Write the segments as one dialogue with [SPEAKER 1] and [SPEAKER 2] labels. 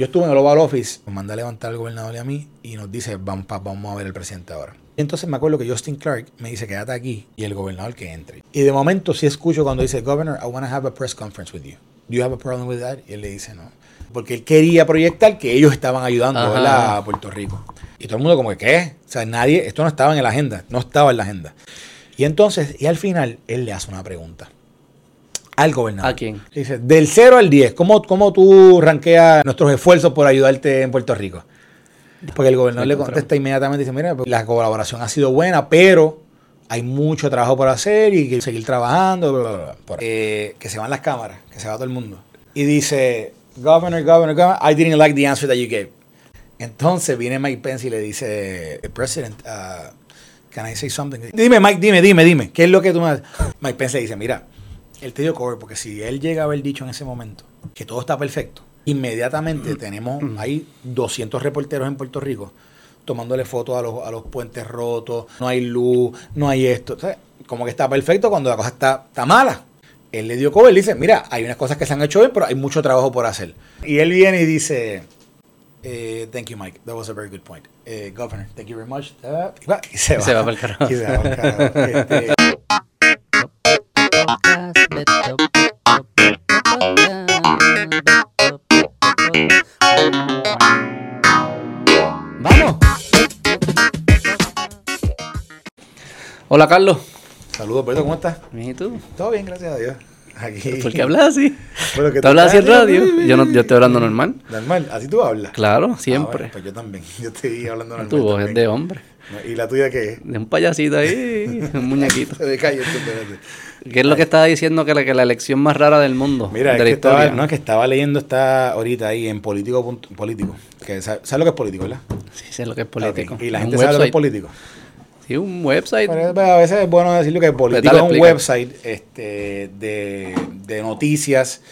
[SPEAKER 1] Yo estuve en el Oval Office, nos manda a levantar al gobernador y a mí y nos dice, vamos, pa- vamos a ver el presidente ahora. Y entonces me acuerdo que Justin Clark me dice, quédate aquí y el gobernador que entre. Y de momento sí escucho cuando dice, Governor, I want to have a press conference with you. Do you have a problem with that? Y él le dice, no. Porque él quería proyectar que ellos estaban ayudando a Puerto Rico. Y todo el mundo como que, ¿qué? O sea, nadie, esto no estaba en la agenda, no estaba en la agenda. Y entonces, y al final, él le hace una pregunta al gobernador.
[SPEAKER 2] ¿A quién?
[SPEAKER 1] Le Dice, del 0 al 10, ¿cómo, ¿cómo tú ranqueas nuestros esfuerzos por ayudarte en Puerto Rico? Porque el gobernador le contesta inmediatamente, dice, mira, la colaboración ha sido buena, pero hay mucho trabajo por hacer y que seguir trabajando, bla, bla, bla. Eh, que se van las cámaras, que se va todo el mundo. Y dice, Governor, Governor, Governor, I didn't like the answer that you gave. Entonces viene Mike Pence y le dice, President, uh, can I say something? Dime, Mike, dime, dime, dime, ¿qué es lo que tú me... Mike Pence le dice, mira, él te dio cover porque si él llega a haber dicho en ese momento que todo está perfecto, inmediatamente tenemos, hay 200 reporteros en Puerto Rico tomándole fotos a los, a los puentes rotos, no hay luz, no hay esto. Como que está perfecto cuando la cosa está, está mala. Él le dio cover y dice, mira, hay unas cosas que se han hecho bien, pero hay mucho trabajo por hacer. Y él viene y dice, eh, thank you, Mike. That was a very good point. Eh, Governor, thank you very much. Ah, y va, y se va.
[SPEAKER 2] Se va pa'l carajo.
[SPEAKER 1] Y se va pa'l carajo. Este,
[SPEAKER 2] Vamos. Hola, Carlos.
[SPEAKER 1] saludos, Pedro, ¿cómo estás?
[SPEAKER 2] ¿Y tú?
[SPEAKER 1] Todo bien, gracias a Dios. Aquí.
[SPEAKER 2] ¿Por qué hablas así?
[SPEAKER 1] Bueno,
[SPEAKER 2] ¿Tú hablas así en radio? Yo, no, yo estoy hablando normal.
[SPEAKER 1] Normal, así tú hablas.
[SPEAKER 2] Claro,
[SPEAKER 1] Ah, bueno,
[SPEAKER 2] siempre.
[SPEAKER 1] pues yo también. Yo estoy hablando normal.
[SPEAKER 2] tu voz es de hombre.
[SPEAKER 1] ¿Y la tuya qué es?
[SPEAKER 2] De un payasito ahí, un muñequito.
[SPEAKER 1] Se esto, espérate.
[SPEAKER 2] ¿Qué es lo que estaba diciendo que la, que la elección más rara del mundo?
[SPEAKER 1] Mira,
[SPEAKER 2] de
[SPEAKER 1] es
[SPEAKER 2] la
[SPEAKER 1] que,
[SPEAKER 2] historia.
[SPEAKER 1] estaba, no, es que estaba leyendo esta ahorita ahí en político. político que ¿Sabes sabe lo que es político, verdad?
[SPEAKER 2] Sí, sé lo que es político.
[SPEAKER 1] Y la gente sabe lo que es político.
[SPEAKER 2] Sí, un website.
[SPEAKER 1] Pero, pues, a veces es bueno decirlo que político
[SPEAKER 2] dale,
[SPEAKER 1] es un
[SPEAKER 2] explica.
[SPEAKER 1] website este, de, de noticias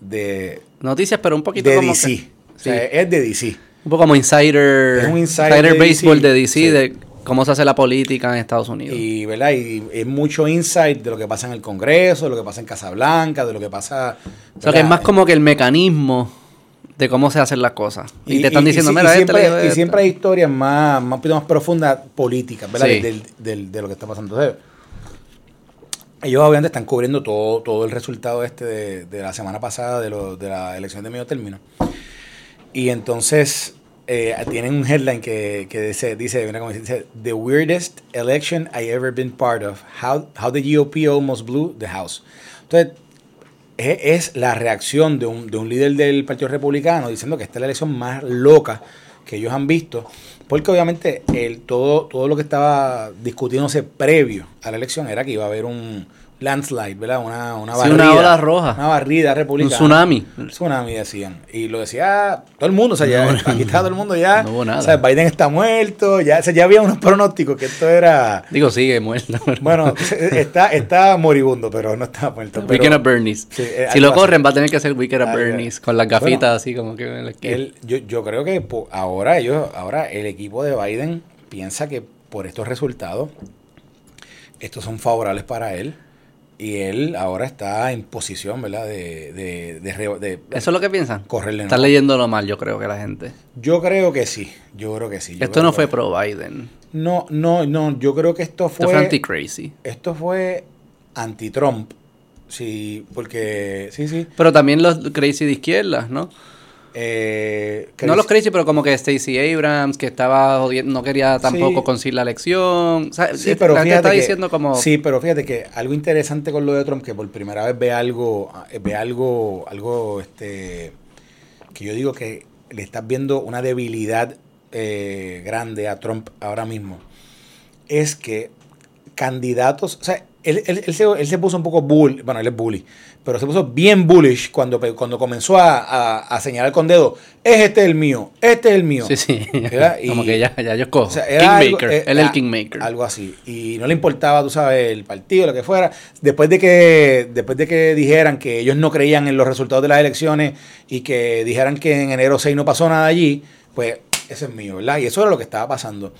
[SPEAKER 1] de,
[SPEAKER 2] Noticias, pero un poquito
[SPEAKER 1] de
[SPEAKER 2] como
[SPEAKER 1] DC.
[SPEAKER 2] que-
[SPEAKER 1] O sea, es de DC.
[SPEAKER 2] Un poco como insider,
[SPEAKER 1] Es un insider de
[SPEAKER 2] baseball
[SPEAKER 1] DC.
[SPEAKER 2] de DC,
[SPEAKER 1] Sí.
[SPEAKER 2] de cómo se hace la política en Estados Unidos.
[SPEAKER 1] Y, ¿verdad? y es mucho insight de lo que pasa en el Congreso, de lo que pasa en Casablanca, de lo que pasa...
[SPEAKER 2] o sea, que es más como que el mecanismo de cómo se hacen las cosas. Y, te están diciendo,
[SPEAKER 1] si-
[SPEAKER 2] mira, este
[SPEAKER 1] siempre,
[SPEAKER 2] le dijo
[SPEAKER 1] y
[SPEAKER 2] esto".
[SPEAKER 1] siempre hay historias más, más, más profundas políticas, ¿verdad?
[SPEAKER 2] Sí.
[SPEAKER 1] Del- del- de lo que está pasando. Entonces, ellos obviamente están cubriendo todo, todo el resultado este de, de la semana pasada de, lo- de la elección de medio término. Y entonces eh, tienen un headline que, que dice, dice, dice, The weirdest election I ever been part of. How, how the GOP almost blew the House. Entonces, es, es la reacción de un, de un líder del Partido Republicano diciendo que esta es la elección más loca que ellos han visto, porque obviamente el, todo, todo lo que estaba discutiéndose previo a la elección era que iba a haber un landslide, ¿verdad? Una, una
[SPEAKER 2] Sí,
[SPEAKER 1] barrida.
[SPEAKER 2] una ola roja.
[SPEAKER 1] Una barrida
[SPEAKER 2] Un
[SPEAKER 1] republicana.
[SPEAKER 2] tsunami.
[SPEAKER 1] Un tsunami decían. Y lo decía todo el mundo, o sea, ya,
[SPEAKER 2] No,
[SPEAKER 1] aquí está todo el mundo ya.
[SPEAKER 2] no hubo nada.
[SPEAKER 1] O sea, Biden está muerto, ya, o sea, ya había unos pronósticos que esto era...
[SPEAKER 2] Digo, sigue muerto. pero-
[SPEAKER 1] Bueno, está, está moribundo, pero no está muerto. pero-
[SPEAKER 2] Weekend at Bernie's.
[SPEAKER 1] Sí, eh,
[SPEAKER 2] si lo
[SPEAKER 1] así.
[SPEAKER 2] corren, va a tener que hacer Weekend at
[SPEAKER 1] Ah,
[SPEAKER 2] Bernie's. Con las gafitas
[SPEAKER 1] Bueno,
[SPEAKER 2] así como que en la.
[SPEAKER 1] Él- yo, yo creo que po- ahora ellos, ahora el equipo de Biden piensa que por estos resultados, estos son favorables para él. Y él ahora está en posición, ¿verdad? De, de, de,
[SPEAKER 2] Eso es lo que piensan.
[SPEAKER 1] correrle.
[SPEAKER 2] Están leyéndolo mal, yo creo que la gente.
[SPEAKER 1] Yo creo que sí. Yo creo que sí. yo
[SPEAKER 2] Esto no
[SPEAKER 1] que-
[SPEAKER 2] fue pro Biden.
[SPEAKER 1] No, no, no. Yo creo que esto
[SPEAKER 2] Esto
[SPEAKER 1] fue.
[SPEAKER 2] fue anti-crazy.
[SPEAKER 1] Esto fue anti-Trump. Sí, porque. Sí, sí.
[SPEAKER 2] Pero también los crazy de izquierda, ¿no?
[SPEAKER 1] Eh,
[SPEAKER 2] No los crazy, pero como que Stacey Abrams, que estaba jodiendo, no quería tampoco
[SPEAKER 1] Sí.
[SPEAKER 2] conseguir la elección. O sea,
[SPEAKER 1] Sí, pero fíjate
[SPEAKER 2] está
[SPEAKER 1] que,
[SPEAKER 2] diciendo como...
[SPEAKER 1] Sí, pero fíjate que algo interesante con lo de Trump, que por primera vez ve algo, eh, ve algo, algo, este, que yo digo que le estás viendo una debilidad eh, grande a Trump ahora mismo, es que candidatos, o sea, él, él- él se, él se puso un poco bull, bueno, él es bully, pero se puso bien bullish cuando, cuando comenzó a, a- a señalar con dedo, es este el mío, este es el mío.
[SPEAKER 2] Sí, sí.
[SPEAKER 1] ¿Verdad?
[SPEAKER 2] como
[SPEAKER 1] Y-
[SPEAKER 2] que ya, ya yo escojo.
[SPEAKER 1] O sea, era algo-
[SPEAKER 2] Kingmaker.
[SPEAKER 1] eh,
[SPEAKER 2] Él es el
[SPEAKER 1] ah,
[SPEAKER 2] Kingmaker.
[SPEAKER 1] Algo así. Y no le importaba, tú sabes, el partido, lo que fuera. Después de que, después de que dijeran que ellos no creían en los resultados de las elecciones y que dijeran que en enero 6 no pasó nada allí, pues ese es mío, ¿verdad? Y eso era lo que estaba pasando.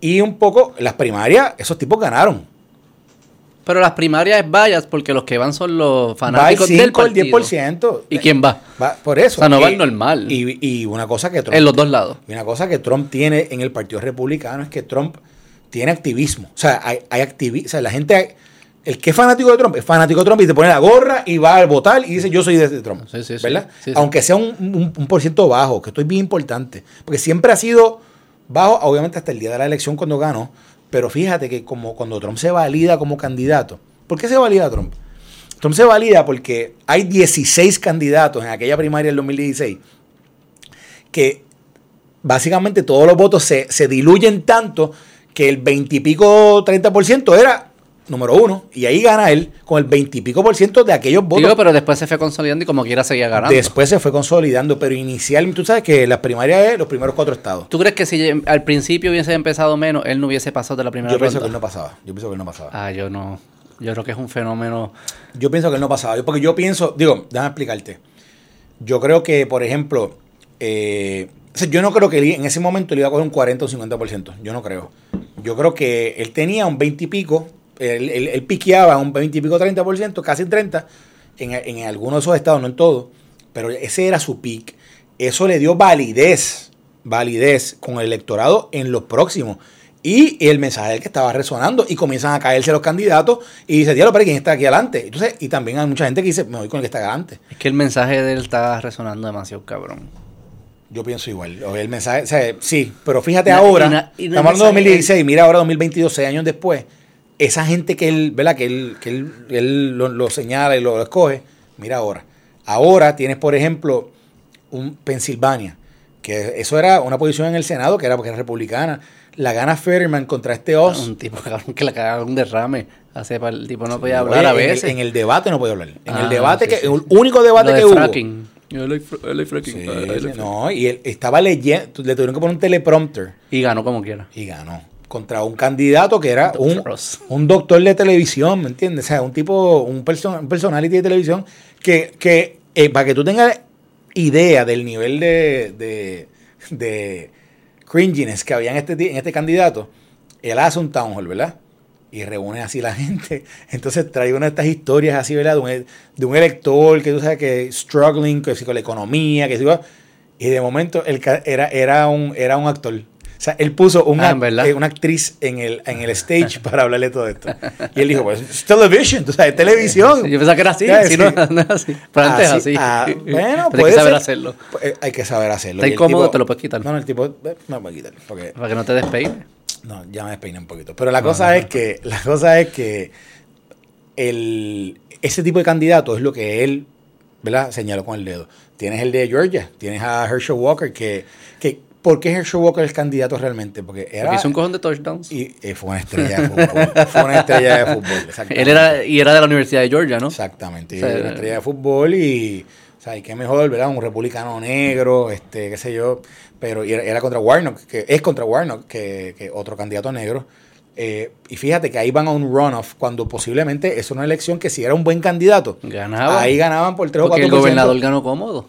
[SPEAKER 1] Y un poco, las primarias, esos tipos ganaron.
[SPEAKER 2] Pero las primarias es bias porque los que van son los fanáticos
[SPEAKER 1] Va el
[SPEAKER 2] del
[SPEAKER 1] 5 o el
[SPEAKER 2] partido.
[SPEAKER 1] 10%.
[SPEAKER 2] ¿Y quién va?
[SPEAKER 1] Va, por eso.
[SPEAKER 2] O sea, no va
[SPEAKER 1] Y-
[SPEAKER 2] el normal.
[SPEAKER 1] Y, y una cosa que Trump
[SPEAKER 2] En los dos lados.
[SPEAKER 1] Y una cosa que Trump tiene en el Partido Republicano es que Trump tiene activismo. O sea, hay, hay activi- o sea, la gente, el que es fanático de Trump, es fanático de Trump y te pone la gorra y va a votar y dice yo soy de Trump.
[SPEAKER 2] Sí, sí.
[SPEAKER 1] ¿Verdad?
[SPEAKER 2] Sí.
[SPEAKER 1] Aunque sea un, un, un por ciento bajo, que esto es bien importante. Porque siempre ha sido bajo, obviamente hasta el día de la elección cuando ganó. Pero fíjate que como cuando Trump se valida como candidato. ¿Por qué se valida Trump? Trump se valida porque hay 16 candidatos en aquella primaria del 2016 que básicamente todos los votos se, se diluyen tanto que el 20 y pico, 30% era número uno. Y ahí gana él con el 20 y pico por ciento de aquellos votos.
[SPEAKER 2] Digo, pero después se fue consolidando y como quiera seguía ganando.
[SPEAKER 1] Después se fue consolidando, pero inicialmente, tú sabes que las primarias es los primeros cuatro estados.
[SPEAKER 2] ¿Tú crees que si al principio hubiese empezado menos, él no hubiese pasado de la primera
[SPEAKER 1] Yo pienso que él no pasaba. Yo pienso que él no pasaba.
[SPEAKER 2] Ah, yo no. Yo creo que es un fenómeno.
[SPEAKER 1] Yo pienso que él no pasaba. Porque yo pienso, digo, déjame explicarte. Yo creo que, por ejemplo, eh, o sea, yo no creo que él en ese momento le iba a coger un 40 o 50%. Yo no creo. Yo creo que él tenía un 20 y pico, él, él- él piqueaba un 20 y pico, 30%, casi 30%, en, en algunos de esos estados, no en todos, pero ese era su pick. Eso le dio validez, validez con el electorado en los próximos. Y el mensaje del que estaba resonando y comienzan a caerse los candidatos y dice, diablo, pero ¿quién está aquí adelante? Entonces, y también hay mucha gente que dice, me voy con el que está adelante.
[SPEAKER 2] Es que el mensaje de él está resonando demasiado cabrón.
[SPEAKER 1] Yo pienso igual. O El mensaje, o sea, sí, pero fíjate ahora,
[SPEAKER 2] y y no
[SPEAKER 1] estamos hablando de
[SPEAKER 2] mensaje-
[SPEAKER 1] 2016, mira ahora 2022, seis años después, esa gente que él, ¿verdad? Que él, que él, él lo, lo señala y lo, escoge, mira ahora. Ahora tienes, por ejemplo, un Pensilvania, que eso era una posición en el Senado que era porque era republicana. La gana Fetterman contra este Oz.
[SPEAKER 2] Un tipo que le cagaba un derrame. Hace el tipo no podía
[SPEAKER 1] Oye,
[SPEAKER 2] hablar a
[SPEAKER 1] en el-
[SPEAKER 2] veces.
[SPEAKER 1] En el, debate no podía hablar. En
[SPEAKER 2] Ah,
[SPEAKER 1] el debate
[SPEAKER 2] sí,
[SPEAKER 1] que,
[SPEAKER 2] sí,
[SPEAKER 1] el único debate
[SPEAKER 2] Lo de
[SPEAKER 1] que hubo.
[SPEAKER 2] fracking. Yo like I like fracking.
[SPEAKER 1] Sí,
[SPEAKER 2] I like
[SPEAKER 1] sí,
[SPEAKER 2] fracking.
[SPEAKER 1] no, y él estaba leyendo, le tuvieron que poner un teleprompter.
[SPEAKER 2] Y ganó como quiera.
[SPEAKER 1] y ganó contra un candidato que era un, un doctor de televisión, ¿me entiendes? O sea, un tipo, un, person, un personality de televisión que, que eh, para que tú tengas idea del nivel de, de, de cringiness que había en este, en este candidato, él hace un town hall, ¿verdad? Y reúne así la gente. Entonces trae una de estas historias así, ¿verdad? De un, de un elector que tú sabes que struggling que, con la economía, que y de momento él era, era, un, era un actor. O sea, él puso una,
[SPEAKER 2] Ah,
[SPEAKER 1] eh, una actriz en el, en el stage para hablarle todo esto. Y él dijo, pues, es television, tú sabes, televisión.
[SPEAKER 2] Sí, yo pensaba que era así.
[SPEAKER 1] Ya,
[SPEAKER 2] si
[SPEAKER 1] sí.
[SPEAKER 2] no, no es así. Pero antes es
[SPEAKER 1] Así,
[SPEAKER 2] así.
[SPEAKER 1] ah, bueno,
[SPEAKER 2] Pero hay
[SPEAKER 1] puede
[SPEAKER 2] que saber
[SPEAKER 1] ser.
[SPEAKER 2] hacerlo.
[SPEAKER 1] Pues, hay que saber hacerlo.
[SPEAKER 2] Está incómodo,
[SPEAKER 1] tipo-
[SPEAKER 2] te lo puedes quitar.
[SPEAKER 1] No, no, el tipo, eh, no me puedo quitar. Porque,
[SPEAKER 2] Para que no te despeines.
[SPEAKER 1] no, ya me despeiné un poquito. Pero la cosa es que, la cosa es que el, ese tipo de candidato es lo que él, ¿verdad? Señaló con el dedo. Tienes el de Georgia, tienes a Herschel Walker, que, que ¿por qué Herschel Walker es candidato realmente? Porque era...
[SPEAKER 2] Porque hizo un cojón de touchdowns.
[SPEAKER 1] y eh, fue una estrella de fútbol. fue una estrella de fútbol. exactamente.
[SPEAKER 2] Él era, y era de la Universidad de Georgia, ¿no?
[SPEAKER 1] Exactamente. y
[SPEAKER 2] O sea,
[SPEAKER 1] una estrella de fútbol y, o sea, y qué mejor, ¿verdad? Un republicano negro, este, qué sé yo, pero y era, era contra Warnock, que es contra Warnock, que, que otro candidato negro. Eh, y fíjate que ahí van a un runoff cuando posiblemente es una elección que si era un buen candidato,
[SPEAKER 2] Ganaba.
[SPEAKER 1] ahí ganaban por 3 o 4%.
[SPEAKER 2] Porque el gobernador ganó cómodo.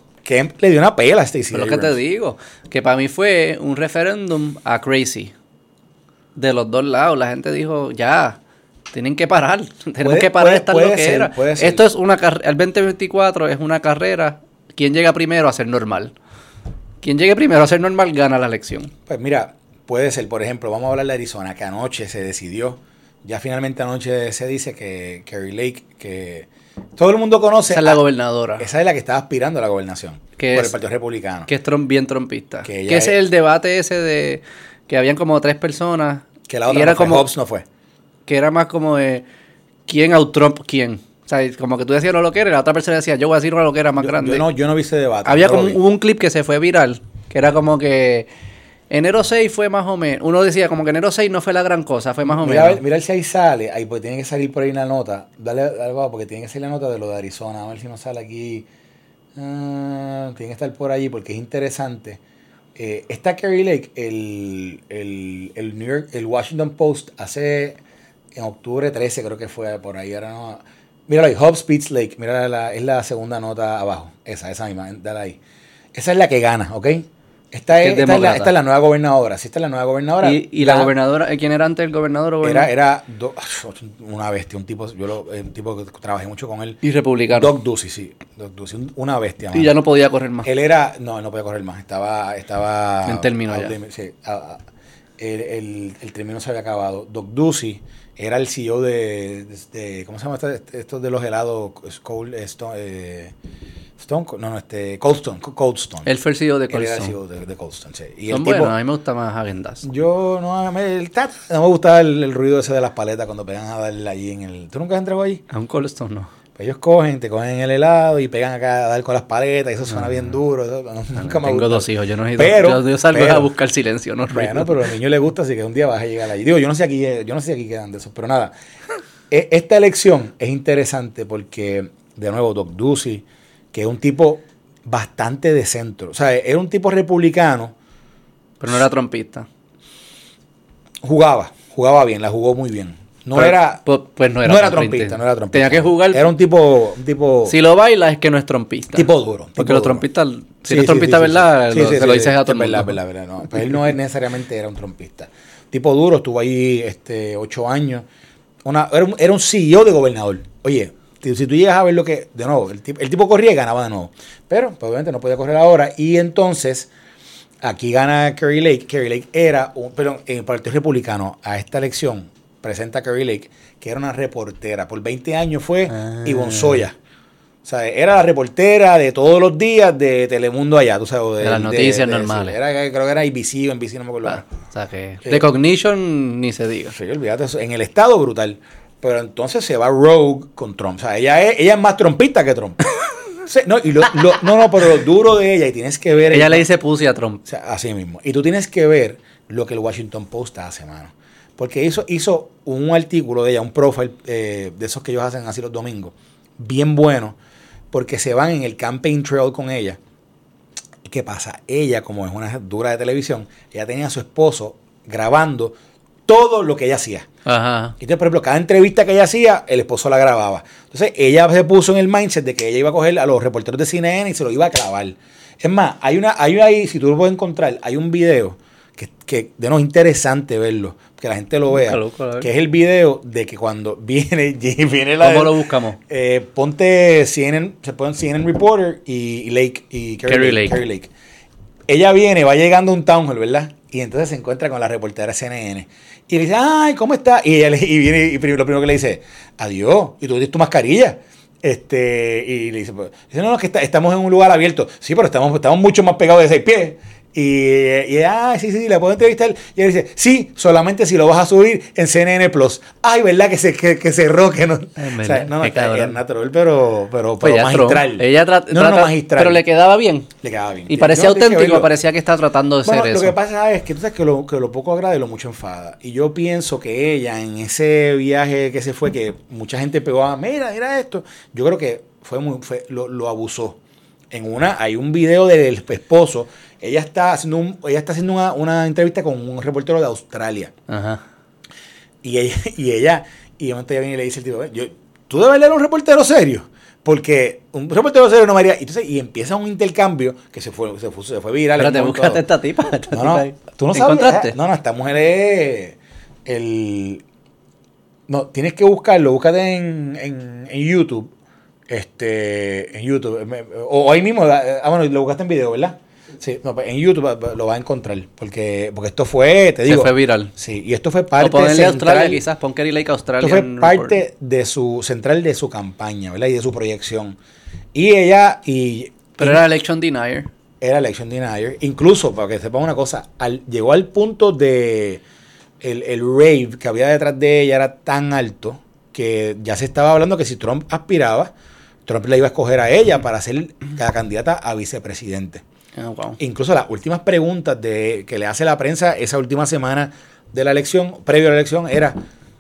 [SPEAKER 1] Le dio una pela a Stacey
[SPEAKER 2] Pero lo que te digo, que para mí fue un referéndum a crazy. De los dos lados, la gente dijo, ya, tienen que parar, tenemos
[SPEAKER 1] Puede-
[SPEAKER 2] que parar esta loquera. Esto es una carrera, el 2024 es una carrera, quien llega primero a ser normal. Quien llegue primero a ser normal gana la elección.
[SPEAKER 1] Pues mira, puede ser, por ejemplo, vamos a hablar de Arizona, que anoche se decidió, ya finalmente anoche se dice que Kerry Lake, que todo el mundo conoce.
[SPEAKER 2] Esa es la
[SPEAKER 1] a-
[SPEAKER 2] gobernadora,
[SPEAKER 1] Esa es la que estaba aspirando a la gobernación
[SPEAKER 2] Que
[SPEAKER 1] por
[SPEAKER 2] es-
[SPEAKER 1] el Partido Republicano.
[SPEAKER 2] que es bien trompista.
[SPEAKER 1] Que
[SPEAKER 2] Que,
[SPEAKER 1] es-
[SPEAKER 2] es el debate ese de que habían como tres personas.
[SPEAKER 1] Que la
[SPEAKER 2] y
[SPEAKER 1] otra
[SPEAKER 2] era
[SPEAKER 1] no fue,
[SPEAKER 2] como,
[SPEAKER 1] Hobbs no fue.
[SPEAKER 2] que era más como de quién out Trump quién. O sea, como que tú decías lo que era y la otra persona decía, yo voy a decir una lo que era más
[SPEAKER 1] Yo,
[SPEAKER 2] grande.
[SPEAKER 1] yo no, yo no vi ese debate.
[SPEAKER 2] Había
[SPEAKER 1] no
[SPEAKER 2] como hubo un clip que se fue viral, que era como que enero 6 fue más o menos, uno decía como que enero 6 no fue la gran cosa, fue más o
[SPEAKER 1] Mira,
[SPEAKER 2] menos.
[SPEAKER 1] mira si ahí sale, ahí pues tiene que salir por ahí una nota. Dale algo porque tiene que salir la nota de lo de Arizona. A ver si no sale aquí. Ah, tiene que estar por allí porque es interesante. Eh, está Kerry Lake, el, el, el New York, el Washington Post hace en octubre 13 creo que fue por ahí. Ahora no. Míralo ahí, Hobbs Beats Lake. Mira, la, es la segunda nota abajo. Esa, esa misma. Dale ahí. Esa es la que gana, ¿ok? Esta es, esta, es la, esta es, la, nueva gobernadora. Sí, esta es la nueva gobernadora.
[SPEAKER 2] ¿Y, y la, la, gobernadora? ¿Quién era antes el gobernador? O
[SPEAKER 1] era era do, una bestia, un tipo, yo lo, un tipo que trabajé mucho con él.
[SPEAKER 2] ¿Y republicano?
[SPEAKER 1] Doc Ducey, sí. Doc Ducey, una bestia.
[SPEAKER 2] Y ya no podía correr más.
[SPEAKER 1] Él era, no, no podía correr más. Estaba, estaba.
[SPEAKER 2] En términos ya.
[SPEAKER 1] Sí, a, a, el, el, el, término se había acabado. Doc Ducey era el CEO de, de, de ¿cómo se llama esto? Estos de los helados? Cold, eh, Stone, no, no, este, Cold Stone, Cold Stone.
[SPEAKER 2] Él fue el CEO de
[SPEAKER 1] Cold
[SPEAKER 2] Stone.
[SPEAKER 1] Él era el CEO de, de Cold Stone, sí.
[SPEAKER 2] Y Son el buenos, a mí me gusta más Agendas.
[SPEAKER 1] Yo, no, me, el tat, no me gusta el, el, ruido ese de las paletas cuando pegan a darle allí en el... ¿Tú nunca has entrado ahí?
[SPEAKER 2] A un Cold Stone, no.
[SPEAKER 1] Pues ellos cogen, te cogen el helado y pegan acá a dar con las paletas y eso suena no, bien duro. Eso, no, nunca me
[SPEAKER 2] Tengo
[SPEAKER 1] gusta.
[SPEAKER 2] dos hijos, yo no he ido.
[SPEAKER 1] Pero,
[SPEAKER 2] yo, yo salgo
[SPEAKER 1] pero,
[SPEAKER 2] a buscar silencio, no ruido.
[SPEAKER 1] Bueno, pero al niño le gusta, así que un día vas a llegar allí. Digo, yo no sé aquí, yo no sé aquí quedan de esos, pero nada. Esta elección es interesante porque, de nuevo, Doc Ducey, que es un tipo bastante de centro. O sea, era un tipo republicano.
[SPEAKER 2] Pero no era trompista.
[SPEAKER 1] Jugaba, jugaba bien, la jugó muy bien. No
[SPEAKER 2] Pero,
[SPEAKER 1] era,
[SPEAKER 2] pues, pues no era,
[SPEAKER 1] no era trompista, no era trompista.
[SPEAKER 2] Tenía que jugar.
[SPEAKER 1] Era un tipo, un tipo.
[SPEAKER 2] Si lo baila es que no es trompista.
[SPEAKER 1] Tipo duro.
[SPEAKER 2] Porque
[SPEAKER 1] tipo
[SPEAKER 2] los
[SPEAKER 1] duro.
[SPEAKER 2] trompistas, si
[SPEAKER 1] Sí,
[SPEAKER 2] eres
[SPEAKER 1] sí,
[SPEAKER 2] trompista,
[SPEAKER 1] sí, sí,
[SPEAKER 2] ¿verdad?
[SPEAKER 1] sí,
[SPEAKER 2] lo,
[SPEAKER 1] sí,
[SPEAKER 2] se lo dices a todo el
[SPEAKER 1] verdad,
[SPEAKER 2] mundo.
[SPEAKER 1] verdad, verdad, no. Pues él no es necesariamente era un trompista. Tipo duro, estuvo ahí este, ocho años. Una, era, un, era un CEO de gobernador. Oye, si tú llegas a ver lo que, de nuevo, el tipo, el tipo corría y ganaba de nuevo. Pero, pues, obviamente, no podía correr ahora. Y entonces, aquí gana Kerry Lake. Kerry Lake era, un, perdón, en el Partido Republicano, a esta elección, presenta a Kerry Lake, que era una reportera. Por 20 años fue
[SPEAKER 2] Ah.
[SPEAKER 1] Ivonne Soya. O sea, era la reportera de todos los días de Telemundo allá, tú sabes.
[SPEAKER 2] De las noticias normales.
[SPEAKER 1] era, creo que era ABC o NBC, no me acuerdo.
[SPEAKER 2] Ah, o sea que.
[SPEAKER 1] Sí.
[SPEAKER 2] De Cognition ni se diga.
[SPEAKER 1] Sí, olvídate, eso, en el estado brutal. Pero entonces se va Rogue con Trump. O sea, ella es, ella es más trompista que Trump. Sí, no, y lo, lo, no, no, pero lo duro de ella, y tienes que ver.
[SPEAKER 2] Ella
[SPEAKER 1] el-
[SPEAKER 2] le dice pussy a Trump.
[SPEAKER 1] o sea, así mismo. Y tú tienes que ver lo que el Washington Post hace, mano. Porque hizo, hizo un artículo de ella, un profile eh, de esos que ellos hacen así los domingos, bien bueno, porque se van en el campaign trail con ella. ¿Y qué pasa? Ella, como es una dura de televisión, ella tenía a su esposo grabando todo lo que ella hacía.
[SPEAKER 2] Ajá.
[SPEAKER 1] Y entonces, por ejemplo, cada entrevista que ella hacía, el esposo la grababa. Entonces, ella se puso en el mindset de que ella iba a coger a los reporteros de CNN y se lo iba a clavar. Es más, hay una, hay ahí, si tú lo puedes encontrar, hay un video que, que de no es interesante verlo, que la gente lo vea,
[SPEAKER 2] ver.
[SPEAKER 1] que es el video de que cuando viene, viene la
[SPEAKER 2] ¿Cómo
[SPEAKER 1] de-
[SPEAKER 2] lo buscamos?
[SPEAKER 1] eh, ponte CNN, se ponen CNN Reporter y, y Lake y Kerry,
[SPEAKER 2] Kerry
[SPEAKER 1] Lake,
[SPEAKER 2] Lake.
[SPEAKER 1] Kerry Lake. Ella viene, va llegando a un town hall, ¿verdad? Y entonces se encuentra con la reportera CNN. Y le dice, ay, ¿cómo está? Y ella y viene y lo primero que le dice, adiós, y tú tienes tu mascarilla. Este, y le dice, pues, no, no, que estamos en un lugar abierto. Sí, pero estamos, estamos mucho más pegados de seis pies. Y, y ah, sí, sí, la puedo entrevistar. Y ella dice, sí, solamente si lo vas a subir en CNN Plus. Ay, ¿verdad? Que se, que, que cerró, que no.
[SPEAKER 2] Ay,
[SPEAKER 1] O sea,
[SPEAKER 2] verdad,
[SPEAKER 1] no, no, está natural, pero, pero,
[SPEAKER 2] Pues
[SPEAKER 1] pero
[SPEAKER 2] ella
[SPEAKER 1] magistral.
[SPEAKER 2] Ella
[SPEAKER 1] no, no, no, magistral.
[SPEAKER 2] Pero le quedaba bien.
[SPEAKER 1] Le quedaba bien.
[SPEAKER 2] Y parecía
[SPEAKER 1] que
[SPEAKER 2] auténtico, parecía que estaba tratando de
[SPEAKER 1] Bueno,
[SPEAKER 2] ser
[SPEAKER 1] lo
[SPEAKER 2] eso.
[SPEAKER 1] que pasa es que tú sabes que lo, que lo poco agrada y lo mucho enfada. Y yo pienso que ella, en ese viaje que se fue, que mucha gente pegó a, mira, mira esto, yo creo que fue muy, fue, lo, lo abusó. En una, hay un video del esposo, ella está haciendo, un, ella está haciendo una, una entrevista con un reportero de Australia.
[SPEAKER 2] Ajá.
[SPEAKER 1] Y ella, y ella, y de momento ella viene y le dice al tipo, yo, tú debes leer un reportero serio. Porque un reportero serio no me haría. Y, entonces, y empieza un intercambio que se fue, se fue, se fue viral.
[SPEAKER 2] Pero te buscaste esta tipa. esta
[SPEAKER 1] No, tú no
[SPEAKER 2] ¿Te
[SPEAKER 1] sabes.
[SPEAKER 2] encontraste?
[SPEAKER 1] No, no, esta mujer es el. No, tienes que buscarlo, búscate en, en, en YouTube. Este, en YouTube. O, o ahí mismo, eh, ah, bueno, lo buscaste en video, ¿verdad? Sí, no, pues en YouTube eh, lo vas a encontrar. Porque, porque esto fue, te
[SPEAKER 2] Se
[SPEAKER 1] digo.
[SPEAKER 2] fue viral.
[SPEAKER 1] Sí, y esto fue
[SPEAKER 2] O
[SPEAKER 1] parte
[SPEAKER 2] Australia
[SPEAKER 1] central.
[SPEAKER 2] quizás, pon Kerry Lake Australia.
[SPEAKER 1] Esto fue parte de su central de su campaña, ¿verdad? Y de su proyección. Y ella, y
[SPEAKER 2] Pero era Election Denier.
[SPEAKER 1] era election denier. Incluso, para que sepan una cosa, al- llegó al punto de el, el rave que había detrás de ella era tan alto que ya se estaba hablando que si Trump aspiraba, Trump la iba a escoger a ella para ser la candidata a vicepresidente.
[SPEAKER 2] Ah, wow.
[SPEAKER 1] Incluso las últimas preguntas de, que le hace la prensa esa última semana de la elección, previo a la elección, era,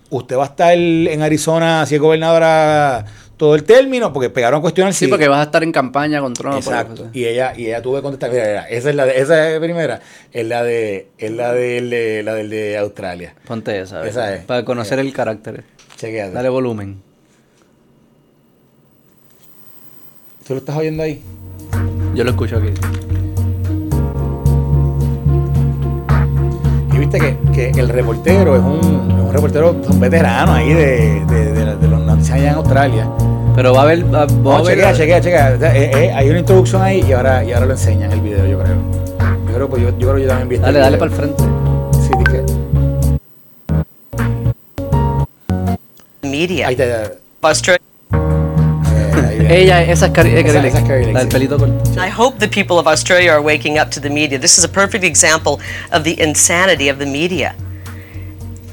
[SPEAKER 1] ¿usted va a estar en Arizona si es gobernadora todo el término? Porque pegaron a cuestionar
[SPEAKER 2] Sí,
[SPEAKER 1] si...
[SPEAKER 2] porque vas a estar en campaña con Trump.
[SPEAKER 1] Exacto.
[SPEAKER 2] por-
[SPEAKER 1] Y ella, y ella tuvo que contestar, mira, mira, esa es la de, esa es primera, es la de, es la del de, la del de Australia.
[SPEAKER 2] Ponte esa.
[SPEAKER 1] Esa es.
[SPEAKER 2] Para conocer el carácter.
[SPEAKER 1] Chequéate.
[SPEAKER 2] Dale volumen.
[SPEAKER 1] ¿Tú lo estás oyendo ahí?
[SPEAKER 2] Yo lo escucho aquí.
[SPEAKER 1] que el reportero es un, un reportero, un veterano ahí de, de, de, de los noticias allá en Australia.
[SPEAKER 2] Pero va a haber. Va, va
[SPEAKER 1] No,
[SPEAKER 2] a haber
[SPEAKER 1] chequea, chequea, chequea. Eh, eh, hay una introducción ahí y ahora, y ahora lo enseñan el video, yo creo. Yo creo, pues, yo, yo creo que yo también vi este
[SPEAKER 2] Dale, dale
[SPEAKER 1] video.
[SPEAKER 2] para el frente.
[SPEAKER 1] Sí, dije.
[SPEAKER 3] media.
[SPEAKER 1] Ahí te.
[SPEAKER 3] Australia.
[SPEAKER 1] ahí viene.
[SPEAKER 2] Ella, esa es Carrie
[SPEAKER 1] Esa-
[SPEAKER 2] Carrie
[SPEAKER 1] esa es Carrie
[SPEAKER 2] Lake,
[SPEAKER 1] Lake,
[SPEAKER 2] La del pelito corto.
[SPEAKER 3] I hope the people of Australia are waking up to the media. This is a perfect example of the insanity of the media.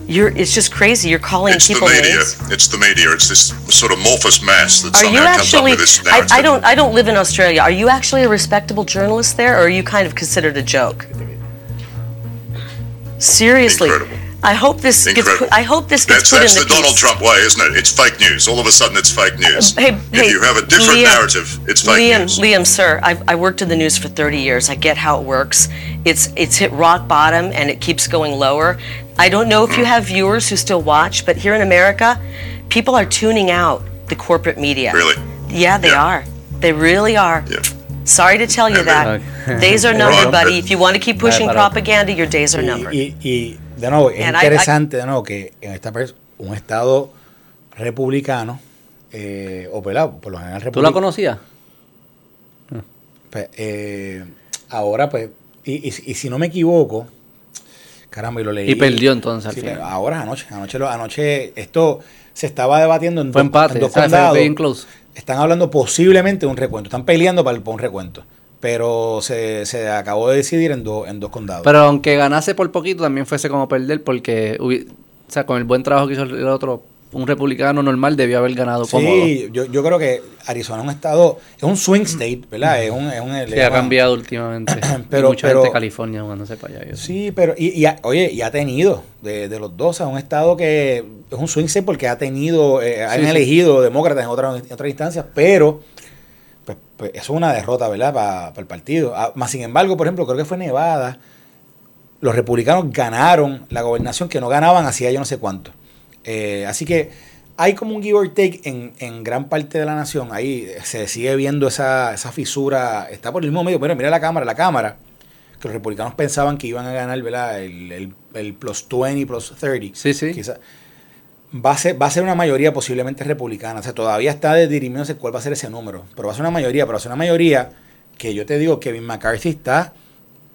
[SPEAKER 3] You're, it's just crazy. You're calling
[SPEAKER 4] It's the
[SPEAKER 3] people
[SPEAKER 4] media.
[SPEAKER 3] names.
[SPEAKER 4] It's the media. It's this sort of amorphous mass that
[SPEAKER 3] Are you
[SPEAKER 4] somehow comes up
[SPEAKER 3] actually?
[SPEAKER 4] with this
[SPEAKER 3] I,
[SPEAKER 4] narrative.
[SPEAKER 3] I don't. I don't live in Australia. Are you actually a respectable journalist there, or are you kind of considered a joke? Seriously,
[SPEAKER 4] Incredible.
[SPEAKER 3] I hope this gets.
[SPEAKER 4] Incredible.
[SPEAKER 3] Put, I hope this gets
[SPEAKER 4] That's,
[SPEAKER 3] put
[SPEAKER 4] that's
[SPEAKER 3] in
[SPEAKER 4] the
[SPEAKER 3] the
[SPEAKER 4] Donald
[SPEAKER 3] piece.
[SPEAKER 4] Trump way, isn't it? It's fake news. All of a sudden, it's fake news.
[SPEAKER 3] Hey,
[SPEAKER 4] if
[SPEAKER 3] hey,
[SPEAKER 4] you have a different
[SPEAKER 3] Liam,
[SPEAKER 4] narrative, it's fake
[SPEAKER 3] Liam,
[SPEAKER 4] news.
[SPEAKER 3] Liam, sir, I've, I worked in the news for 30 years. I get how it works. It's it's hit rock bottom and it keeps going lower. I don't know if you hmm. have viewers who still watch, but here in America, people are tuning out the corporate media.
[SPEAKER 4] Really?
[SPEAKER 3] Yeah, they
[SPEAKER 4] Yeah.
[SPEAKER 3] are. They really are.
[SPEAKER 4] Yeah.
[SPEAKER 3] Sorry to tell you
[SPEAKER 4] And
[SPEAKER 3] that.
[SPEAKER 2] they-
[SPEAKER 3] days are numbered, buddy. If you want to keep pushing propaganda, your days are numbered.
[SPEAKER 1] De nuevo, es
[SPEAKER 3] And I-
[SPEAKER 1] interesante de nuevo que en esta un estado republicano, eh, o pelado, por lo general
[SPEAKER 2] ¿Tú la
[SPEAKER 1] republicano.
[SPEAKER 2] conocías?
[SPEAKER 1] Pues, eh, ahora, pues, y, y- y si no me equivoco, caramba, y lo leí.
[SPEAKER 2] Y perdió entonces al
[SPEAKER 1] Sí,
[SPEAKER 2] final.
[SPEAKER 1] pero ahora, anoche, anoche, esto se estaba debatiendo en,
[SPEAKER 2] Fue
[SPEAKER 1] dos-
[SPEAKER 2] empate,
[SPEAKER 1] en dos condados. Están hablando posiblemente de un recuento, están peleando para, por un recuento, pero se, se acabó de decidir en, dos en dos condados.
[SPEAKER 2] Pero aunque ganase por poquito, también fuese como perder porque, hubi- o sea, con el buen trabajo que hizo el otro, un republicano normal debió haber ganado cómodo.
[SPEAKER 1] Sí, yo, yo creo que Arizona es un estado, es un swing state, ¿verdad? Es un, es un
[SPEAKER 2] Sí,
[SPEAKER 1] le
[SPEAKER 2] ha cambiado últimamente.
[SPEAKER 1] Pero-
[SPEAKER 2] y mucha
[SPEAKER 1] pero-
[SPEAKER 2] gente de California jugándose para allá.
[SPEAKER 1] Sí, pero, y, y ha- oye, y ha tenido de, de los dos a un estado que es un swing state porque ha tenido, eh, han
[SPEAKER 2] Sí, sí.
[SPEAKER 1] elegido demócratas en otras, en otras instancias, pero pues, pues, eso es una derrota, ¿verdad? Para el partido. Ah, más sin embargo, por ejemplo, creo que fue Nevada, los republicanos ganaron la gobernación que no ganaban hacía yo no sé cuánto. Eh, así que hay como un give or take en, en gran parte de la nación. Ahí se sigue viendo esa, esa fisura. Está por el mismo medio. Pero mira la cámara, la cámara. Que los republicanos pensaban que iban a ganar, ¿verdad? El, el, el plus 20, plus 30.
[SPEAKER 2] Sí, sí.
[SPEAKER 1] Quizá- va, a ser, va a ser una mayoría posiblemente republicana. O sea, todavía está dirimiéndose cuál va a ser ese número. Pero va a ser una mayoría. Pero va a ser una mayoría que yo te digo, Kevin McCarthy está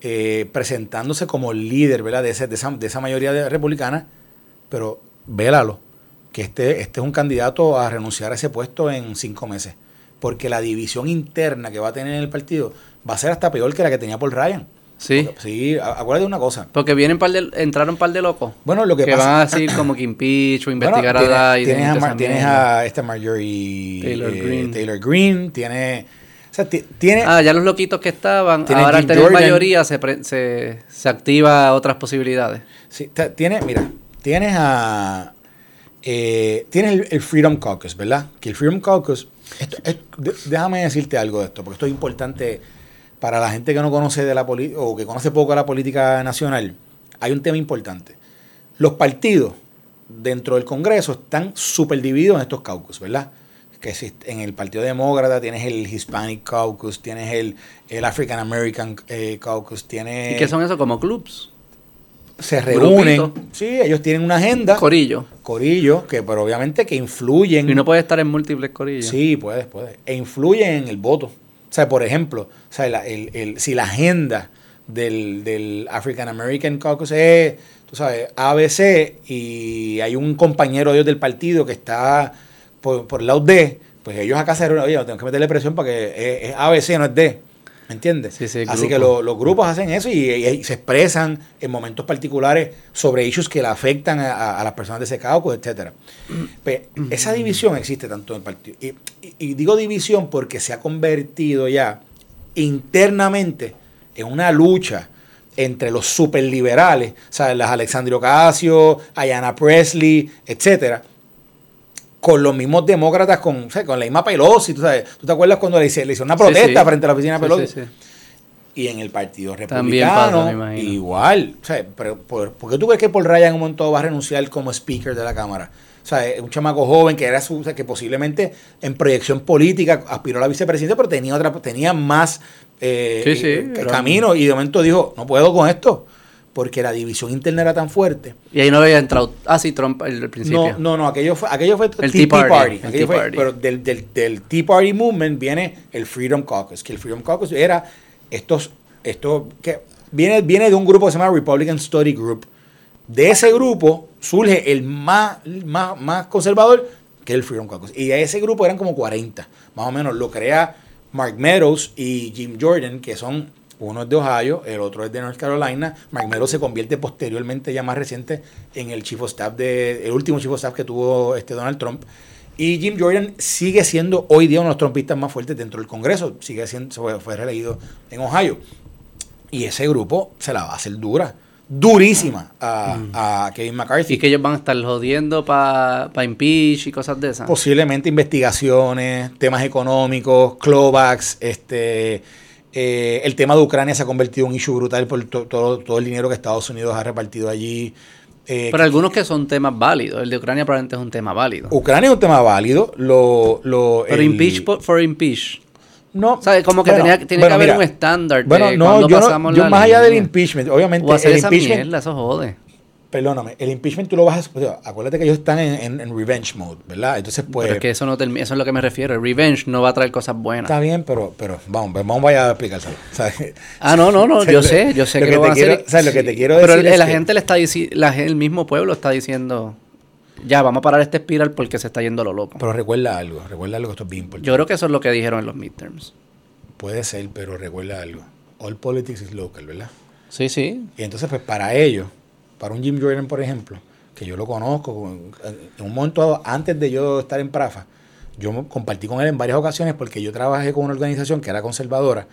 [SPEAKER 1] eh, presentándose como líder. De, de, esa, de esa mayoría de republicana. Pero vélalo, que este, este es un candidato a renunciar a ese puesto en cinco meses. Porque la división interna que va a tener en el partido va a ser hasta peor que la que tenía Paul Ryan.
[SPEAKER 2] Sí.
[SPEAKER 1] Sí, acuérdate de una cosa.
[SPEAKER 2] Porque vienen par de, entraron un par de locos.
[SPEAKER 1] Bueno, lo que,
[SPEAKER 2] que
[SPEAKER 1] pasa
[SPEAKER 2] van a decir como que impeach o investigar
[SPEAKER 1] Bueno,
[SPEAKER 2] a
[SPEAKER 1] tienes, tienes, a, Mar- tienes esta Marjorie
[SPEAKER 2] Taylor
[SPEAKER 1] eh,
[SPEAKER 2] Greene.
[SPEAKER 1] Taylor Green, tiene, o sea, ti- tiene,
[SPEAKER 2] Ah, ya los loquitos que estaban, ahora al tener
[SPEAKER 1] Jordan.
[SPEAKER 2] mayoría se, pre- se, se activa otras posibilidades.
[SPEAKER 1] sí, tiene, mira, tienes a, eh, tienes el, el Freedom Caucus, ¿verdad? Que el Freedom Caucus, esto, es- de- déjame decirte algo de esto, porque esto es importante para la gente que no conoce de la política o que conoce poco de la política nacional. Hay un tema importante. Los partidos dentro del Congreso están súper divididos en estos caucus, ¿verdad? Que si en el Partido Demócrata tienes el Hispanic Caucus, tienes el, el African American eh, Caucus, tienes...
[SPEAKER 2] ¿Y qué son eso? Como clubs.
[SPEAKER 1] Se reúnen.
[SPEAKER 2] Grupito.
[SPEAKER 1] Sí, ellos tienen una agenda.
[SPEAKER 2] Corillo.
[SPEAKER 1] Corillo, que pero obviamente que influyen.
[SPEAKER 2] Y no puede estar en múltiples corillos.
[SPEAKER 1] Sí, puedes, puedes. E influyen en el voto. O sea, por ejemplo, o sea, el- el- si la agenda del, del African American Caucus es, tú sabes, ABC y hay un compañero de ellos del partido que está por, por el lado D, pues ellos acá se reúnen, oye, tengo que meterle presión para que es, es ABC, no es D. ¿Me entiendes?
[SPEAKER 2] Sí, sí,
[SPEAKER 1] Así que lo- los grupos hacen eso y, y se expresan en momentos particulares sobre issues que le afectan a, las personas de ese caucus, etcétera. Pues, esa división existe tanto en el partido. Y, digo división porque se ha convertido ya internamente en una lucha entre los superliberales, o sea, las Alexandria Ocasio, Ayanna Presley, etcétera, con los mismos demócratas, con, o sea, con la misma Pelosi, ¿tú, sabes? ¿Tú te acuerdas cuando le hice- le hicieron una protesta
[SPEAKER 2] sí.
[SPEAKER 1] frente a la oficina de Pelosi?
[SPEAKER 2] sí, sí.
[SPEAKER 1] Y en el Partido Republicano,
[SPEAKER 2] pasa,
[SPEAKER 1] igual. O sea, pero, ¿por, por qué tú crees que Paul Ryan en un momento va a renunciar como speaker de la Cámara? O sea, un chamaco joven que era su, o sea, que posiblemente en proyección política aspiró a la vicepresidencia, pero tenía otra, tenía más eh, eh, camino y de momento dijo, no puedo con esto. Porque la división interna era tan fuerte.
[SPEAKER 2] Y ahí no había entrado. Ah, sí, Trump al principio.
[SPEAKER 1] No, no, no, aquello fue, aquello fue
[SPEAKER 2] El Tea Party, el
[SPEAKER 1] aquello
[SPEAKER 2] Tea
[SPEAKER 1] fue-
[SPEAKER 2] Party.
[SPEAKER 1] Pero del, del, del Tea Party Movement viene el Freedom Caucus, que el Freedom Caucus era estos, esto que viene, viene de un grupo que se llama Republican Study Group. De ese grupo surge el más, más, más conservador, que es el Freedom Caucus. Y a ese grupo eran como 40, más o menos. Lo crea Mark Meadows y Jim Jordan, que son uno es de Ohio, el otro es de North Carolina. Meadows se convierte posteriormente, ya más reciente, en el chief of staff de, el último chief of staff que tuvo este Donald Trump. Y Jim Jordan sigue siendo hoy día uno de los trumpistas más fuertes dentro del Congreso. Sigue siendo, fue, reelegido en Ohio. Y ese grupo se la va a hacer dura, durísima a, a Kevin McCarthy.
[SPEAKER 2] Y que ellos van a estar jodiendo para impeach y cosas de esas.
[SPEAKER 1] Posiblemente investigaciones, temas económicos, clawbacks, este, eh, el tema de Ucrania se ha convertido en un issue brutal por to- todo, todo el dinero que Estados Unidos ha repartido allí. Eh,
[SPEAKER 2] Pero algunos que son temas válidos. El de Ucrania probablemente es un tema válido.
[SPEAKER 1] Ucrania es un tema válido. Lo, lo,
[SPEAKER 2] Pero
[SPEAKER 1] el-
[SPEAKER 2] impeach por, for impeach.
[SPEAKER 1] No,
[SPEAKER 2] ¿Sabes? Como que
[SPEAKER 1] bueno,
[SPEAKER 2] tenía, tiene
[SPEAKER 1] bueno,
[SPEAKER 2] que haber
[SPEAKER 1] mira,
[SPEAKER 2] un estándar.
[SPEAKER 1] Bueno, no, yo, no- más allá del impeachment, obviamente,
[SPEAKER 2] O hacer
[SPEAKER 1] el
[SPEAKER 2] esa
[SPEAKER 1] impeachment,
[SPEAKER 2] mierda, eso jode.
[SPEAKER 1] Perdóname, el impeachment tú lo vas a, o sea, acuérdate que ellos están en, en- en revenge mode, ¿verdad? Entonces, pues,
[SPEAKER 2] Pero es que eso, no termi- eso es lo que me refiero. El revenge no va a traer cosas buenas.
[SPEAKER 1] está bien, pero, pero vamos, pues, vamos vaya a explicárselo, ¿sabes?
[SPEAKER 2] Ah, no, no, no,
[SPEAKER 1] O sea,
[SPEAKER 2] yo sé, yo sé
[SPEAKER 1] lo
[SPEAKER 2] que,
[SPEAKER 1] que
[SPEAKER 2] lo van a hacer.
[SPEAKER 1] sea, lo que te quiero
[SPEAKER 2] Pero
[SPEAKER 1] decir es
[SPEAKER 2] la
[SPEAKER 1] que-
[SPEAKER 2] gente le está diciendo, el mismo pueblo está diciendo, ya, vamos a parar este espiral porque se está yendo lo loco.
[SPEAKER 1] Pero recuerda algo, recuerda algo, esto es bien importante.
[SPEAKER 2] Yo creo que eso es lo que dijeron en los midterms.
[SPEAKER 1] Puede ser, pero recuerda algo. All politics is local, ¿verdad?
[SPEAKER 2] Sí, sí.
[SPEAKER 1] Y entonces, pues para ellos, para un Jim Jordan, por ejemplo, que yo lo conozco, en un momento antes de yo estar en Prafa, yo compartí con él en varias ocasiones porque yo trabajé con una organización que era conservadora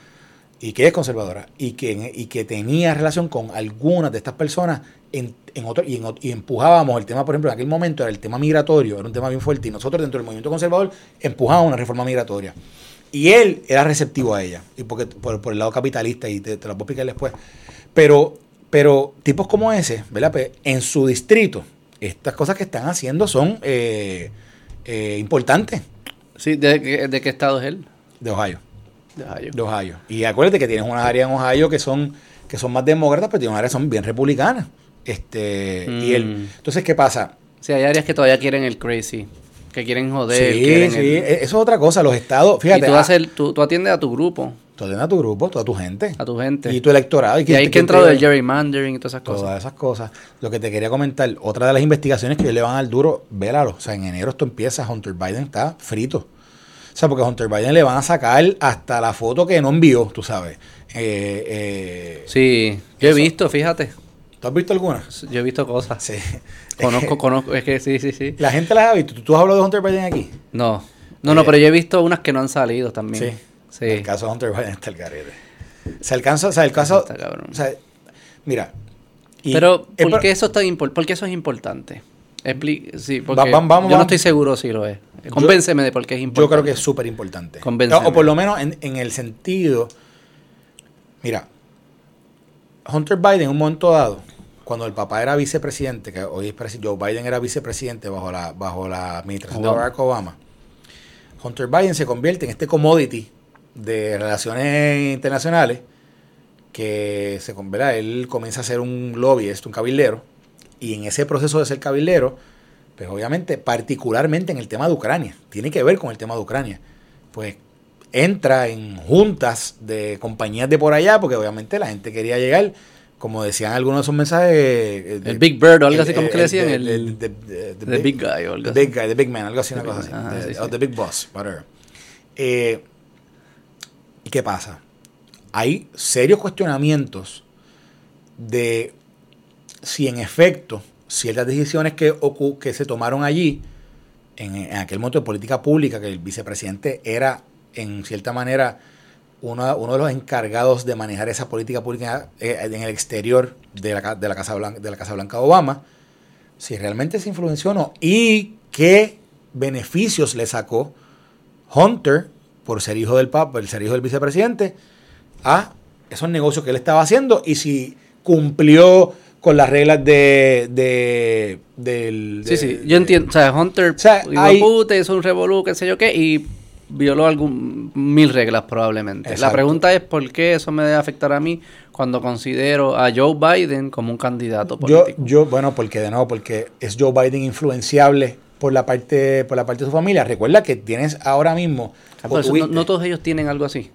[SPEAKER 1] y que es conservadora y que, y que tenía relación con algunas de estas personas en, en otro, y empujábamos el tema, por ejemplo, en aquel momento era el tema migratorio, era un tema bien fuerte y nosotros dentro del movimiento conservador empujábamos una reforma migratoria. Y él era receptivo a ella, y porque, por, por el lado capitalista, y te, te lo puedo explicar después. Pero, pero tipos como ese, ¿verdad? Pues, en su distrito, estas cosas que están haciendo son eh, eh, importantes
[SPEAKER 2] Sí, ¿de, qué- de qué estado es él?
[SPEAKER 1] de Ohio.
[SPEAKER 2] De Ohio.
[SPEAKER 1] De Ohio. Y acuérdate que tienes unas áreas en Ohio que son, que son más demócratas, pero tienes unas áreas que son bien republicanas. Este, y él,
[SPEAKER 2] Mm.
[SPEAKER 1] entonces, ¿qué pasa?
[SPEAKER 2] Sí, hay áreas que todavía quieren el crazy, que quieren joder.
[SPEAKER 1] sí,
[SPEAKER 2] quieren
[SPEAKER 1] sí,
[SPEAKER 2] el-
[SPEAKER 1] e- eso es otra cosa. Los estados, fíjate,
[SPEAKER 2] y tú,
[SPEAKER 1] ah,
[SPEAKER 2] haces- tú, tú atiendes a tu grupo,
[SPEAKER 1] tú atiendes a tu grupo, toda tu gente.
[SPEAKER 2] a tu gente.
[SPEAKER 1] Y tu electorado.
[SPEAKER 2] y ahí que entra del gerrymandering y todas esas cosas.
[SPEAKER 1] Todas esas cosas. Lo que te quería comentar, otra de las investigaciones que ellos le van al duro, vélalo. O sea, en enero esto empieza, Hunter Biden está frito. O sea, porque a Hunter Biden le van a sacar hasta la foto que no envió, tú sabes. Eh, eh,
[SPEAKER 2] Sí, yo he
[SPEAKER 1] Eso.
[SPEAKER 2] visto, fíjate.
[SPEAKER 1] ¿Tú has visto alguna?
[SPEAKER 2] Yo he visto cosas.
[SPEAKER 1] Sí.
[SPEAKER 2] Conozco, conozco, es que sí, sí, sí.
[SPEAKER 1] La gente las ha visto. ¿Tú, tú has hablado de Hunter Biden aquí?
[SPEAKER 2] No, no, no,
[SPEAKER 1] Eh,
[SPEAKER 2] pero yo he visto unas que no han salido también.
[SPEAKER 1] Sí.
[SPEAKER 2] Sí.
[SPEAKER 1] El caso de Hunter Biden está el garete. Se alcanza, o sea, el caso.
[SPEAKER 2] Está cabrón.
[SPEAKER 1] O sea, mira. y-
[SPEAKER 2] Pero, ¿por qué eso, es tan impor- por qué eso es importante? Expli- sí, porque
[SPEAKER 1] Va- va- vamos,
[SPEAKER 2] yo no estoy seguro si lo es. Convénceme de por qué es importante.
[SPEAKER 1] Yo creo que es súper importante.
[SPEAKER 2] Convénceme.
[SPEAKER 1] O, por lo menos en, en el sentido. Mira, Hunter Biden en un momento dado, cuando el papá era vicepresidente, que hoy es presi- Joe Biden era vicepresidente bajo la, bajo la administración de. Barack Obama, Hunter Biden se convierte en este commodity de relaciones internacionales que se ¿verdad? él comienza a ser un lobbyist, un cabildero, y en ese proceso de ser cabildero, pues obviamente, particularmente en el tema de Ucrania, tiene que ver con el tema de Ucrania, pues entra en juntas de compañías de por allá, porque obviamente la gente quería llegar, como decían algunos de esos mensajes. eh, de-
[SPEAKER 2] El Big Bird o algo así
[SPEAKER 1] el-
[SPEAKER 2] como que le decían.
[SPEAKER 1] de-
[SPEAKER 2] El, the Big Guy o algo
[SPEAKER 1] The
[SPEAKER 2] así.
[SPEAKER 1] Big Guy, The Big Man, algo así, una
[SPEAKER 2] The
[SPEAKER 1] cosa así. The-
[SPEAKER 2] sí,
[SPEAKER 1] o. The Big Boss, whatever. Eh, ¿Y qué pasa? Hay serios cuestionamientos de si en efecto ciertas decisiones que, que se tomaron allí, en, aquel momento de política pública, que el vicepresidente era en cierta manera uno, uno de los encargados de manejar esa política pública eh, en el exterior de la, de la Casa Blanca, de la Casa Blanca Obama, si realmente se influenció o no y qué beneficios le sacó Hunter por ser hijo del papa, por ser hijo del vicepresidente, a esos negocios que él estaba haciendo y si cumplió con las reglas de, de del
[SPEAKER 2] Sí,
[SPEAKER 1] de-
[SPEAKER 2] sí, yo entiendo. O sea, Hunter,
[SPEAKER 1] O sea, hay-
[SPEAKER 2] de puta, es un revolú, qué sé yo qué, y violó algún, mil reglas probablemente. La pregunta es por qué eso me debe afectar a mí cuando considero a Joe Biden como un candidato
[SPEAKER 1] Yo,
[SPEAKER 2] político.
[SPEAKER 1] yo, bueno, porque de nuevo, porque es Joe Biden influenciable por la parte, por la parte de su familia. Recuerda que tienes ahora mismo.
[SPEAKER 2] Ah, no, todos ellos tienen algo así.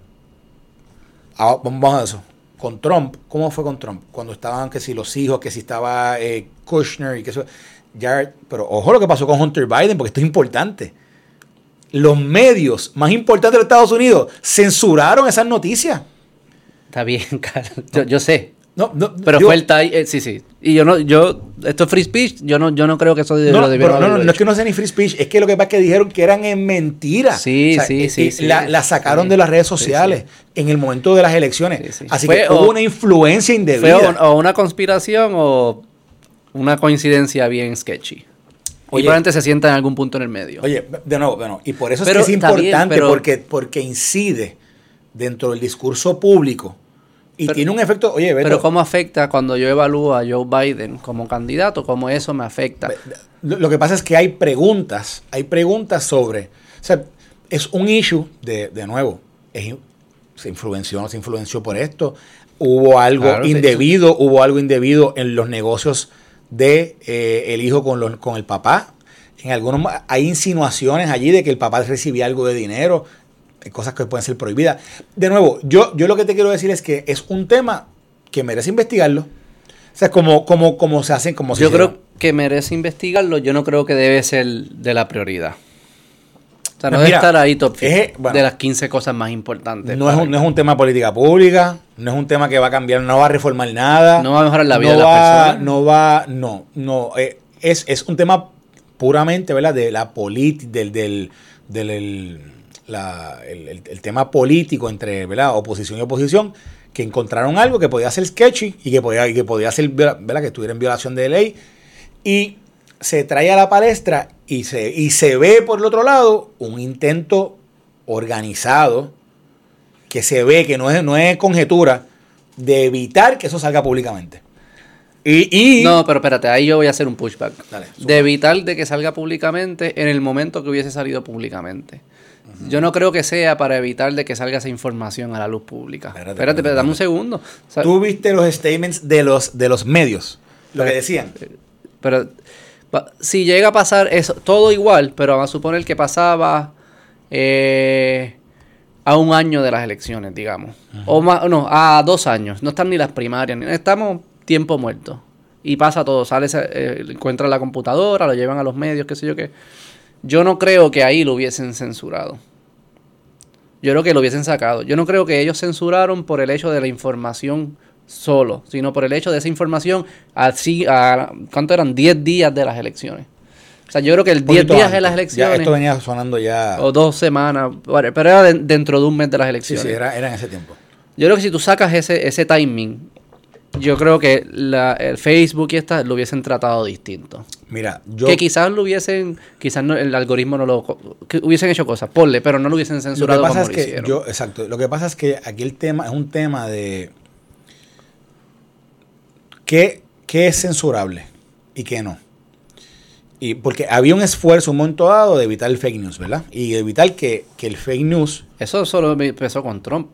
[SPEAKER 1] Ah, vamos a eso. Con Trump, ¿cómo fue con Trump? Cuando estaban, que si los hijos, que si estaba eh, Kushner y que eso. Ya, pero ojo lo que pasó con Hunter Biden, porque esto es importante. Los medios más importantes de los Estados Unidos censuraron esas noticias.
[SPEAKER 2] Está bien, Carlos. Yo, yo sé.
[SPEAKER 1] No, no,
[SPEAKER 2] Pero
[SPEAKER 1] digo,
[SPEAKER 2] fue el time, eh, sí, sí. Y yo no, yo, esto es free speech, yo no, yo no creo que eso de-
[SPEAKER 1] No,
[SPEAKER 2] lo
[SPEAKER 1] pero no, no, no es que no sea ni free speech, es que lo que pasa es que dijeron que eran en mentira.
[SPEAKER 2] Sí, sí,
[SPEAKER 1] eh,
[SPEAKER 2] sí,
[SPEAKER 1] eh,
[SPEAKER 2] sí.
[SPEAKER 1] La, la sacaron
[SPEAKER 2] Sí.
[SPEAKER 1] de las redes sociales
[SPEAKER 2] sí.
[SPEAKER 1] en el momento de las elecciones.
[SPEAKER 2] Sí, sí.
[SPEAKER 1] Así
[SPEAKER 2] Fue
[SPEAKER 1] que
[SPEAKER 2] o-
[SPEAKER 1] hubo una influencia
[SPEAKER 2] Fue
[SPEAKER 1] indebida.
[SPEAKER 2] o, o una conspiración o una coincidencia bien sketchy. y
[SPEAKER 1] Oye.
[SPEAKER 2] probablemente se sienta en algún punto en el medio.
[SPEAKER 1] Oye, de nuevo, bueno, y por eso
[SPEAKER 2] Pero
[SPEAKER 1] es que es
[SPEAKER 2] bien,
[SPEAKER 1] importante
[SPEAKER 2] pero-
[SPEAKER 1] porque, porque incide dentro del discurso público y
[SPEAKER 2] Pero-
[SPEAKER 1] tiene un efecto, oye, Beto,
[SPEAKER 2] Pero ¿cómo afecta cuando yo evalúo a Joe Biden como candidato? ¿Cómo eso me afecta?
[SPEAKER 1] lo, lo que pasa es que hay preguntas, hay preguntas sobre, o sea, es un issue de, de nuevo, es se influenció o no se influenció por esto, hubo algo
[SPEAKER 2] Claro, sí,
[SPEAKER 1] indebido, hubo algo indebido en los negocios de eh, el hijo con, los- con el papá. En algunos hay insinuaciones allí de que el papá recibía algo de dinero, hay cosas que pueden ser prohibidas. De nuevo, yo, yo lo que te quiero decir es que es un tema que merece investigarlo. O sea, como, como, como se hacen, como se
[SPEAKER 2] yo
[SPEAKER 1] hicieron.
[SPEAKER 2] creo que merece investigarlo. Yo no creo que debe ser de la prioridad. O sea, no debe estar ahí top 5
[SPEAKER 1] es- bueno,
[SPEAKER 2] de las 15 cosas más importantes.
[SPEAKER 1] No es, un, no es un tema de política pública, no es un tema que va a cambiar, no va a reformar nada.
[SPEAKER 2] No va a mejorar la vida
[SPEAKER 1] no
[SPEAKER 2] de las
[SPEAKER 1] va-
[SPEAKER 2] personas.
[SPEAKER 1] No va, no, no. eh, es, es un tema puramente, ¿verdad? De la política, del, del, del el, la- el- el- el tema político entre, ¿verdad? Oposición y oposición, que encontraron algo que podía ser sketchy y que podía, y que podía ser, ¿verdad? Que estuviera en violación de ley. Y se trae a la palestra y se, y se ve por el otro lado un intento organizado que se ve que no es, no es conjetura de evitar que eso salga públicamente. Y, y-
[SPEAKER 2] No, pero espérate, ahí yo voy a hacer un pushback.
[SPEAKER 1] Dale,
[SPEAKER 2] de evitar de que salga públicamente en el momento que hubiese salido públicamente. Yo no creo que sea para evitar de que salga esa información a la luz pública.
[SPEAKER 1] Espérate,
[SPEAKER 2] Espérate, dame un segundo. O sea,
[SPEAKER 1] tú viste los statements de los, de los medios, lo que decían.
[SPEAKER 2] Pero pa- si llega a pasar eso, todo igual, pero vamos a suponer que pasaba eh, a un año de las elecciones, digamos. O más, no, a dos años. No están ni las primarias, ni- estamos tiempo muerto. Y pasa todo, sale, eh, encuentra la computadora, lo llevan a los medios, qué sé yo qué. Yo no creo que ahí lo hubiesen censurado. Yo creo que lo hubiesen sacado. Yo no creo que ellos censuraron por el hecho de la información solo, sino por el hecho de esa información así, a, ¿cuánto eran? 10 días de las elecciones. O sea, yo creo que el 10
[SPEAKER 1] Poquito
[SPEAKER 2] días
[SPEAKER 1] antes.
[SPEAKER 2] de las
[SPEAKER 1] Ya
[SPEAKER 2] elecciones,
[SPEAKER 1] esto venía sonando ya.
[SPEAKER 2] o dos semanas, pero era de- dentro de un mes de las
[SPEAKER 1] sí,
[SPEAKER 2] elecciones.
[SPEAKER 1] sí, era, era en ese tiempo.
[SPEAKER 2] Yo creo que si tú sacas ese, ese timing, yo creo que la, el Facebook y esta lo hubiesen tratado distinto.
[SPEAKER 1] Mira, yo.
[SPEAKER 2] que quizás lo hubiesen, quizás no- el algoritmo no lo, que hubiesen hecho cosas, ponle, pero no lo hubiesen
[SPEAKER 1] Lo que
[SPEAKER 2] censurado
[SPEAKER 1] pasa
[SPEAKER 2] como
[SPEAKER 1] es
[SPEAKER 2] lo
[SPEAKER 1] que
[SPEAKER 2] hicieron.
[SPEAKER 1] yo, exacto, lo que pasa es que aquí el tema es un tema de qué, qué es censurable y qué no. Y porque había un esfuerzo un momento dado de evitar el fake news, ¿verdad? Y evitar que, que el fake news,
[SPEAKER 2] Eso solo empezó con Trump.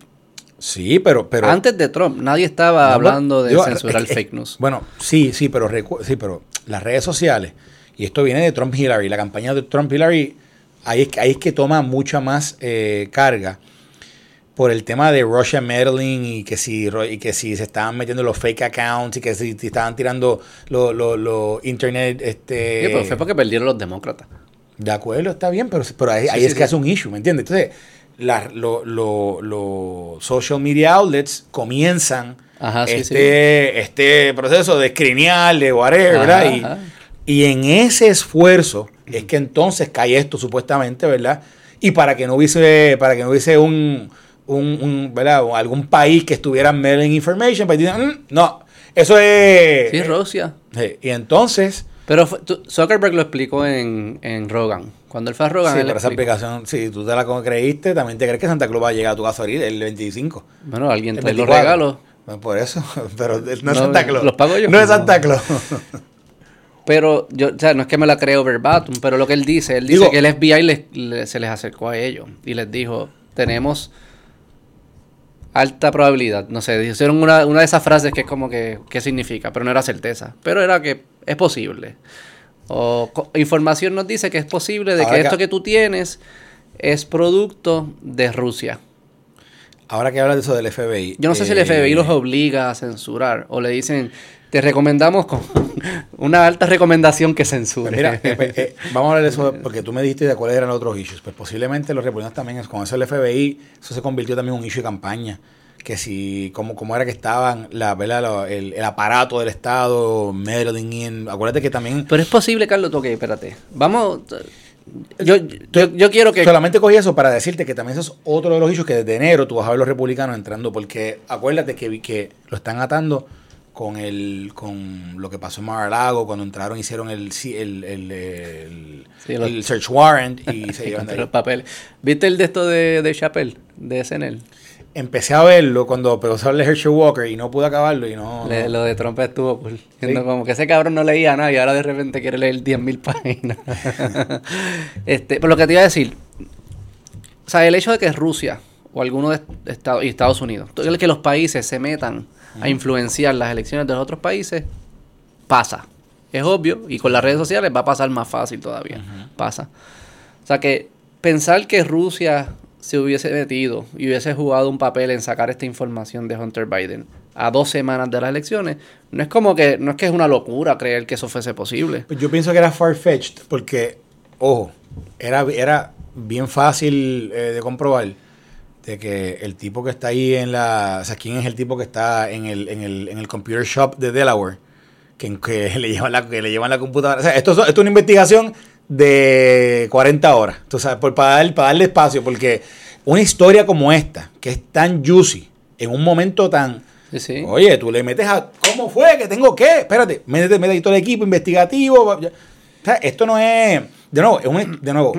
[SPEAKER 1] Sí, pero... pero
[SPEAKER 2] Antes de Trump, nadie estaba
[SPEAKER 1] No,
[SPEAKER 2] hablando de censurar el
[SPEAKER 1] es-
[SPEAKER 2] fake news.
[SPEAKER 1] Bueno, sí, sí, pero sí, pero las redes sociales, y esto viene de Trump Hillary, la campaña de Trump Hillary, ahí es, que- ahí es que toma mucha más eh, carga por el tema de Russia meddling y que si y que si se estaban metiendo los fake accounts y que si, si estaban tirando los los internet este
[SPEAKER 2] Sí, pero fue porque perdieron los demócratas.
[SPEAKER 1] de acuerdo, está bien, pero, pero ahí,
[SPEAKER 2] Sí,
[SPEAKER 1] ahí
[SPEAKER 2] sí,
[SPEAKER 1] es que hace un issue, ¿me entiendes? Entonces, la- lo- lo- los social media outlets comienzan
[SPEAKER 2] Ajá, sí,
[SPEAKER 1] este, este proceso de escrinear, de whatever,
[SPEAKER 2] Ajá,
[SPEAKER 1] ¿verdad? Y,
[SPEAKER 2] ajá.
[SPEAKER 1] y en ese esfuerzo es que entonces cae esto supuestamente, ¿verdad? Y para que no hubiese, para que no hubiese un, un, un, ¿verdad? O algún país que estuviera mailing information, pues dicen, "Mm, no, eso es...
[SPEAKER 2] Sí, Rusia.
[SPEAKER 1] Sí, Y entonces...
[SPEAKER 2] Pero Zuckerberg lo explicó en, en Rogan. Cuando a Rogan,
[SPEAKER 1] Sí, pero esa
[SPEAKER 2] explicó.
[SPEAKER 1] aplicación, si tú te la creíste, también te crees que Santa Claus va a llegar a tu casa ahorita el 25.
[SPEAKER 2] Bueno, alguien
[SPEAKER 1] El
[SPEAKER 2] trae los
[SPEAKER 1] 24.
[SPEAKER 2] regalos.
[SPEAKER 1] Bueno, por eso, pero no es
[SPEAKER 2] No,
[SPEAKER 1] Santa Claus.
[SPEAKER 2] ¿los pago yo?
[SPEAKER 1] No es Santa Claus.
[SPEAKER 2] Pero yo, o sea, no es que me la creo verbatim, pero lo que él dice, él dice
[SPEAKER 1] Digo-
[SPEAKER 2] que el FBI les- le- se les acercó a ellos y les dijo, tenemos alta probabilidad, no sé, hicieron una, una de esas frases que es como que, ¿qué significa? Pero no era certeza, pero era que es posible. O información nos dice que es posible de
[SPEAKER 1] Ahora
[SPEAKER 2] que
[SPEAKER 1] que-
[SPEAKER 2] esto que tú tienes es producto de Rusia.
[SPEAKER 1] Ahora que hablas de eso del FBI.
[SPEAKER 2] Yo no sé si el
[SPEAKER 1] eh,
[SPEAKER 2] FBI los obliga a censurar o le dicen, te recomendamos con una alta recomendación que censure.
[SPEAKER 1] Pues mira, eh, pues, eh, vamos a hablar de eso porque tú me dijiste de cuáles eran los otros issues. Pues posiblemente los republicanos también, con eso del FBI, eso se convirtió también en un issue de campaña. Que si, como, como era que estaban, la, ¿verdad? Lo- el, el aparato del Estado, meddling in. Acuérdate que también.
[SPEAKER 2] Pero es posible, Carlos, ok, espérate. Vamos, yo, yo, yo quiero que...
[SPEAKER 1] Solamente cogí eso para decirte que también eso es otro de los issues que desde enero tú vas a ver los republicanos entrando. Porque acuérdate que, vi que lo están atando con el con lo que pasó en Mar-a-Lago cuando entraron hicieron el sí, el, el, el-
[SPEAKER 2] Sí, los-
[SPEAKER 1] el search warrant y se llevan de ahí.
[SPEAKER 2] los papeles. ¿Viste el de esto de, de Chappelle, de SNL?
[SPEAKER 1] Empecé a verlo cuando empezó a hablar de Herschel Walker y no pude acabarlo y no...
[SPEAKER 2] Le- lo de Trump estuvo cool. Siendo
[SPEAKER 1] Sí.
[SPEAKER 2] como que ese cabrón no leía nada y ahora de repente quiere leer 10.000 páginas. este, pero lo que te iba a decir, o sea, el hecho de que Rusia o alguno de Estados y Estados Unidos, que los países se metan a influenciar las elecciones de los otros países, pasa. Es obvio y con las redes sociales va a pasar más fácil todavía. Pasa. O sea que pensar que Rusia se hubiese metido y hubiese jugado un papel en sacar esta información de Hunter Biden a dos semanas de las elecciones, no es como que, no es que es una locura creer que eso fuese posible.
[SPEAKER 1] Pues yo pienso que era far-fetched porque, ojo, era, era bien fácil eh, de comprobar de que el tipo que está ahí en la... O sea, quién es el tipo que está en el, en el, en el computer shop de Delaware, que, que le, llevan la, que le llevan la computadora. O sea, esto, es- esto es una investigación de 40 horas, tú sabes, por, para, dar- para darle espacio, porque una historia como esta, que es tan juicy, en un momento tan...
[SPEAKER 2] Sí, sí.
[SPEAKER 1] Oye, tú le metes a. ¿Cómo fue? ¿Que tengo qué? Espérate, métete, métete todo el equipo investigativo. O sea, esto no es. De nuevo, es un- de nuevo.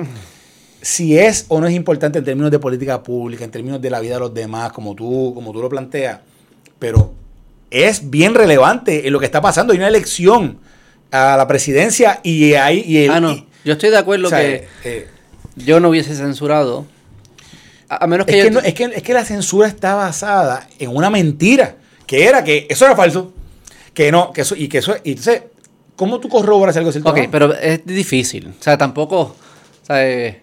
[SPEAKER 1] Si es o no es importante en términos de política pública, en términos de la vida de los demás, como tú, como tú lo planteas, pero es bien relevante en lo que está pasando. Hay una elección a la presidencia y hay. Y el-
[SPEAKER 2] ah, no.
[SPEAKER 1] y-
[SPEAKER 2] Yo estoy de acuerdo
[SPEAKER 1] o sea,
[SPEAKER 2] que
[SPEAKER 1] eh,
[SPEAKER 2] yo no hubiese censurado. A, a menos que
[SPEAKER 1] es,
[SPEAKER 2] yo...
[SPEAKER 1] que no- es, que, es que la censura está basada en una mentira, que era que eso era falso, que no, que eso, y que eso, y entonces, ¿cómo tú corroboras algo cierto?
[SPEAKER 2] Ok,
[SPEAKER 1] no?
[SPEAKER 2] pero es difícil. O sea, tampoco. O sea, eh,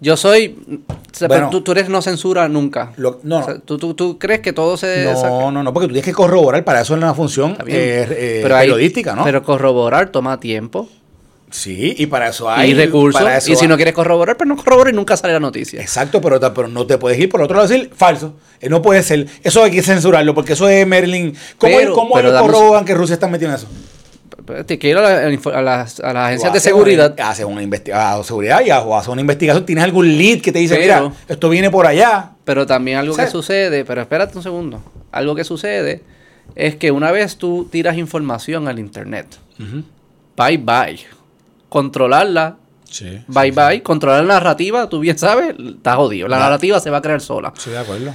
[SPEAKER 2] yo soy. o sea,
[SPEAKER 1] Bueno.
[SPEAKER 2] pero tú, tú eres no censura nunca.
[SPEAKER 1] Lo- no,
[SPEAKER 2] O sea, ¿tú, tú, tú crees que todo se. saca?
[SPEAKER 1] no, no, no, porque tú tienes que corroborar, para eso es una función eh, eh,
[SPEAKER 2] Pero hay-
[SPEAKER 1] periodística, ¿no?
[SPEAKER 2] Pero corroborar toma tiempo
[SPEAKER 1] sí, y para eso hay
[SPEAKER 2] y recursos.
[SPEAKER 1] para eso
[SPEAKER 2] Y si
[SPEAKER 1] hay-
[SPEAKER 2] no quieres corroborar, pues no corroborar y nunca sale la noticia.
[SPEAKER 1] Exacto, pero, pero no te puedes ir por otro lado decir falso. Eh, no puede ser. Eso hay que censurarlo, porque eso es Merlin. ¿Cómo,
[SPEAKER 2] Pero-
[SPEAKER 1] cómo
[SPEAKER 2] pero
[SPEAKER 1] corroboran que Rusia está metido en eso?
[SPEAKER 2] Te quiero a, la- a las, a las agencias de seguridad.
[SPEAKER 1] Una, haces una investigación, seguridad y haces una investigación. Tienes algún lead que te dice,
[SPEAKER 2] Pero-
[SPEAKER 1] mira, esto viene por allá.
[SPEAKER 2] Pero también algo que sucede, pero espérate un segundo. Algo que sucede es que una vez tú tiras información al internet, bye bye. Controlarla,
[SPEAKER 1] Sí.
[SPEAKER 2] bye bye. Controlar la narrativa, tú bien sabes, está jodido. La narrativa se va a crear sola.
[SPEAKER 1] Sí, de acuerdo.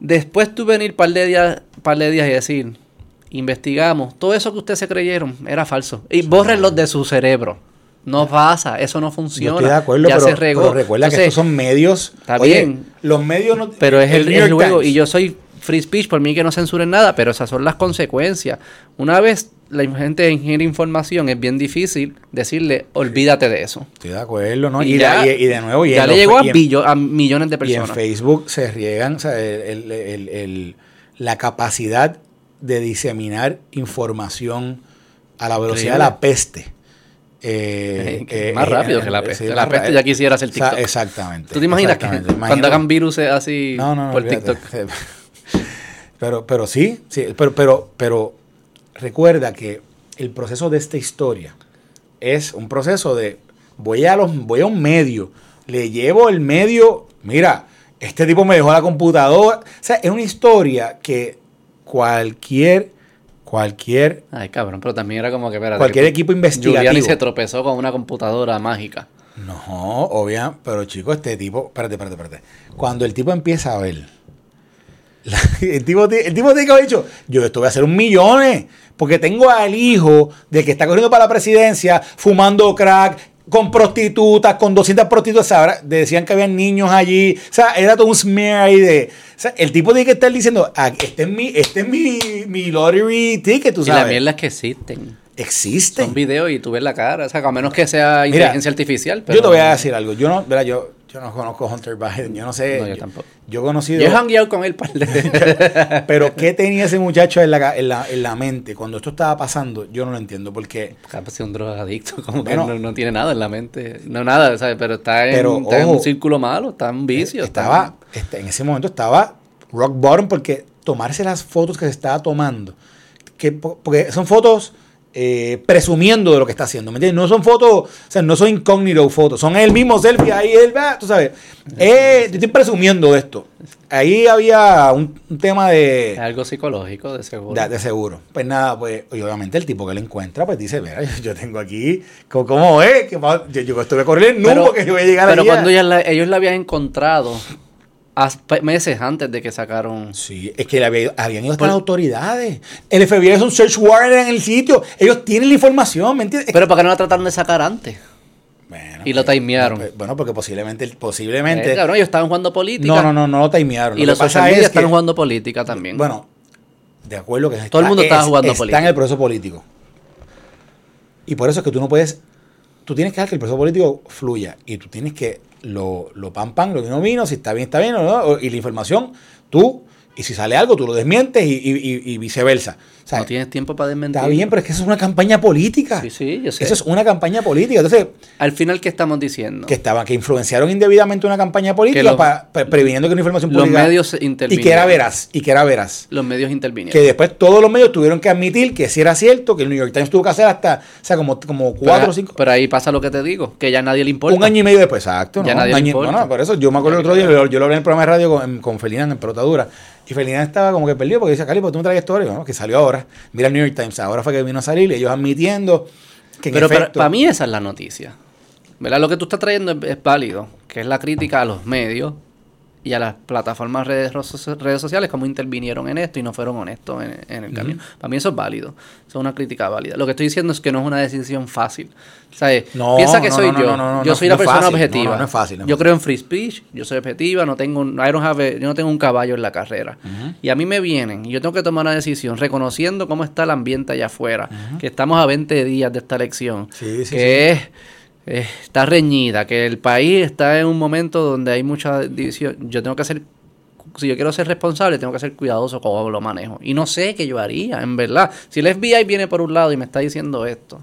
[SPEAKER 2] Después tú venir par de días, par de días y decir, investigamos, todo eso que ustedes se creyeron era falso. Y bórrenlo de su cerebro. No pasa, eso no
[SPEAKER 1] Yo
[SPEAKER 2] funciona.
[SPEAKER 1] estoy de acuerdo,
[SPEAKER 2] ya
[SPEAKER 1] pero,
[SPEAKER 2] se regó.
[SPEAKER 1] pero recuerda que estos son medios.
[SPEAKER 2] está
[SPEAKER 1] Oye,
[SPEAKER 2] bien.
[SPEAKER 1] Los medios no.
[SPEAKER 2] Pero es el, el
[SPEAKER 1] York
[SPEAKER 2] juego
[SPEAKER 1] Times.
[SPEAKER 2] y yo soy free speech, por mí que no censuren nada, pero esas son las consecuencias. Una vez la gente ingiere información, es bien difícil decirle, olvídate de eso.
[SPEAKER 1] Estoy de acuerdo, ¿no? Y,
[SPEAKER 2] Y ya-
[SPEAKER 1] de, y- y de nuevo, y
[SPEAKER 2] ya le
[SPEAKER 1] los-
[SPEAKER 2] llegó a,
[SPEAKER 1] y en-
[SPEAKER 2] billo- a millones de
[SPEAKER 1] Y en
[SPEAKER 2] personas.
[SPEAKER 1] Facebook se riegan o sea, el- el- el- el- la capacidad de diseminar información a la velocidad de la peste. Eh, eh,
[SPEAKER 2] más
[SPEAKER 1] eh,
[SPEAKER 2] rápido que la
[SPEAKER 1] sí,
[SPEAKER 2] peste.
[SPEAKER 1] más
[SPEAKER 2] la peste ya quisiera hacer TikTok.
[SPEAKER 1] exactamente.
[SPEAKER 2] ¿Tú te imaginas que cuando hagan virus así
[SPEAKER 1] No, no, no.
[SPEAKER 2] por
[SPEAKER 1] olvídate.
[SPEAKER 2] TikTok?
[SPEAKER 1] Pero, pero sí, sí, pero, pero, pero recuerda que el proceso de esta historia es un proceso de voy a los, voy a un medio, le llevo el medio, mira, este tipo me dejó la computadora. O sea, es una historia que cualquier, cualquier,
[SPEAKER 2] Ay, cabrón, pero también era como que, espérate.
[SPEAKER 1] cualquier equipo
[SPEAKER 2] Giuliani
[SPEAKER 1] investigativo.
[SPEAKER 2] se tropezó con una computadora mágica.
[SPEAKER 1] No, obvia, pero chico, este tipo, espérate, espérate, espérate. Cuando el tipo empieza a ver La- el, tipo, ti- el tipo tiene que haber dicho, yo esto voy a hacer un millón, porque tengo al hijo del que está corriendo para la presidencia, fumando crack, con prostitutas, con 200 prostitutas, ahora decían que habían niños allí, o sea, era todo un smear ahí de... O sea, el tipo tiene que estar diciendo, "Ah, este es mi, este es mi, mi lottery ticket, tú
[SPEAKER 2] Y las
[SPEAKER 1] sabes.
[SPEAKER 2] mierdas que existen.
[SPEAKER 1] Existen.
[SPEAKER 2] Son videos y tú ves la cara. O sea, a menos que sea
[SPEAKER 1] Mira,
[SPEAKER 2] inteligencia artificial. Pero
[SPEAKER 1] yo te voy a decir algo. Yo no, verá, yo, yo no conozco a Hunter Biden. Yo no sé.
[SPEAKER 2] No, yo tampoco.
[SPEAKER 1] Yo he conocido.
[SPEAKER 2] Yo he hangueado con él par de
[SPEAKER 1] pero ¿qué tenía ese muchacho en la, en, la, en la mente cuando esto estaba pasando? Yo no lo entiendo. Porque.
[SPEAKER 2] Capaz un drogadicto, como
[SPEAKER 1] Bueno.
[SPEAKER 2] que no, no tiene nada en la mente. No, nada, ¿sabes? Pero está en,
[SPEAKER 1] Pero,
[SPEAKER 2] está en
[SPEAKER 1] ojo,
[SPEAKER 2] un círculo malo, está en vicio. está
[SPEAKER 1] estaba. este, en ese momento estaba rock bottom porque tomarse las fotos que se estaba tomando. Que, po- porque son fotos. Eh, presumiendo de lo que está haciendo, ¿me entiendes? No son fotos, o sea, no son incógnito fotos, son el mismo selfie ahí, él va, tú sabes. Eh, yo estoy presumiendo de esto. Ahí había un, un tema de,
[SPEAKER 2] algo psicológico, de seguro.
[SPEAKER 1] De, de seguro. Pues nada, pues y obviamente el tipo que lo encuentra, pues dice, mira, yo, tengo aquí, ¿cómo, es? Que va- yo, yo estuve a correr el nudo que yo voy a llegar
[SPEAKER 2] pero cuando ellos la, ellos la habían encontrado meses antes de que sacaron.
[SPEAKER 1] Sí, es que le había ido- habían ido hasta las autoridades. El FBI es un search warrant en el sitio. Ellos tienen la información, ¿me entiendes?
[SPEAKER 2] Pero ¿para qué no la trataron de sacar antes?
[SPEAKER 1] Bueno,
[SPEAKER 2] y lo
[SPEAKER 1] pues,
[SPEAKER 2] timearon.
[SPEAKER 1] pues, Bueno, porque posiblemente, posiblemente.
[SPEAKER 2] Eh, cabrón, ellos estaban jugando política.
[SPEAKER 1] no, no, no, no lo timearon.
[SPEAKER 2] Y
[SPEAKER 1] Lo
[SPEAKER 2] los social media
[SPEAKER 1] es
[SPEAKER 2] están
[SPEAKER 1] que-
[SPEAKER 2] jugando política también.
[SPEAKER 1] Bueno, de acuerdo que
[SPEAKER 2] Todo el mundo estaba jugando
[SPEAKER 1] está
[SPEAKER 2] política.
[SPEAKER 1] en el proceso político. Y por eso es que tú no puedes, tú tienes que dejar que el proceso político fluya y tú tienes que lo, lo pam pam, lo que no vino, si está bien, está bien, no, y la información, tú, y si sale algo, tú lo desmientes y- y- y viceversa. O sea,
[SPEAKER 2] no tienes tiempo para desmentir.
[SPEAKER 1] está bien, pero es que eso es una campaña política.
[SPEAKER 2] Sí, sí, yo sé.
[SPEAKER 1] Eso es una campaña política. Entonces,
[SPEAKER 2] Al final, ¿qué estamos diciendo?
[SPEAKER 1] que estaban, que influenciaron indebidamente una campaña política
[SPEAKER 2] los-
[SPEAKER 1] pa- pre- previniendo que una información
[SPEAKER 2] los
[SPEAKER 1] pública.
[SPEAKER 2] medios
[SPEAKER 1] y
[SPEAKER 2] intervinieron.
[SPEAKER 1] que era veraz, y que era veraz.
[SPEAKER 2] Los medios intervinieron.
[SPEAKER 1] Que después todos los medios tuvieron que admitir que sí era cierto, que el New York Times tuvo que hacer hasta, o sea, como, como cuatro o cinco.
[SPEAKER 2] pero ahí pasa lo que te digo, que ya nadie le importa.
[SPEAKER 1] Un año y medio después, exacto.
[SPEAKER 2] Ya
[SPEAKER 1] ¿no?
[SPEAKER 2] nadie
[SPEAKER 1] Un
[SPEAKER 2] le importa.
[SPEAKER 1] bueno, por eso yo me acuerdo el otro día, yo, yo lo hablé en el programa de radio con, con Felina en Pelotadura. Y Felina estaba como que perdido porque dice, Cali, ¿por qué tú me traes? Y "No, que salió ahora. Mira el New York Times, ahora fue que vino a salir y ellos admitiendo que en
[SPEAKER 2] Pero para mí esa es la noticia. ¿Verdad? Lo que tú estás trayendo es, es válido, que es la crítica a los medios y a las plataformas redes, redes sociales, como intervinieron en esto y no fueron honestos en, en el cambio. Para mí eso es válido. Eso es una crítica válida. Lo que estoy diciendo es que no es una decisión fácil. ¿Sabes?
[SPEAKER 1] No,
[SPEAKER 2] Piensa que
[SPEAKER 1] no,
[SPEAKER 2] soy
[SPEAKER 1] no,
[SPEAKER 2] yo.
[SPEAKER 1] no, no,
[SPEAKER 2] yo soy la persona
[SPEAKER 1] fácil.
[SPEAKER 2] objetiva.
[SPEAKER 1] Es fácil,
[SPEAKER 2] yo creo en free speech, yo soy objetiva, no tengo un, I don't have a- yo no tengo un caballo en la carrera. Y a mí me vienen, y yo tengo que tomar una decisión reconociendo cómo está el ambiente allá afuera, que estamos a 20 días de esta elección,
[SPEAKER 1] Sí, sí,
[SPEAKER 2] que es eh, está reñida, que el país está en un momento donde hay mucha división. Yo tengo que ser, si yo quiero ser responsable, tengo que ser cuidadoso con cómo lo manejo. Y no sé qué yo haría, en verdad. Si el FBI viene por un lado y me está diciendo esto,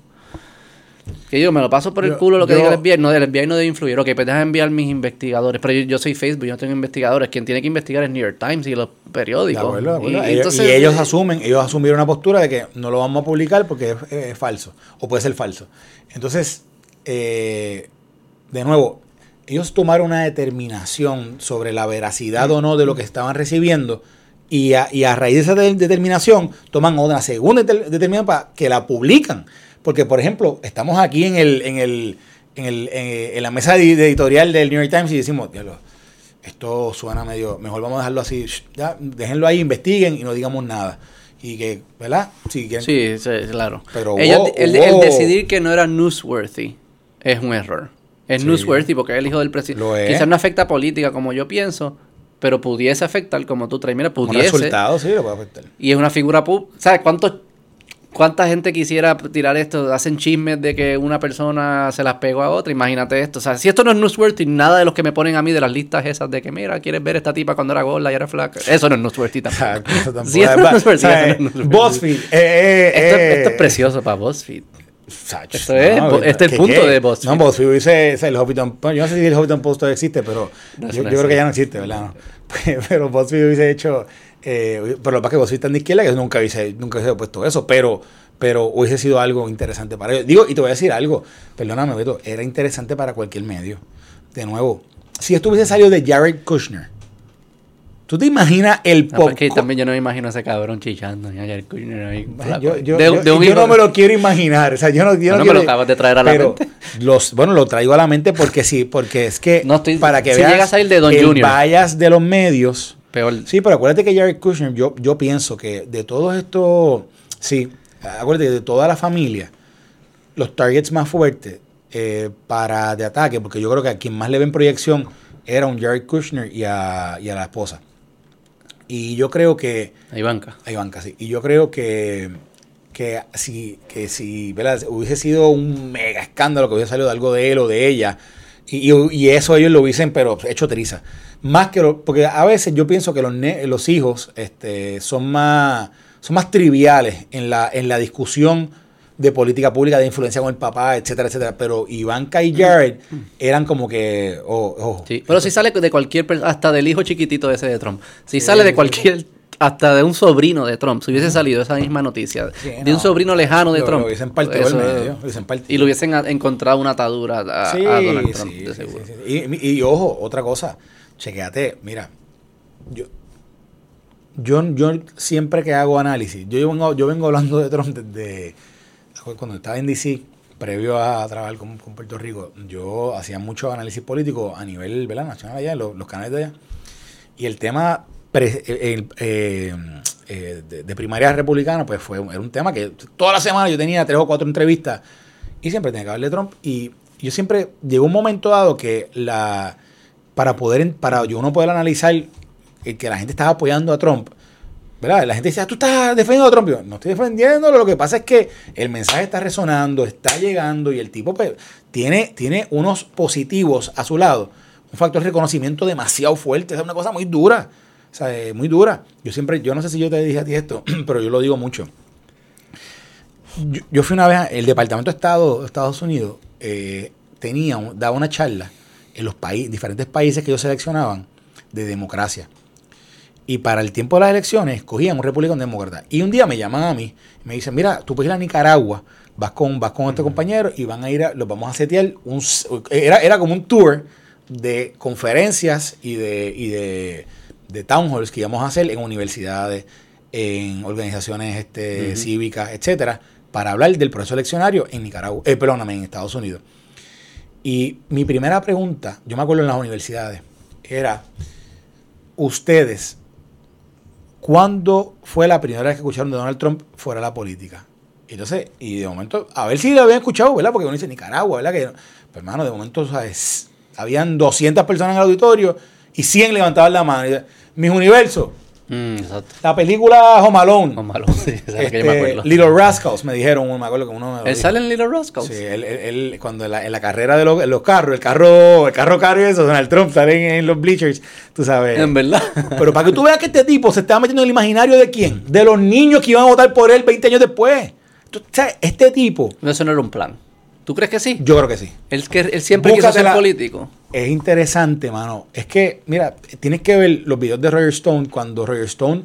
[SPEAKER 2] que yo me lo paso por el
[SPEAKER 1] Yo-
[SPEAKER 2] culo lo que
[SPEAKER 1] yo-
[SPEAKER 2] diga el FBI, no, el FBI no debe influir. Ok, pues deja enviar mis investigadores. Pero yo, yo soy Facebook, yo no tengo investigadores. Quien tiene que investigar es New York Times y los
[SPEAKER 1] De
[SPEAKER 2] periódicos.
[SPEAKER 1] acuerdo, de acuerdo.
[SPEAKER 2] Y,
[SPEAKER 1] Ellos-
[SPEAKER 2] entonces,
[SPEAKER 1] y ellos
[SPEAKER 2] eh,
[SPEAKER 1] asumen, ellos asumieron una postura de que no lo vamos a publicar porque es, es falso, o puede ser falso. Entonces, eh, de nuevo, ellos tomaron una determinación sobre la veracidad o no de lo que estaban recibiendo, y a, y a raíz de esa de- determinación, toman otra segunda deter- determinación para que la publican. Porque, por ejemplo, estamos aquí en el, en el, en el, en, en la mesa de editorial del New York Times y decimos, esto suena medio, mejor vamos a dejarlo así, ya, déjenlo ahí, investiguen y no digamos nada. Y que, ¿verdad?
[SPEAKER 2] Sí, sí, claro.
[SPEAKER 1] Pero hubo-
[SPEAKER 2] el, el decidir que no era newsworthy es un error. Es
[SPEAKER 1] Sí.
[SPEAKER 2] newsworthy porque es el hijo del presidente. Quizás no afecta a política como yo pienso, pero pudiese afectar como tú traes. Mira, pudiese.
[SPEAKER 1] resultado, sí, lo puede afectar.
[SPEAKER 2] Y es una figura pública. ¿Sabes cuántos, cuánta gente quisiera tirar esto? Hacen chismes de que una persona se las pegó a otra. Imagínate esto. O sea, si esto no es newsworthy, nada de los que me ponen a mí de las listas esas de que, mira, quieres ver esta tipa cuando era gorda y era flaca. Eso no es newsworthy tampoco.
[SPEAKER 1] Eso tampoco.
[SPEAKER 2] Sí, eso no es newsworthy,
[SPEAKER 1] O sea,
[SPEAKER 2] eso no es newsworthy.
[SPEAKER 1] BuzzFeed, eh, eh,
[SPEAKER 2] Esto,
[SPEAKER 1] eh,
[SPEAKER 2] esto es precioso para BuzzFeed.
[SPEAKER 1] Sacho,
[SPEAKER 2] Esto es, bo- este es el
[SPEAKER 1] ¿qué,
[SPEAKER 2] punto
[SPEAKER 1] qué?
[SPEAKER 2] de BuzzFeed.
[SPEAKER 1] No, BuzzFeed dice, el Huffington Post. Yo no sé si el Huffington Post todavía existe, pero
[SPEAKER 2] No,
[SPEAKER 1] yo,
[SPEAKER 2] no
[SPEAKER 1] yo creo que ya no existe, ¿verdad? No. Pero BuzzFeed hubiese hecho. Eh, pero lo que pasa es que BuzzFeed está en la izquierda, que nunca hubiese, nunca hubiese puesto eso, pero, pero hubiese sido algo interesante para ellos. Digo, y te voy a decir algo, perdóname, Beto, era interesante para cualquier medio. De nuevo, si esto hubiese salido de Jared Kushner, ¿tú te imaginas el
[SPEAKER 2] No, porque
[SPEAKER 1] popcorn?
[SPEAKER 2] también yo no me imagino a ese cabrón chichando.
[SPEAKER 1] Yo, yo-
[SPEAKER 2] De-
[SPEAKER 1] yo-
[SPEAKER 2] de un
[SPEAKER 1] yo
[SPEAKER 2] hijo-
[SPEAKER 1] no me lo quiero imaginar. O sea, yo no, yo
[SPEAKER 2] No,
[SPEAKER 1] no
[SPEAKER 2] no, me lo acabas de traer a la
[SPEAKER 1] pero
[SPEAKER 2] mente.
[SPEAKER 1] Los, bueno, lo traigo a la mente porque sí, porque es que
[SPEAKER 2] No estoy-
[SPEAKER 1] para que
[SPEAKER 2] si
[SPEAKER 1] veas
[SPEAKER 2] llega a salir de Don
[SPEAKER 1] el
[SPEAKER 2] Junior.
[SPEAKER 1] bias de los medios
[SPEAKER 2] Peor.
[SPEAKER 1] Sí, pero acuérdate que Jared Kushner, yo, yo pienso que de todos estos, sí, acuérdate que de toda la familia, los targets más fuertes eh, para de ataque, porque yo creo que a quien más le ven proyección era un Jared Kushner y a, y a la esposa. Y yo creo que...
[SPEAKER 2] A Ivanka.
[SPEAKER 1] A Ivanka, sí. Y yo creo que, que si, que si ¿verdad? hubiese sido un mega escándalo que hubiese salido de algo de él o de ella, y, y- y eso ellos lo hubiesen, pero hecho triza. Más que lo- porque a veces yo pienso que los, ne- los hijos este, son más son más triviales en la, en la discusión de política pública, de influencia con el papá, etcétera, etcétera. Pero Ivanka y Jared eran como que, oh, oh,
[SPEAKER 2] Sí, pero si sale de cualquier persona, hasta del hijo chiquitito ese de Trump. Si sale de cualquier, hasta de un sobrino de Trump, si hubiese salido esa misma noticia,
[SPEAKER 1] Sí,
[SPEAKER 2] de
[SPEAKER 1] no.
[SPEAKER 2] un sobrino lejano de
[SPEAKER 1] Lo-
[SPEAKER 2] Trump.
[SPEAKER 1] lo hubiesen partido
[SPEAKER 2] eso-
[SPEAKER 1] al medio, lo hubiesen partido.
[SPEAKER 2] Y lo hubiesen encontrado una atadura a,
[SPEAKER 1] Sí,
[SPEAKER 2] a Donald Trump,
[SPEAKER 1] sí,
[SPEAKER 2] de seguro.
[SPEAKER 1] sí, sí. Y, y- y ojo, otra cosa, chequéate, mira, yo, yo, yo siempre que hago análisis, yo vengo, yo vengo hablando de Trump desde cuando estaba en DC, previo a trabajar con, Puerto Rico, yo hacía mucho análisis político a nivel ¿verdad? nacional allá, los, canales de allá, y el tema eh, eh, eh, de, de primaria republicana, pues fue era un tema que toda la semana yo tenía tres o cuatro entrevistas y siempre tenía que hablar de Trump. Y yo siempre, llegó un momento dado que la para poder, para yo uno poder analizar que la gente estaba apoyando a Trump, ¿verdad? La gente decía, tú estás defendiendo a Trump. Yo, no estoy defendiéndolo, lo que pasa es que el mensaje está resonando, está llegando y el tipo pues, tiene, tiene unos positivos a su lado. Un factor de reconocimiento demasiado fuerte, es una cosa muy dura. O sea, eh, muy dura. Yo siempre, yo no sé si yo te dije a ti esto, pero yo lo digo mucho. Yo, fui una vez, el Departamento de Estado de Estados Unidos eh, tenía, daba una charla en los países, diferentes países que ellos seleccionaban de democracia. Y para el tiempo de las elecciones escogían un republicano demócrata. Y un día me llaman a mí, me dicen, mira, tú puedes ir a Nicaragua, vas con, vas con este compañero y van a ir, a, los vamos a setear, un, era, era como un tour de conferencias y de, y de, de town halls que íbamos a hacer en universidades, en organizaciones este, cívicas, etcétera, para hablar del proceso eleccionario en Nicaragua, eh, perdóname, en Estados Unidos. Y mi primera pregunta, yo me acuerdo en las universidades, era, ustedes, ¿cuándo fue la primera vez que escucharon de Donald Trump fuera de la política? Entonces, y de momento, a ver si lo habían escuchado, ¿verdad? Porque uno dice Nicaragua, ¿verdad? Que, pues, hermano, de momento, ¿sabes? Habían 200 personas en el auditorio y 100 levantaban la mano. Y, mis universos,
[SPEAKER 2] Mm, exacto.
[SPEAKER 1] la película Home Alone,
[SPEAKER 2] Con malo, sí, esa es la que yo me acuerdo.
[SPEAKER 1] Little Rascals, me dijeron, me acuerdo que uno me
[SPEAKER 2] ¿Él sale en Little Rascals?
[SPEAKER 1] Sí, él, él- él, cuando en la, en la carrera de los, carros, el carro, el carro caro y eso, Donald Trump sale en, en los bleachers, tú sabes.
[SPEAKER 2] En verdad.
[SPEAKER 1] Pero para que tú veas que este tipo se estaba metiendo en el imaginario de quién? De los niños que iban a votar por él 20 años después. Tú sabes, este tipo,
[SPEAKER 2] Eso no era un plan. ¿Tú crees que sí?
[SPEAKER 1] yo creo que sí.
[SPEAKER 2] Él, que, él siempre quiso ser
[SPEAKER 1] Búscatela.
[SPEAKER 2] político.
[SPEAKER 1] Es interesante, mano. Es que, mira, tienes que ver los videos de Roger Stone cuando Roger Stone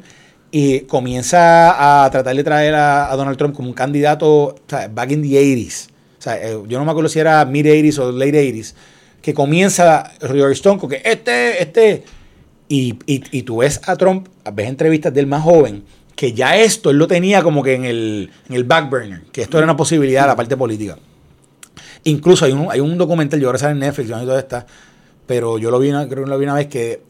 [SPEAKER 1] y comienza a tratar de traer a, a Donald Trump como un candidato o sea, back in the 80s. O sea, eh, yo no me acuerdo si era mid 80s o late 80s. Que comienza Roger Stone con que este, este. Y, y, y tú ves a Trump, ves entrevistas del más joven, que ya esto él lo tenía como que en el, en el back burner, que esto era una posibilidad, la parte política. Incluso hay un, hay un documental, yo ahora sale en Netflix, yo no sé está, pero yo lo vi, una, creo que lo vi una vez que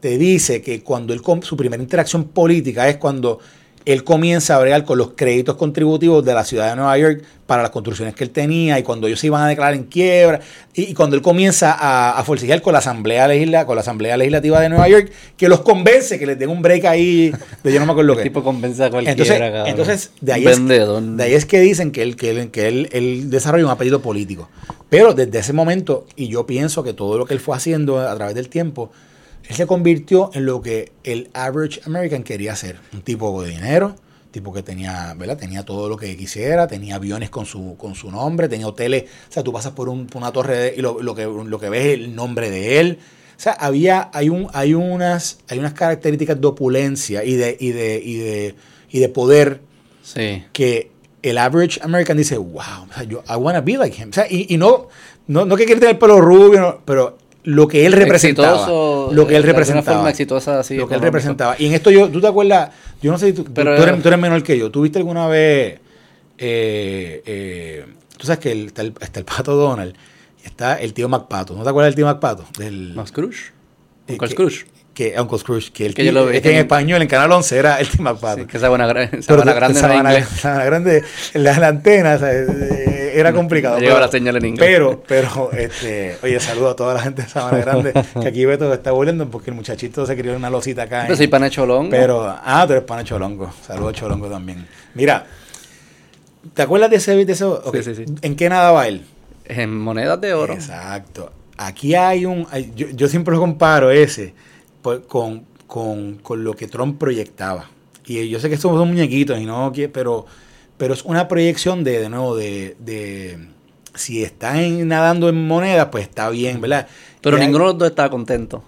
[SPEAKER 1] te dice que cuando él, su primera interacción política es cuando él comienza a bregar con los créditos contributivos de la ciudad de Nueva York para las construcciones que él tenía y cuando ellos se iban a declarar en quiebra y, y cuando él comienza a, a forcejear con la Asamblea Legisla, con la Asamblea Legislativa de Nueva York que los convence que les den un break ahí de yo no me acuerdo
[SPEAKER 2] El
[SPEAKER 1] qué
[SPEAKER 2] tipo convence a cualquiera.
[SPEAKER 1] entonces, entonces de, ahí es, de ahí es que dicen que él, que él, que él, él desarrolla un apellido político. Pero desde ese momento, y yo pienso que todo lo que él fue haciendo a través del tiempo, él se convirtió en lo que el average American quería ser. Un tipo de dinero, tipo que tenía, ¿verdad? Tenía todo lo que quisiera, tenía aviones con su, con su nombre, tenía hoteles. O sea, tú pasas por, un- por una torre de- y lo, lo que, lo que ves es el nombre de él. O sea, había, hay, un, hay, unas, hay unas características de opulencia y de, y de, y de, y de poder
[SPEAKER 2] Sí.
[SPEAKER 1] que el average American dice, wow, o sea, yo, I wanna be like him. O sea, y, y no, no, no que quiere tener el pelo rubio, no, pero lo que él representaba.
[SPEAKER 2] Exitoso,
[SPEAKER 1] lo que él
[SPEAKER 2] de alguna
[SPEAKER 1] representaba.
[SPEAKER 2] forma exitosa, así,
[SPEAKER 1] lo que él representaba. Y en esto yo, tú te acuerdas, yo no sé si tú, tú-
[SPEAKER 2] Pero-
[SPEAKER 1] tú eres, tú eres menor que yo. ¿Tú viste alguna vez, eh, eh, tú sabes que el- está, el, está el pato Donald está el tío MacPato. ¿No te acuerdas del tío MacPato? Del,
[SPEAKER 2] ¿Más Scrooge?
[SPEAKER 1] Eh,
[SPEAKER 2] Uncle
[SPEAKER 1] que- Uncle Scrooge, que, el
[SPEAKER 2] Que yo lo vi
[SPEAKER 1] es que en
[SPEAKER 2] en-
[SPEAKER 1] español, en Canal 11 era el Tim McPato.
[SPEAKER 2] Sí, que Sabana, Gra-
[SPEAKER 1] Pero
[SPEAKER 2] Sabana Grande
[SPEAKER 1] Sabana-
[SPEAKER 2] inglés.
[SPEAKER 1] Sabana Grande, la, la antena, sea, eh, era complicado.
[SPEAKER 2] Llegaba
[SPEAKER 1] pero-
[SPEAKER 2] la señal en inglés.
[SPEAKER 1] Pero, pero, este, oye, saludo a toda la gente de Sabana Grande, que aquí Beto está volviendo porque el muchachito se crió en una losita acá.
[SPEAKER 2] Pero
[SPEAKER 1] en-
[SPEAKER 2] soy pana cholongo.
[SPEAKER 1] pero, ah, tú eres pana Cholongo. Saludos a Cholongo también. Mira, ¿te acuerdas de ese? De ese ok,
[SPEAKER 2] sí, sí.
[SPEAKER 1] ¿En qué nadaba él?
[SPEAKER 2] En monedas de oro.
[SPEAKER 1] Exacto. Aquí hay un. hay- yo, yo siempre lo comparo ese con, con, con lo que Trump proyectaba. Y yo sé que somos muñequitos, y no, pero, pero es una proyección de, de nuevo, de. de si están nadando en monedas, pues está bien, ¿verdad?
[SPEAKER 2] Pero ninguno de los dos estaba contento.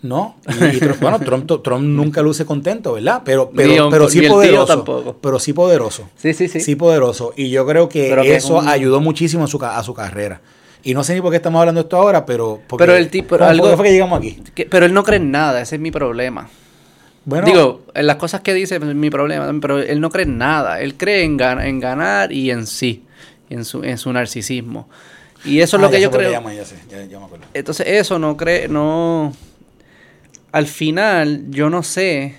[SPEAKER 1] no, y, y Trump- bueno, Trump, Trump nunca luce contento, ¿verdad? Pero, pero, pero sí poderoso.
[SPEAKER 2] tampoco.
[SPEAKER 1] Pero sí poderoso.
[SPEAKER 2] Sí, sí, sí.
[SPEAKER 1] Sí poderoso. Y yo creo que
[SPEAKER 2] es
[SPEAKER 1] eso
[SPEAKER 2] un-
[SPEAKER 1] ayudó muchísimo a su, a su carrera. Y no sé ni por qué estamos hablando de esto ahora, pero... porque-
[SPEAKER 2] Pero el tipo-
[SPEAKER 1] ¿Cómo-
[SPEAKER 2] algo-
[SPEAKER 1] ¿Por qué fue que llegamos aquí?
[SPEAKER 2] Que- pero él no cree en nada, ese es mi problema.
[SPEAKER 1] Bueno,
[SPEAKER 2] Digo, en las cosas que dice es mi problema, pero él no cree en nada. Él cree en, gan- en ganar y en sí, en su, en su narcisismo. Y eso es
[SPEAKER 1] ah,
[SPEAKER 2] lo que
[SPEAKER 1] ya
[SPEAKER 2] yo creo.
[SPEAKER 1] llaman, ya sé, ya- ya me acuerdo.
[SPEAKER 2] Entonces eso no cree, no... Al final yo no sé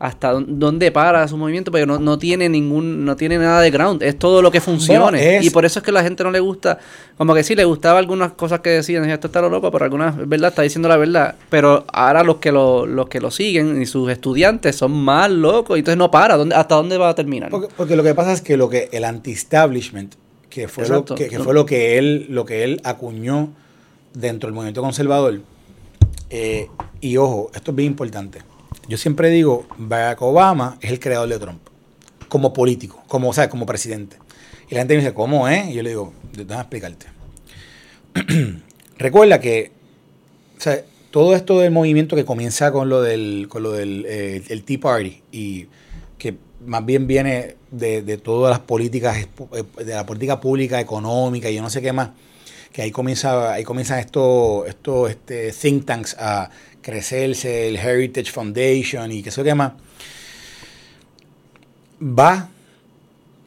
[SPEAKER 2] hasta dó- dónde para su movimiento, pero no, no tiene ningún, no tiene nada de ground, es todo lo que funcione.
[SPEAKER 1] es-
[SPEAKER 2] Y por eso es que la gente no le gusta, como que sí, le gustaba algunas cosas que decían, esto está lo loco, pero algunas, verdad, está diciendo la verdad. Pero ahora los que lo, los que lo siguen y sus estudiantes son más locos, y entonces no para, ¿dónde, ¿hasta dónde va a terminar?
[SPEAKER 1] Porque, porque lo que pasa es que lo que el anti-establishment, que fue, lo que fue lo que él, lo que él acuñó dentro del movimiento conservador, eh, y ojo, esto es bien importante. Yo siempre digo, Barack Obama es el creador de Trump, como político, como, o como presidente. Y la gente me dice, ¿cómo es? Y yo le digo, déjame explicarte. Recuerda que o sea, todo esto del movimiento que comienza con lo del, con lo del eh, el Tea Party y que más bien viene de, de todas las políticas, eh, de la política pública, económica y yo no sé qué más, que ahí comienza, ahí comienzan estos estos, este, think tanks a crecerse, el Heritage Foundation y qué sé qué más, va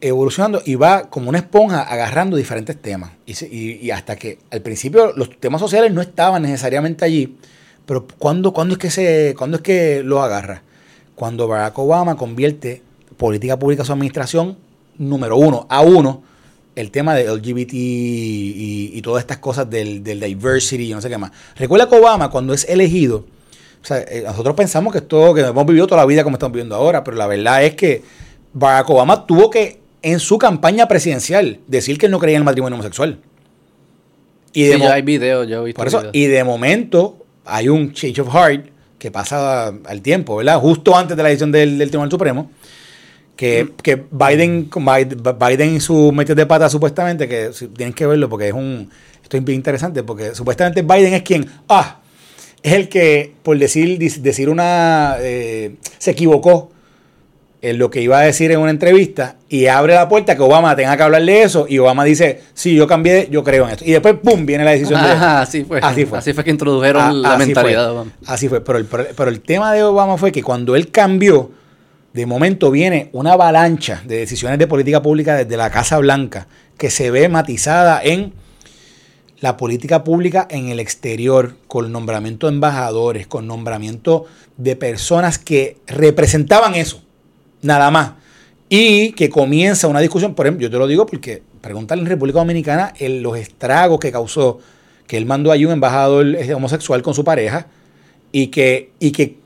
[SPEAKER 1] evolucionando y va como una esponja agarrando diferentes temas. Y hasta que al principio los temas sociales no estaban necesariamente allí, pero ¿cuándo, cuándo es que se, cuándo es que los agarra? Cuando Barack Obama convierte política pública a su administración, número uno, a uno, el tema de LGBT y, y todas estas cosas del, del diversity y no sé qué más. Recuerda que Obama, cuando es elegido, o sea, eh, nosotros pensamos que esto, que hemos vivido toda la vida como estamos viviendo ahora, pero la verdad es que Barack Obama tuvo que, en su campaña presidencial, decir que él no creía en el matrimonio homosexual. Y de
[SPEAKER 2] Sí,
[SPEAKER 1] mo-
[SPEAKER 2] ya hay videos, yo he visto
[SPEAKER 1] por eso,
[SPEAKER 2] videos.
[SPEAKER 1] y de momento hay un change of heart que pasa al tiempo, ¿verdad? Justo antes de la decisión del, del Tribunal Supremo, que, que Biden, Biden, y sus metidos de pata supuestamente, que tienen que verlo porque es un, esto es bien interesante, porque supuestamente Biden es quien, ah, es el que, por decir, decir una, eh, se equivocó en lo que iba a decir en una entrevista y abre la puerta que Obama tenga que hablar de eso y Obama dice, sí, yo cambié, yo creo en esto. Y después, ¡pum!, viene la decisión de...
[SPEAKER 2] Ajá, así fue.
[SPEAKER 1] Así fue.
[SPEAKER 2] Así fue que introdujeron
[SPEAKER 1] Ah,
[SPEAKER 2] la mentalidad
[SPEAKER 1] fue.
[SPEAKER 2] de Obama.
[SPEAKER 1] Así fue. Pero el, pero el tema de Obama fue que cuando él cambió, de momento viene una avalancha de decisiones de política pública desde la Casa Blanca que se ve matizada en la política pública en el exterior, con nombramiento de embajadores, con nombramiento de personas que representaban eso, nada más. Y que comienza una discusión, por ejemplo, yo te lo digo porque pregúntale en República Dominicana los estragos que causó que él mandó allí un embajador eh, homosexual con su pareja y que, y que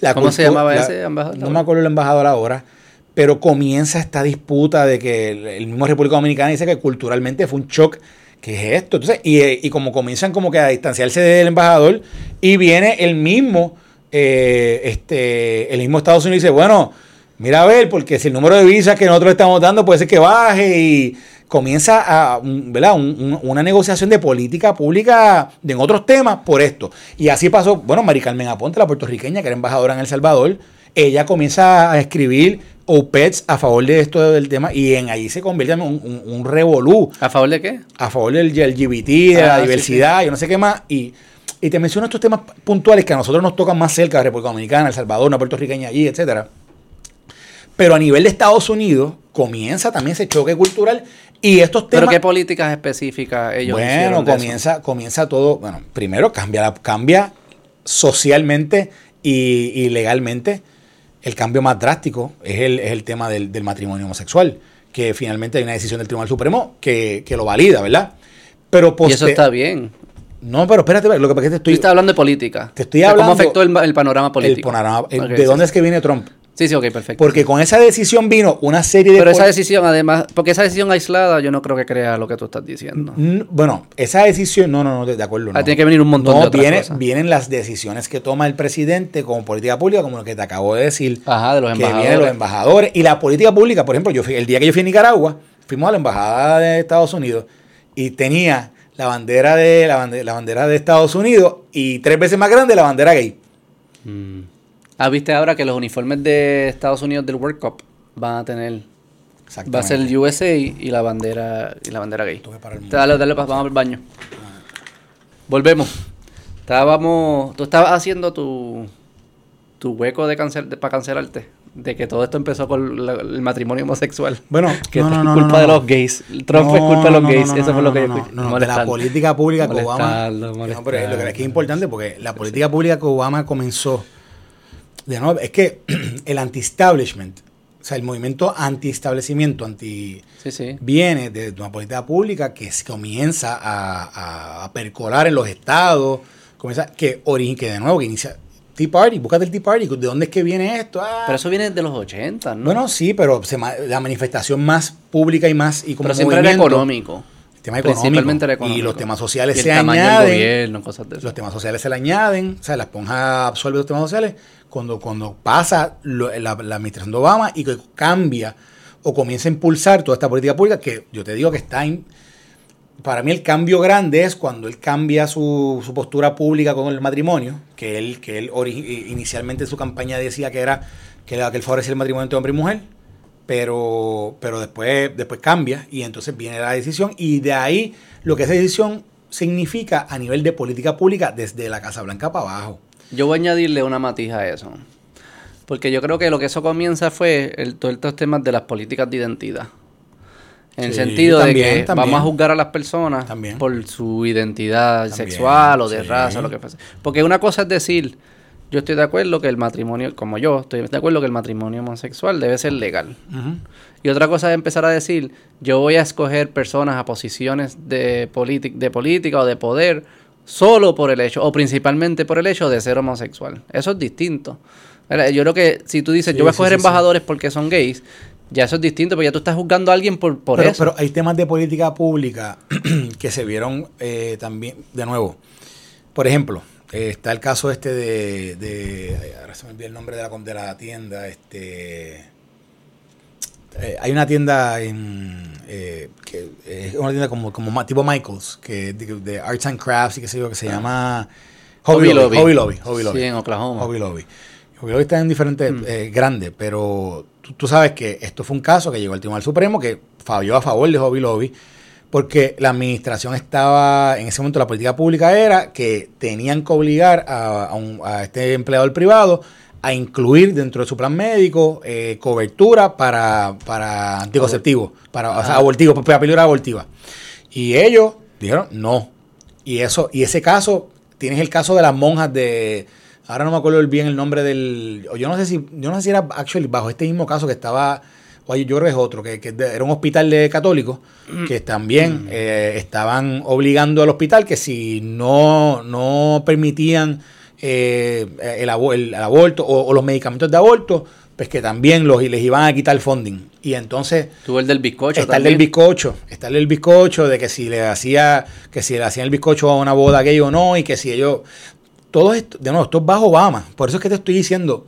[SPEAKER 1] la
[SPEAKER 2] ¿Cómo se llamaba
[SPEAKER 1] la-
[SPEAKER 2] ese embajador?
[SPEAKER 1] No me acuerdo el embajador ahora, pero comienza esta disputa de que el, el mismo República Dominicana dice que culturalmente fue un shock. ¿Qué es esto? Entonces, y, eh, y como comienzan como que a distanciarse del embajador, y viene el mismo, eh, este, el mismo Estados Unidos y dice, bueno, mira a ver, porque si el número de visas que nosotros estamos dando puede ser que baje y comienza a, ¿verdad? Un- un- una negociación de política pública de en otros temas por esto. Y así pasó, bueno, Mari Carmen Aponte, la puertorriqueña, que era embajadora en El Salvador, ella comienza a escribir OPEDs a favor de esto del tema y en ahí se convierte en un, un, un revolú
[SPEAKER 2] ¿A favor de qué?
[SPEAKER 1] a favor del LGBT, de la
[SPEAKER 2] Ah, sí,
[SPEAKER 1] diversidad, yo no sé qué más. Y, y te menciono estos temas puntuales que a nosotros nos tocan más cerca de República Dominicana, El Salvador, una puertorriqueña allí, etcétera. Pero a nivel de Estados Unidos comienza también ese choque cultural y estos
[SPEAKER 2] ¿Pero qué políticas específicas ellos
[SPEAKER 1] bueno,
[SPEAKER 2] eso?
[SPEAKER 1] comienza, comienza todo. Bueno, primero cambia, cambia socialmente y, legalmente, el cambio más drástico es el, es el tema del, matrimonio homosexual, que finalmente hay una decisión del Tribunal Supremo que, lo valida, ¿verdad?
[SPEAKER 2] Pero y eso está bien.
[SPEAKER 1] No, pero espérate, lo que pasa es que te estoy...
[SPEAKER 2] Tú estás hablando de política.
[SPEAKER 1] Te estoy hablando...
[SPEAKER 2] ¿Cómo afectó el, panorama político?
[SPEAKER 1] ¿De dónde es que viene Trump?
[SPEAKER 2] Sí, sí, ok, perfecto.
[SPEAKER 1] Porque con esa decisión vino una serie de...
[SPEAKER 2] Pero esa decisión, además, porque esa decisión aislada yo no creo que crea lo que tú estás diciendo.
[SPEAKER 1] bueno, esa decisión, no, no, no, de acuerdo.
[SPEAKER 2] Ah, tiene que venir un montón
[SPEAKER 1] de otras viene, vienen las decisiones que toma el presidente como política pública, como lo que te acabo de decir.
[SPEAKER 2] Ajá, de los embajadores.
[SPEAKER 1] Que vienen los embajadores. Y la política pública, por ejemplo, yo fui, el día que yo fui a Nicaragua, fuimos a la embajada de Estados Unidos y tenía la bandera de la bandera, de Estados Unidos y tres veces más grande la bandera gay.
[SPEAKER 2] Mm. Ah, viste ahora que los uniformes de Estados Unidos del World Cup van a tener. Va a ser el USA y la bandera y la bandera gay. Dale, dale, vamos al baño. Volvemos. Estábamos. Tú estabas haciendo tu, tu hueco de cancel, para cancelarte. De que todo esto empezó con el matrimonio homosexual.
[SPEAKER 1] Bueno,
[SPEAKER 2] que no, no, es culpa de los gays. Trump fue culpa de los gays. Eso fue lo que
[SPEAKER 1] yo No, de la política pública que Obama. No, pero lo que es importante porque la política pública que Obama comenzó de nuevo, es que el anti-establishment, o sea, el movimiento anti-establecimiento, anti, viene de una política pública que comienza a, percolar en los estados, comienza, que, que de nuevo, que inicia Tea Party, búscate el Tea Party, ¿de dónde es que viene esto?
[SPEAKER 2] Ah. Pero eso viene de los 80, ¿no?
[SPEAKER 1] Bueno, sí, pero la manifestación más pública y más... Y
[SPEAKER 2] como pero siempre era económico.
[SPEAKER 1] El tema económico, Y los temas sociales se añaden. Los temas sociales se le añaden, o sea, la esponja absorbe los temas sociales cuando, cuando pasa la, administración de Obama y que cambia o comienza a impulsar toda esta política pública, que yo te digo que está en, para mí el cambio grande es cuando él cambia su, postura pública con el matrimonio, que él, que él inicialmente en su campaña decía que era que, que él favorecía el matrimonio entre hombre y mujer, pero, pero después, después cambia y entonces viene la decisión y de ahí lo que esa decisión significa a nivel de política pública desde la Casa Blanca para abajo.
[SPEAKER 2] Yo voy a añadirle una matija a eso. Porque yo creo que lo que eso comienza fue el, todos estos temas de las políticas de identidad. En el sentido de que vamos a juzgar a las personas por su identidad sexual o de raza o lo que fuese. Porque una cosa es decir, yo estoy de acuerdo que el matrimonio, como yo, estoy de acuerdo que el matrimonio homosexual debe ser legal. Y otra cosa es empezar a decir, yo voy a escoger personas a posiciones de, de política o de poder solo por el hecho, o principalmente por el hecho de ser homosexual. Eso es distinto. Yo creo que si tú dices, yo voy a escoger embajadores porque son gays, ya eso es distinto, porque ya tú estás juzgando a alguien por, por
[SPEAKER 1] pero,
[SPEAKER 2] eso.
[SPEAKER 1] Pero hay temas de política pública que se vieron eh, también, de nuevo. Por ejemplo, eh, está el caso este de, de, ahora se me olvidó el nombre de la, de la tienda, este eh, hay una tienda en eh, que es una tienda como, como tipo Michaels, que de, arts and crafts y qué sé yo, que se ah. llama Hobby, Lobby, Hobby Lobby. Hobby Lobby.
[SPEAKER 2] Sí, en Oklahoma.
[SPEAKER 1] Hobby Lobby. Hobby Lobby está en diferentes, mm. eh, grandes, pero tú, sabes que esto fue un caso que llegó al Tribunal Supremo que falló a favor de Hobby Lobby porque la administración estaba, en ese momento la política pública era que tenían que obligar a, a este empleador privado a incluir dentro de su plan médico eh, cobertura para, para anticonceptivos, para, o sea, ah. abortivos, para píldora abortiva. Y ellos dijeron no. Y eso, y ese caso, tienes el caso de las monjas de. Ahora no me acuerdo bien el nombre del. Yo no sé si, yo no sé si era actually bajo este mismo caso que estaba. Yo creo que es otro, que, era un hospital de católicos que también mm. eh, estaban obligando al hospital que si no, no permitían eh, el, aborto o, los medicamentos de aborto, pues que también los, les iban a quitar el funding. Y entonces...
[SPEAKER 2] Tuvo el del bizcocho
[SPEAKER 1] Está el del bizcocho. Está el del bizcocho, de que si le hacía, que si le hacían el bizcocho a una boda gay o no, y que si ellos... Todo esto, de nuevo, esto es bajo Obama. Por eso es que te estoy diciendo,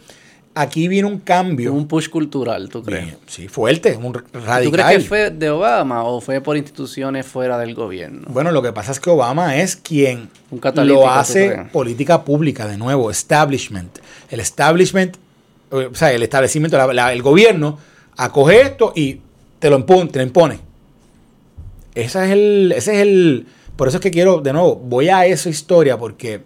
[SPEAKER 1] aquí viene un cambio.
[SPEAKER 2] Un push cultural, ¿tú crees?
[SPEAKER 1] Sí, fuerte, un radical.
[SPEAKER 2] ¿Tú crees que fue de Obama o fue por instituciones fuera del gobierno?
[SPEAKER 1] Bueno, lo que pasa es que Obama es quien lo hace política pública, de nuevo, establishment. El establishment, o sea, el establecimiento, el gobierno acoge esto y te lo impone. Te lo impone. Ese es el, ese es el, por eso es que quiero, de nuevo, voy a esa historia porque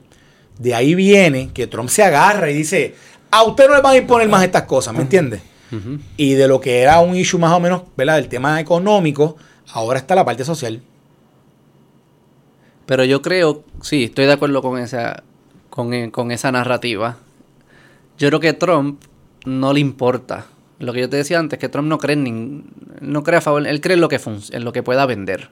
[SPEAKER 1] de ahí viene que Trump se agarra y dice, a usted no le van a imponer más estas cosas, ¿me entiende? Y de lo que era un issue más o menos, ¿verdad? Del tema económico, ahora está la parte social.
[SPEAKER 2] Pero yo creo, sí, estoy de acuerdo con esa, con, eh, con esa narrativa. Yo creo que Trump no le importa. Lo que yo te decía antes, que Trump no cree en, no cree a favor, él cree en lo que fun- en lo que pueda vender.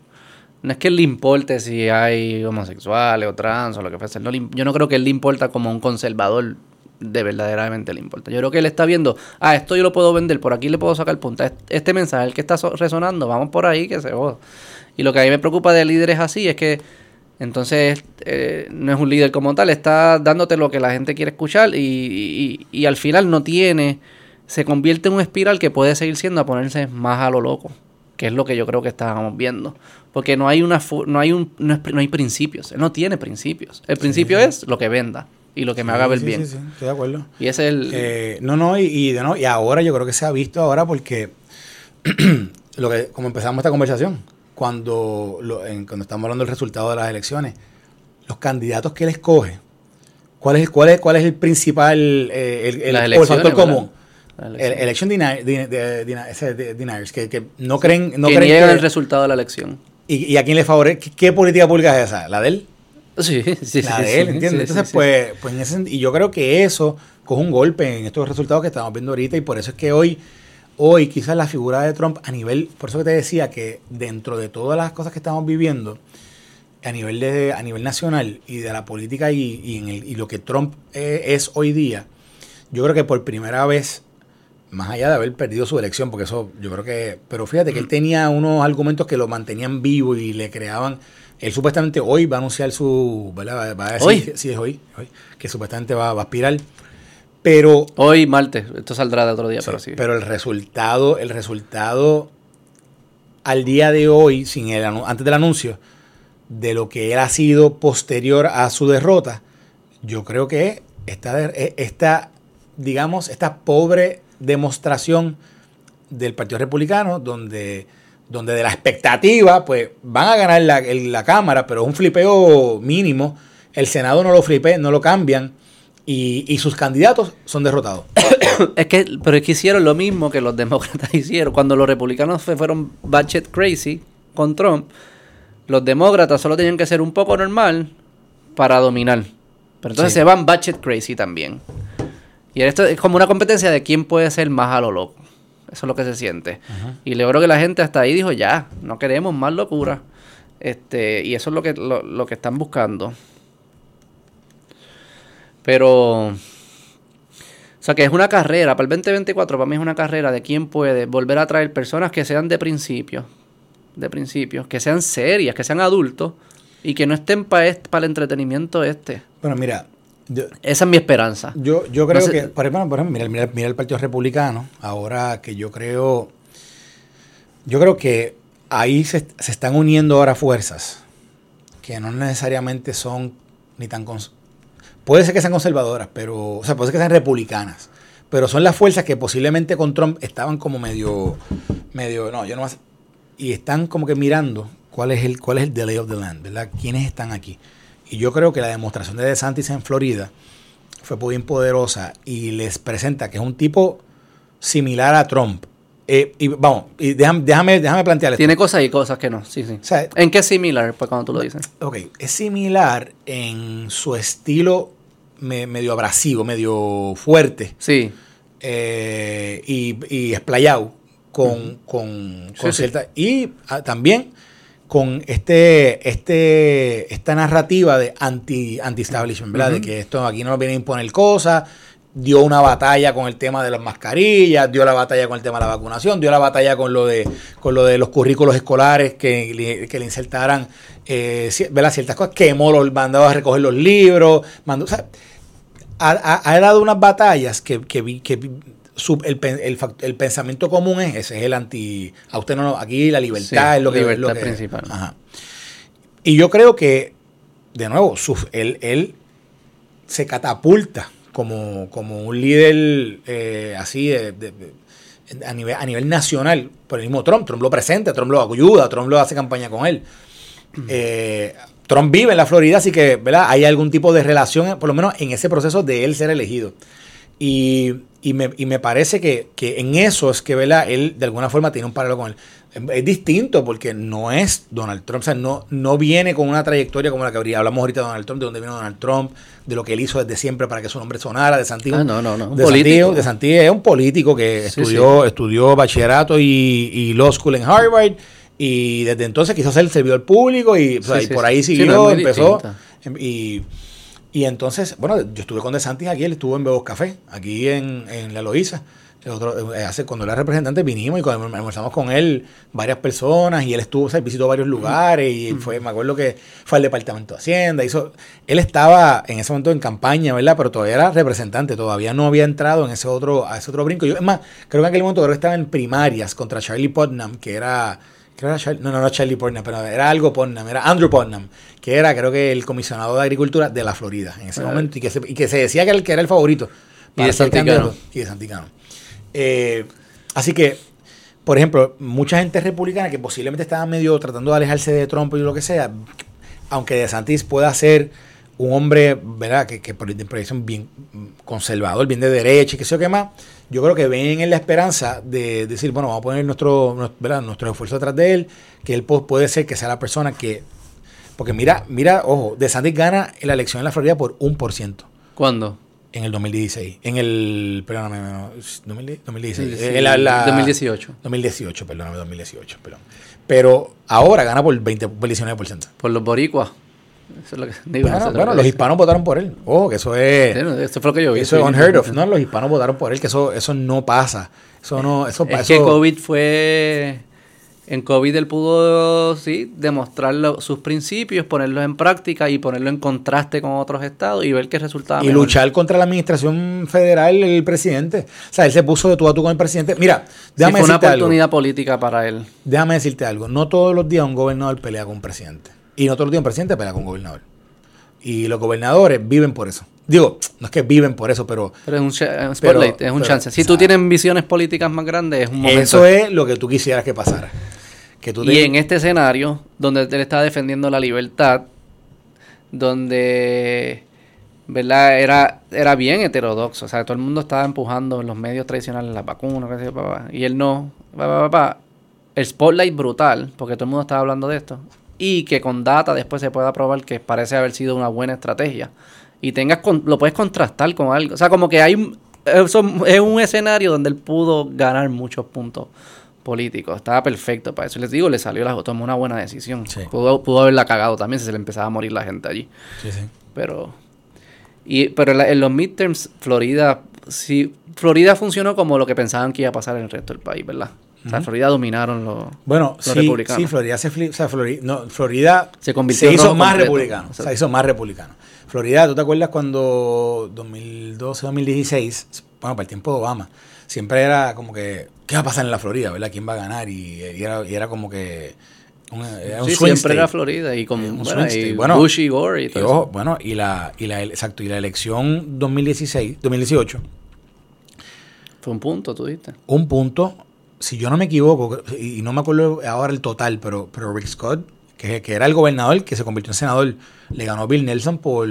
[SPEAKER 2] No es que le importe si hay homosexuales o trans o lo que fuese. No le yo no creo que él le importa como un conservador de verdaderamente le importa. Yo creo que él está viendo, ah, esto yo lo puedo vender, por aquí le puedo sacar punta. Este- Este mensaje, el que está so- resonando, vamos por ahí que se joda. Y lo que a mí me preocupa de líderes así es que entonces eh, no es un líder como tal, está dándote lo que la gente quiere escuchar y, y- y al final no tiene, se convierte en un espiral que puede seguir siendo a ponerse más a lo loco, que es lo que yo creo que estábamos viendo. Porque no hay una fu- no hay un no, es- no hay principios, él no tiene principios. El principio es lo que venda y lo que me haga ver
[SPEAKER 1] Sí,
[SPEAKER 2] bien.
[SPEAKER 1] Sí, sí, estoy de acuerdo.
[SPEAKER 2] Y ese es el
[SPEAKER 1] Eh, no, no, y, y, no, y ahora yo creo que se ha visto ahora porque lo que como empezamos esta conversación, cuando, lo- en- cuando estamos hablando del resultado de las elecciones, los candidatos que él escoge, ¿cuál es, cuál es, cuál es el principal, eh, el, el- el factor común? Election deniers, que, que no creen, no
[SPEAKER 2] que
[SPEAKER 1] creen
[SPEAKER 2] niegan
[SPEAKER 1] que-
[SPEAKER 2] el resultado de la elección.
[SPEAKER 1] y, y a quién le favorece, ¿qué, qué política pública es esa? ¿La de él?
[SPEAKER 2] Sí, sí,
[SPEAKER 1] la de él,
[SPEAKER 2] sí,
[SPEAKER 1] ¿entiendes? Entonces, pues, pues en ese y yo creo que eso coge un golpe en estos resultados que estamos viendo ahorita y por eso es que hoy, hoy quizás la figura de Trump a nivel, por eso que te decía que dentro de todas las cosas que estamos viviendo, a nivel de, a nivel nacional y de la política y, y en el- y lo que Trump eh, es hoy día, yo creo que por primera vez, más allá de haber perdido su elección, porque eso yo creo que, pero fíjate que él tenía unos argumentos que lo mantenían vivo y le creaban, él supuestamente hoy va a anunciar su, ¿verdad? Va- a decir,
[SPEAKER 2] ¿Hoy?
[SPEAKER 1] sí es hoy, hoy, que supuestamente va, va a aspirar, pero,
[SPEAKER 2] Hoy martes, esto saldrá de otro día,
[SPEAKER 1] sí,
[SPEAKER 2] pero sí.
[SPEAKER 1] pero el resultado, el resultado al día de hoy, sin el, antes del anuncio, de lo que él ha sido posterior a su derrota, yo creo que esta, eh, esta digamos, esta pobre demostración del Partido Republicano, donde, donde de la expectativa, pues van a ganar la, la Cámara, pero es un flipeo mínimo. El Senado no lo flipe, no lo cambian y, y sus candidatos son derrotados.
[SPEAKER 2] Es que, pero es que hicieron lo mismo que los demócratas hicieron. Cuando los republicanos fueron batshit crazy con Trump, los demócratas solo tenían que ser un poco normal para dominar. Pero entonces
[SPEAKER 1] Sí.
[SPEAKER 2] se van batshit crazy también. Y esto es como una competencia de quién puede ser más a lo loco. Eso es lo que se siente. Y yo creo que la gente hasta ahí dijo, ya, no queremos más locura. Este, y eso es lo que, lo, lo que están buscando. Pero... O sea que es una carrera, para el 2024 para mí es una carrera de quién puede volver a traer personas que sean de principio, de principio, que sean serias, que sean adultos y que no estén para el entretenimiento este.
[SPEAKER 1] Bueno, mira, yo,
[SPEAKER 2] Esa es mi esperanza.
[SPEAKER 1] Yo, yo creo
[SPEAKER 2] No sé-
[SPEAKER 1] que, por ejemplo, por ejemplo, mira, mira, mira el Partido Republicano, ahora que yo creo, yo creo que ahí se, se están uniendo ahora fuerzas que no necesariamente son ni tan... puede ser que sean conservadoras, pero, o sea, puede ser que sean republicanas, pero son las fuerzas que posiblemente con Trump estaban como medio, medio, no, yo no más, y están como que mirando cuál es el, cuál es el delay of the land, ¿verdad? ¿Quiénes están aquí? Y yo creo que la demostración de DeSantis en Florida fue muy poderosa y les presenta que es un tipo similar a Trump. Eh, y vamos, y déjame, déjame, déjame plantear esto.
[SPEAKER 2] Tiene cosas y cosas que no, sí, sí.
[SPEAKER 1] O sea,
[SPEAKER 2] ¿En qué es similar? Pues cuando tú lo dices.
[SPEAKER 1] ok, es similar en su estilo me- medio abrasivo, medio fuerte
[SPEAKER 2] Sí,
[SPEAKER 1] eh, y, y esplayado con, con, con
[SPEAKER 2] Sí, sí.
[SPEAKER 1] cierta. Y ah, también con este, este, esta narrativa de anti, anti-establishment, ¿verdad? De que esto aquí no nos viene a imponer cosas. Dio una batalla con el tema de las mascarillas, dio la batalla con el tema de la vacunación, dio la batalla con lo de, con lo de los currículos escolares que, le- que le insertaran eh, ciertas cosas, quemó los, mandaba a recoger los libros, mandó, o sea, ha, ha- ha dado unas batallas que, que, que su- el, pensamiento común es ese, es el anti... A usted no, no, aquí la libertad
[SPEAKER 2] Sí,
[SPEAKER 1] es lo que... es lo que-
[SPEAKER 2] principal.
[SPEAKER 1] Ajá. Y yo creo que, de nuevo, su- él, él se catapulta como, como un líder eh, así de- de- de- a, nivel, a nivel nacional por el mismo Trump. Trump lo presenta, Trump lo ayuda, Trump lo hace campaña con él. Eh, Trump vive en la Florida, así que ¿verdad? hay algún tipo de relación, por lo menos en ese proceso de él ser elegido. Y, Y me, y me parece que, que en eso es que ¿verdad? él de alguna forma tiene un paralelo con él. Es distinto porque no es Donald Trump, o sea, no, no viene con una trayectoria como la que habría. Hablamos ahorita de Donald Trump, de dónde vino Donald Trump, de lo que él hizo desde siempre para que su nombre sonara, de Santiago.
[SPEAKER 2] Ah, no, no, no. Un
[SPEAKER 1] De
[SPEAKER 2] político.
[SPEAKER 1] Santiago, de Santiago es un político que
[SPEAKER 2] Sí,
[SPEAKER 1] estudió, estudió bachillerato y, y law school en Harvard y desde entonces quiso ser servidor público y, o sea,
[SPEAKER 2] Sí,
[SPEAKER 1] y
[SPEAKER 2] sí,
[SPEAKER 1] por ahí
[SPEAKER 2] Sí,
[SPEAKER 1] siguió,
[SPEAKER 2] no,
[SPEAKER 1] empezó.
[SPEAKER 2] distinta.
[SPEAKER 1] Y, y entonces, bueno, yo estuve con De Santis aquí, él estuvo en Bebos Café, aquí en, en La Loíza. Eh, hace, cuando era representante vinimos y cuando almorzamos con él varias personas y él estuvo, o sea, visitó varios lugares y fue, me acuerdo que fue al Departamento de Hacienda, hizo, él estaba en ese momento en campaña, ¿verdad? Pero todavía era representante, todavía no había entrado en ese otro, a ese otro brinco. Yo, es más, creo que en aquel momento creo que estaba en primarias contra Charlie Putnam, que era, creo que era Char- no, no, no Charlie Putnam, pero era algo Putnam, era Andrew Putnam, que era creo que el comisionado de Agricultura de la Florida en ese momento y que se, y que se decía que era el, que era el favorito.
[SPEAKER 2] Y
[SPEAKER 1] para
[SPEAKER 2] de
[SPEAKER 1] ser
[SPEAKER 2] Santicano.
[SPEAKER 1] candidato. Y de Santicano. Eh, así que, por ejemplo, mucha gente republicana que posiblemente estaba medio tratando de alejarse de Trump y lo que sea, aunque De Santis pueda ser un hombre, ¿verdad? Que, que por proyección bien conservador, bien de derecha y que sé yo qué más, yo creo que ven en la esperanza de decir, bueno, vamos a poner nuestro, ¿verdad? nuestro esfuerzo detrás de él, que él pu- puede ser que sea la persona que... Porque mira, mira, ojo, De Santis gana la elección en la Florida por un por ciento
[SPEAKER 2] ¿Cuándo?
[SPEAKER 1] en el 2016. En el. Perdóname, no, 2000 2016.
[SPEAKER 2] Sí,
[SPEAKER 1] la- la-
[SPEAKER 2] 2018.
[SPEAKER 1] 2018, perdóname, 2018, perdón. Pero ahora gana por 20, por 19%.
[SPEAKER 2] Por los boricuas. Eso es lo que digo.
[SPEAKER 1] Bueno,
[SPEAKER 2] lo
[SPEAKER 1] los hispanos votaron por él. Ojo, que eso es.
[SPEAKER 2] Sí, no, Eso fue lo que yo vi.
[SPEAKER 1] Eso es
[SPEAKER 2] sí.
[SPEAKER 1] unheard of. No, los hispanos votaron por él, que eso, eso no pasa. Eso no. Eso,
[SPEAKER 2] Es
[SPEAKER 1] eso-
[SPEAKER 2] que COVID fue. En COVID él pudo, sí, demostrar lo- sus principios, ponerlos en práctica y ponerlo en contraste con otros estados y ver qué resultaba.
[SPEAKER 1] y
[SPEAKER 2] mejor.
[SPEAKER 1] luchar contra la administración federal, el presidente. O sea, él se puso de tú a tú con el presidente. Mira,
[SPEAKER 2] Sí,
[SPEAKER 1] déjame
[SPEAKER 2] fue una
[SPEAKER 1] decirte algo.
[SPEAKER 2] oportunidad política para él.
[SPEAKER 1] Déjame decirte algo. No todos los días un gobernador pelea con un presidente. Y no todos los días un presidente pelea con un gobernador. Y los gobernadores viven por eso. Digo, no es que viven por eso, pero
[SPEAKER 2] Pero es un, spotlight,
[SPEAKER 1] Pero-
[SPEAKER 2] es un
[SPEAKER 1] pero,
[SPEAKER 2] chance. Si tú tienes visiones políticas más grandes, es un momento.
[SPEAKER 1] eso es lo que tú quisieras que pasara. Que tú
[SPEAKER 2] Y
[SPEAKER 1] te-
[SPEAKER 2] en este escenario, donde él está defendiendo la libertad, donde ¿verdad? Era, era bien heterodoxo. O sea, todo el mundo estaba empujando en los medios tradicionales las vacunas, y él no. pa, pa, pa. El spotlight brutal, porque todo el mundo estaba hablando de esto. Y que con data después se pueda probar que parece haber sido una buena estrategia. Y tengas con- lo puedes contrastar con algo. O sea, como que hay eso es un escenario donde él pudo ganar muchos puntos políticos. Estaba perfecto para eso. Les digo, le salió la tomó una buena decisión.
[SPEAKER 1] Sí.
[SPEAKER 2] Pudo, pudo haberla cagado también si se le empezaba a morir la gente allí.
[SPEAKER 1] Sí, sí.
[SPEAKER 2] Pero y pero en los midterms Florida sí Florida funcionó como lo que pensaban que iba a pasar en el resto del país, ¿verdad? O sea, Florida dominaron los
[SPEAKER 1] Bueno,
[SPEAKER 2] Los
[SPEAKER 1] sí,
[SPEAKER 2] republicanos.
[SPEAKER 1] sí, Florida se o sea, Florida, no, Florida
[SPEAKER 2] Se convirtió
[SPEAKER 1] hizo más
[SPEAKER 2] completo.
[SPEAKER 1] republicano,
[SPEAKER 2] O sea,
[SPEAKER 1] se hizo más republicano. Florida, ¿tú te acuerdas cuando 2012, 2016, bueno, para el tiempo de Obama, siempre era como que, ¿qué va a pasar en la Florida, verdad? ¿Quién va a ganar? Y, y era, y era como que un, era un
[SPEAKER 2] sí, siempre era. Florida y con
[SPEAKER 1] un
[SPEAKER 2] bueno, y.
[SPEAKER 1] Bueno,
[SPEAKER 2] Bush y Gore y
[SPEAKER 1] Y
[SPEAKER 2] todo
[SPEAKER 1] ojo,
[SPEAKER 2] eso.
[SPEAKER 1] bueno, y la, y la, exacto, y la elección 2016, 2018,
[SPEAKER 2] Fue un punto, tú diste.
[SPEAKER 1] un punto, si yo no me equivoco, y no me acuerdo ahora el total, pero, pero Rick Scott, que, que era el gobernador, que se convirtió en senador, le ganó a Bill Nelson por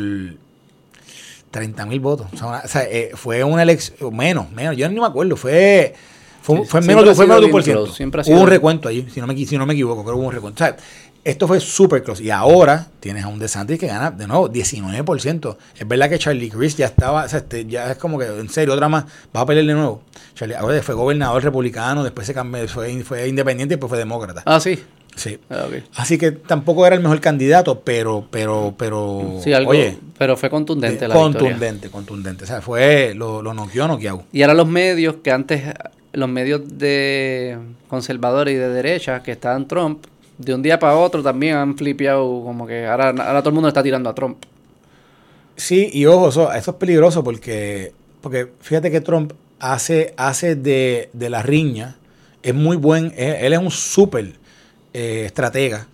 [SPEAKER 1] 30 mil votos. O sea, una- o sea, eh, fue una elección, menos, menos, yo ni me acuerdo, fue, fue, menos, fue menos de un por ciento. Hubo un recuento allí, si no me, si no me equivoco, creo que hubo un recuento. O sea, esto fue súper close. Y ahora tienes a un DeSantis que gana, de nuevo, 19%. Es verdad que Charlie Crist ya estaba, o sea, este, ya es como que, en serio, otra más, va a pelear de nuevo. Charlie, ahora fue gobernador republicano, después se cambió, fue, fue independiente y después fue demócrata.
[SPEAKER 2] Ah, sí.
[SPEAKER 1] Sí.
[SPEAKER 2] Ah.
[SPEAKER 1] Así que tampoco era el mejor candidato, pero, pero, pero,
[SPEAKER 2] Sí, algo,
[SPEAKER 1] oye,
[SPEAKER 2] pero fue contundente
[SPEAKER 1] eh,
[SPEAKER 2] la victoria.
[SPEAKER 1] contundente, contundente. O sea, fue, lo, lo noqueó, noqueado.
[SPEAKER 2] Y ahora los medios que antes, los medios de conservadores y de derecha que estaban Trump, de un día para otro también han flipeado como que ahora, ahora todo el mundo está tirando a Trump.
[SPEAKER 1] Sí, y ojo, eso, eso es peligroso porque, porque fíjate que Trump hace, hace de, de la riña, es muy buen, él, es un súper eh, estratega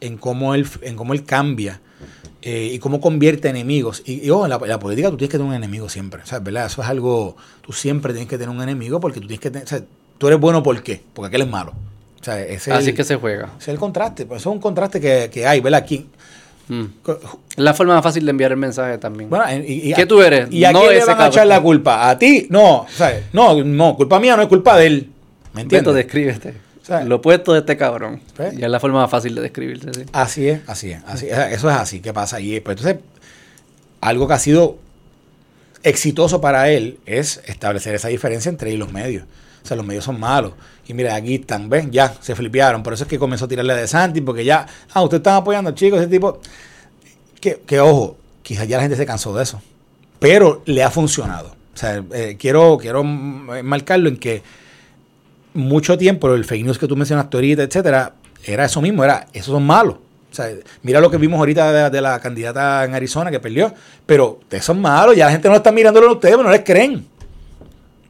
[SPEAKER 1] en cómo él, en cómo él cambia eh, y cómo convierte enemigos. Y, y ojo, en la, política tú tienes que tener un enemigo siempre, ¿sabes? ¿verdad? Eso es algo, tú siempre tienes que tener un enemigo porque tú tienes que tener, o sea, tú eres bueno ¿por qué? Porque aquel es malo. O sea,
[SPEAKER 2] Así que se juega.
[SPEAKER 1] es el contraste, pues eso es un contraste que, que hay, ¿verdad? Aquí,
[SPEAKER 2] Mm. La forma más fácil de enviar el mensaje también.
[SPEAKER 1] Bueno, y, y
[SPEAKER 2] ¿Qué tú eres?
[SPEAKER 1] ¿Y a
[SPEAKER 2] No
[SPEAKER 1] quién le van a echar la culpa? ¿A ti? No, ¿sabes? No, no, culpa mía no es culpa de él. ¿Me entiendes?
[SPEAKER 2] descríbete. Lo opuesto de este cabrón.
[SPEAKER 1] Pues.
[SPEAKER 2] Ya es la forma más fácil de describirse. sí.
[SPEAKER 1] Así es, así es, así es. Eso es así. ¿Qué pasa? Y pues entonces, algo que ha sido exitoso para él es establecer esa diferencia entre él y los medios. O sea, los medios son malos. Y mira, aquí están, ven, ya, se flipearon. Por eso es que comenzó a tirarle De Santi, porque ya, ah, ustedes están apoyando, chicos, ese tipo. Que, que ojo, quizás ya la gente se cansó de eso. Pero le ha funcionado. O sea, eh, quiero, quiero marcarlo en que mucho tiempo el fake news que tú mencionaste ahorita, etcétera, era eso mismo, era, esos son malos. O sea, mira lo que vimos ahorita de, de la candidata en Arizona que perdió, pero ustedes son malos, ya la gente no está mirándolo a ustedes, no les creen.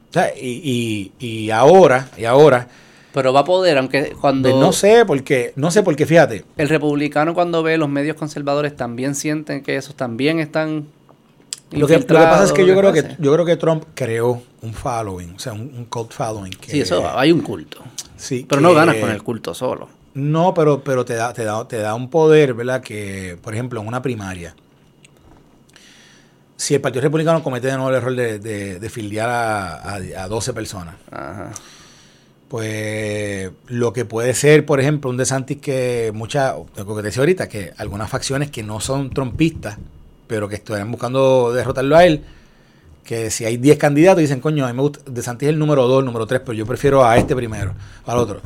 [SPEAKER 1] O sea, y, y, y ahora, y ahora,
[SPEAKER 2] Pero va a poder, aunque cuando
[SPEAKER 1] pues no sé, porque, no sé, porque fíjate,
[SPEAKER 2] el republicano cuando ve los medios conservadores también sienten que esos también están
[SPEAKER 1] lo que, lo que pasa es que yo creo que, yo creo que Trump creó un following, o sea, un, un cult following. Que,
[SPEAKER 2] Sí, eso, hay un culto.
[SPEAKER 1] sí,
[SPEAKER 2] Pero no ganas con el culto solo.
[SPEAKER 1] No, pero, pero te, da, te, da, te da un poder, ¿verdad? Que, por ejemplo, en una primaria, si el Partido Republicano comete de nuevo el error de, de, de filiar a, a, a 12 personas,
[SPEAKER 2] Ajá.
[SPEAKER 1] pues lo que puede ser, por ejemplo, un DeSantis que muchas, lo que te decía ahorita, que algunas facciones que no son trompistas, pero que están buscando derrotarlo a él, que si hay 10 candidatos dicen, coño, a mí me gusta, DeSantis es el número 2, el número 3, pero yo prefiero a este primero, al otro.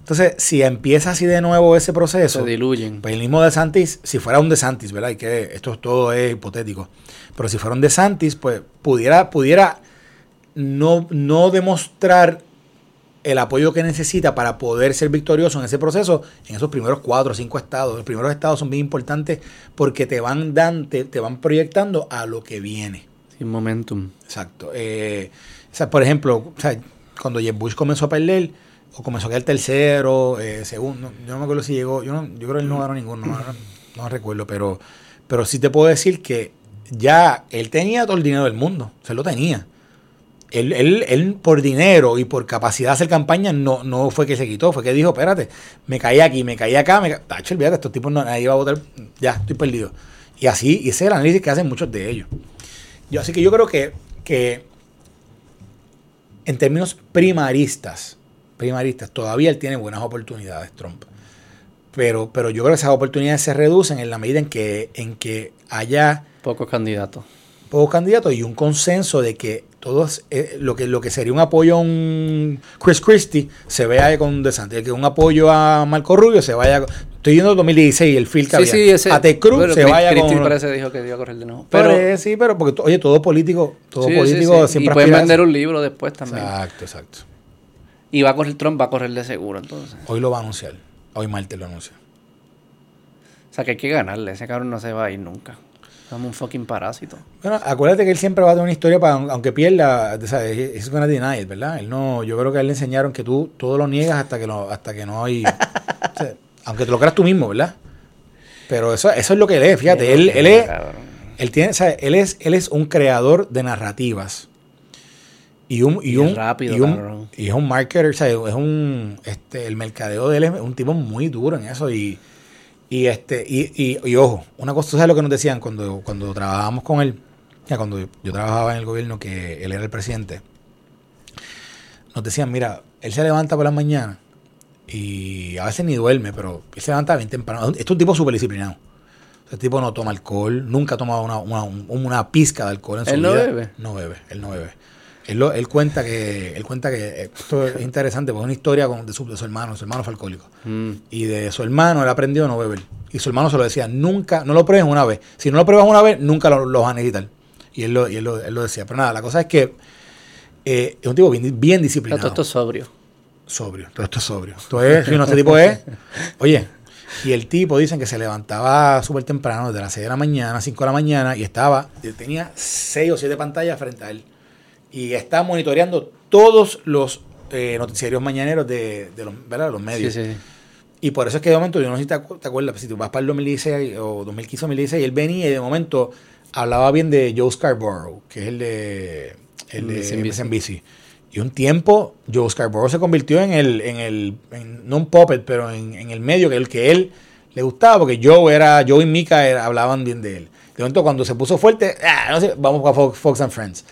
[SPEAKER 1] Entonces, si empieza así de nuevo ese proceso,
[SPEAKER 2] Se diluyen.
[SPEAKER 1] pues el mismo DeSantis, si fuera un DeSantis, ¿verdad? Y que esto todo es hipotético. Pero si fuera un DeSantis, pues pudiera, pudiera no, no demostrar el apoyo que necesita para poder ser victorioso en ese proceso, en esos primeros cuatro o cinco estados. Los primeros estados son bien importantes porque te van, dan, te, te van proyectando a lo que viene.
[SPEAKER 2] Sin momentum.
[SPEAKER 1] Exacto. Eh, o sea, por ejemplo, o sea, cuando Jeb Bush comenzó a perder, o comenzó a quedar tercero, eh, segundo, yo no me acuerdo si llegó, yo, no, yo creo que él no ganó ninguno, no, recuerdo, pero, pero sí te puedo decir que ya él tenía todo el dinero del mundo, se lo tenía. Él, él, él por dinero y por capacidad de hacer campaña no, no fue que se quitó, fue que dijo, espérate, me caí aquí, me caí acá, me caí... Tacho, olvídate, estos tipos no, nadie va a votar, ya, estoy perdido. Y así, y ese es el análisis que hacen muchos de ellos. Yo, así que yo creo que, que en términos primaristas, primaristas, todavía él tiene buenas oportunidades, Trump. Pero, pero yo creo que esas oportunidades se reducen en la medida en que, en que haya
[SPEAKER 2] Pocos candidatos.
[SPEAKER 1] pocos candidatos y un consenso de que todos eh, lo que lo que sería un apoyo a un Chris Christie se vea con DeSantis, que un apoyo a Marco Rubio se vaya estoy viendo 2016 el feel que
[SPEAKER 2] Sí,
[SPEAKER 1] había.
[SPEAKER 2] sí,
[SPEAKER 1] a Ted Cruz se
[SPEAKER 2] Cri-
[SPEAKER 1] vaya
[SPEAKER 2] Christie
[SPEAKER 1] con
[SPEAKER 2] parece dijo que iba a correr de nuevo.
[SPEAKER 1] pero,
[SPEAKER 2] Pero.
[SPEAKER 1] sí, pero porque oye, todo político, todo
[SPEAKER 2] sí,
[SPEAKER 1] político siempre
[SPEAKER 2] Y pueden vender un libro después también.
[SPEAKER 1] Exacto, exacto.
[SPEAKER 2] Y va a correr Trump, va a correr de seguro entonces.
[SPEAKER 1] Hoy lo va a anunciar. Hoy martes lo anuncia.
[SPEAKER 2] O sea que hay que ganarle. Ese cabrón no se va a ir nunca. Somos un fucking parásito.
[SPEAKER 1] Bueno, acuérdate que él siempre va a tener una historia para, aunque pierda, o sea, es deny it, ¿verdad? Él no, yo creo que a él le enseñaron que tú todo lo niegas hasta que no, hasta que no hay, o sea, aunque te lo creas tú mismo, ¿verdad? Pero eso, eso es lo que él es, fíjate, él, él es, él tiene, o sea, él es, él es un creador de narrativas y un, y
[SPEAKER 2] Y
[SPEAKER 1] un,
[SPEAKER 2] rápido,
[SPEAKER 1] y un,
[SPEAKER 2] cabrón.
[SPEAKER 1] y es un marketer, o sea, es un, este, el mercadeo de él es un tipo muy duro en eso y, y este, y, ojo, una cosa, ¿tú ¿sabes lo que nos decían cuando, cuando trabajábamos con él? Ya cuando yo, yo trabajaba en el gobierno, que él era el presidente, nos decían, mira, él se levanta por las mañanas y a veces ni duerme, pero él se levanta bien temprano. Esto es un tipo súper disciplinado. Este tipo no toma alcohol, nunca ha tomado una, una, un- una pizca de alcohol en su
[SPEAKER 2] ¿Él no
[SPEAKER 1] vida.
[SPEAKER 2] bebe?
[SPEAKER 1] No bebe, él no bebe. Él, lo- él cuenta que, él cuenta que esto es interesante, porque es una historia con- de, su, de su hermano, su hermano fue alcohólico.
[SPEAKER 2] Mm.
[SPEAKER 1] Y de su hermano él aprendió a no beber. Y su hermano se lo decía, nunca, no lo pruebes una vez. Si no lo pruebas una vez, nunca lo, lo vas a necesitar. Y él lo, y él lo, él lo decía. Pero nada, la cosa es que eh, es un tipo bien, bien
[SPEAKER 2] Todo
[SPEAKER 1] disciplinado.
[SPEAKER 2] esto es sobrio.
[SPEAKER 1] Sobrio, todo esto es sobrio. Esto es, si este tipo es. Oye, y el tipo dicen que se levantaba súper temprano, desde las 6 de la mañana, 5 de la mañana, y estaba, tenía 6 o 7 pantallas frente a él. Y está monitoreando todos los eh, noticiarios mañaneros de, de los, ¿verdad? los medios.
[SPEAKER 2] sí, sí.
[SPEAKER 1] Y por eso es que de momento, yo no sé si te, acu- te acuerdas, si tú vas para el 2016 o 2015 2016, él venía y de momento hablaba bien de Joe Scarborough, que es el de, el de
[SPEAKER 2] MSNBC.
[SPEAKER 1] MSNBC. Y un tiempo, Joe Scarborough se convirtió en el, en el, en- no un puppet, pero en, en el medio que el que él le gustaba porque Joe era, Joe y Mika era- hablaban bien de él. De momento cuando se puso fuerte, ah, no sé, vamos a Fox, Fox and Friends.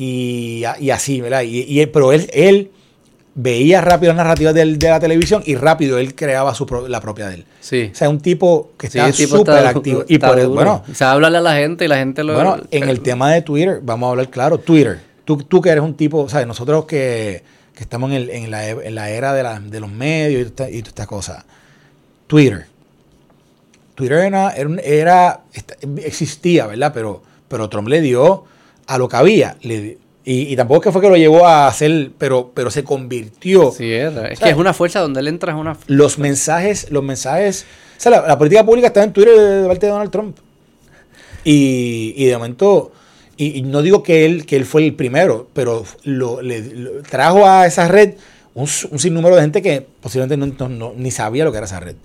[SPEAKER 1] Y, y así, ¿verdad? Y, y él- pero él, él veía rápido las narrativas del- de la televisión y rápido él creaba su pro- la propia de él.
[SPEAKER 2] Sí.
[SPEAKER 1] O sea, un tipo que
[SPEAKER 2] Sí,
[SPEAKER 1] está súper activo. Y por eso, bueno,
[SPEAKER 2] O sea, hablarle a la gente y la gente lo...
[SPEAKER 1] bueno, en el tema de Twitter, vamos a hablar claro, Twitter. Tú, tú que eres un tipo, ¿sabes? Nosotros que, que estamos en, el- en la, en la era de, la- de los medios y, esta- y todas estas cosas. Twitter. Twitter era, era, era- esta- existía, ¿verdad? Pero, pero Trump le dio a lo que había. Le y, y tampoco es que fue que lo llevó a hacer, pero, pero se convirtió.
[SPEAKER 2] Sí, es, es
[SPEAKER 1] sea,
[SPEAKER 2] que es una fuerza donde él entra, es una...
[SPEAKER 1] Los mensajes, los mensajes. O sea, la, la política pública está en Twitter de, parte de Donald Trump. Y, y de momento, y, y no digo que él, que él fue el primero, pero lo, le, lo- trajo a esa red un, un sinnúmero de gente que posiblemente no, no- no- ni sabía lo que era esa red.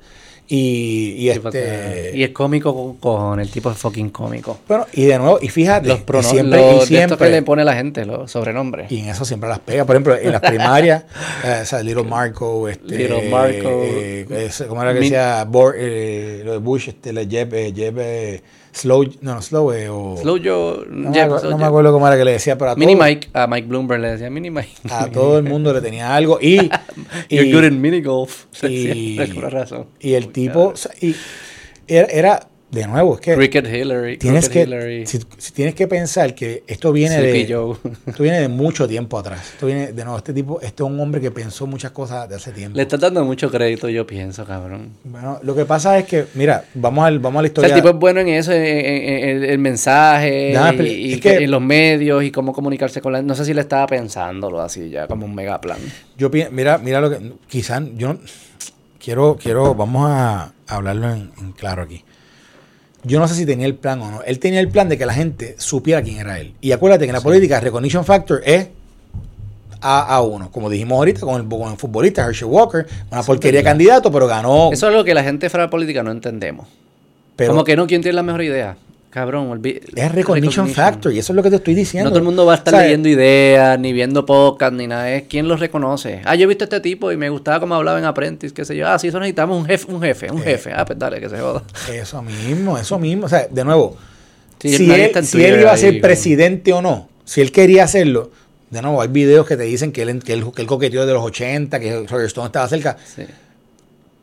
[SPEAKER 1] Y, este.
[SPEAKER 2] y es cómico con el tipo es fucking cómico.
[SPEAKER 1] bueno, y de nuevo, y fíjate,
[SPEAKER 2] Los
[SPEAKER 1] y
[SPEAKER 2] pronombres,
[SPEAKER 1] siempre,
[SPEAKER 2] los
[SPEAKER 1] y siempre,
[SPEAKER 2] que le pone la gente, los sobrenombres.
[SPEAKER 1] Y en eso siempre las pega. Por ejemplo, en las primarias, eh, o sea, Little Marco, este,
[SPEAKER 2] Little Marco.
[SPEAKER 1] eh, ¿cómo era que decía? Bor- eh, lo de Bush, este, Jeb, eh, Jeb, eh, Slow, no, Slow, eh, o...
[SPEAKER 2] Slow Joe,
[SPEAKER 1] no, me
[SPEAKER 2] Slow
[SPEAKER 1] no me acuerdo cómo era que le decía, pero a
[SPEAKER 2] Mini
[SPEAKER 1] todo,
[SPEAKER 2] Mike, a Mike Bloomberg le decía Mini Mike.
[SPEAKER 1] a todo el mundo le tenía algo. Y,
[SPEAKER 2] You're
[SPEAKER 1] y-
[SPEAKER 2] good in mini golf.
[SPEAKER 1] y-
[SPEAKER 2] razón.
[SPEAKER 1] y el tipo, o sea, y era, era, de nuevo, es que
[SPEAKER 2] Cricket Hillary.
[SPEAKER 1] tienes
[SPEAKER 2] Crooked
[SPEAKER 1] que,
[SPEAKER 2] Hillary.
[SPEAKER 1] si, si tienes que pensar que esto viene
[SPEAKER 2] Sleepy
[SPEAKER 1] de,
[SPEAKER 2] Joe.
[SPEAKER 1] esto viene de mucho tiempo atrás. Esto viene, de nuevo, este tipo, este es un hombre que pensó muchas cosas de hace tiempo.
[SPEAKER 2] Le estás dando mucho crédito, yo pienso, cabrón.
[SPEAKER 1] Bueno, lo que pasa es que, mira, vamos, al, vamos a la
[SPEAKER 2] O sea,
[SPEAKER 1] historia.
[SPEAKER 2] el tipo es bueno en eso, en, en- en el, mensaje, y,
[SPEAKER 1] que-
[SPEAKER 2] en los medios, y cómo comunicarse con la... No sé si le estaba pensándolo así ya, como un mega plan.
[SPEAKER 1] Yo mira, mira lo que, quizás, yo no- quiero, quiero, vamos a hablarlo en, en claro aquí. Yo no sé si tenía el plan o no. Él tenía el plan de que la gente supiera quién era él. Y acuérdate que en la política, recognition factor es a, a uno. Como dijimos ahorita con el, con el futbolista Herschel Walker, una porquería de candidato, pero ganó.
[SPEAKER 2] Eso es algo que la gente fuera de política no entendemos.
[SPEAKER 1] pero
[SPEAKER 2] como que no, ¿quién tiene la mejor idea? Cabrón,
[SPEAKER 1] es recognition, factor. Y eso es lo que te estoy diciendo.
[SPEAKER 2] No todo el mundo va a estar leyendo ideas, ni viendo podcast, ni nada. Es quién los reconoce. Ah, yo he visto a este tipo y me gustaba cómo hablaba en Apprentice, qué sé yo. Ah, sí, eso necesitamos un jefe, un jefe, un
[SPEAKER 1] Eh.
[SPEAKER 2] jefe. Ah, pues dale, que se joda.
[SPEAKER 1] Eso mismo, eso mismo. O sea, de nuevo,
[SPEAKER 2] Sí,
[SPEAKER 1] si, él, si iba a ser presidente o no, si él quería hacerlo, de nuevo, hay videos que te dicen que él, que él, que él coqueteó de los 80, que Roger Stone estaba cerca.
[SPEAKER 2] Sí.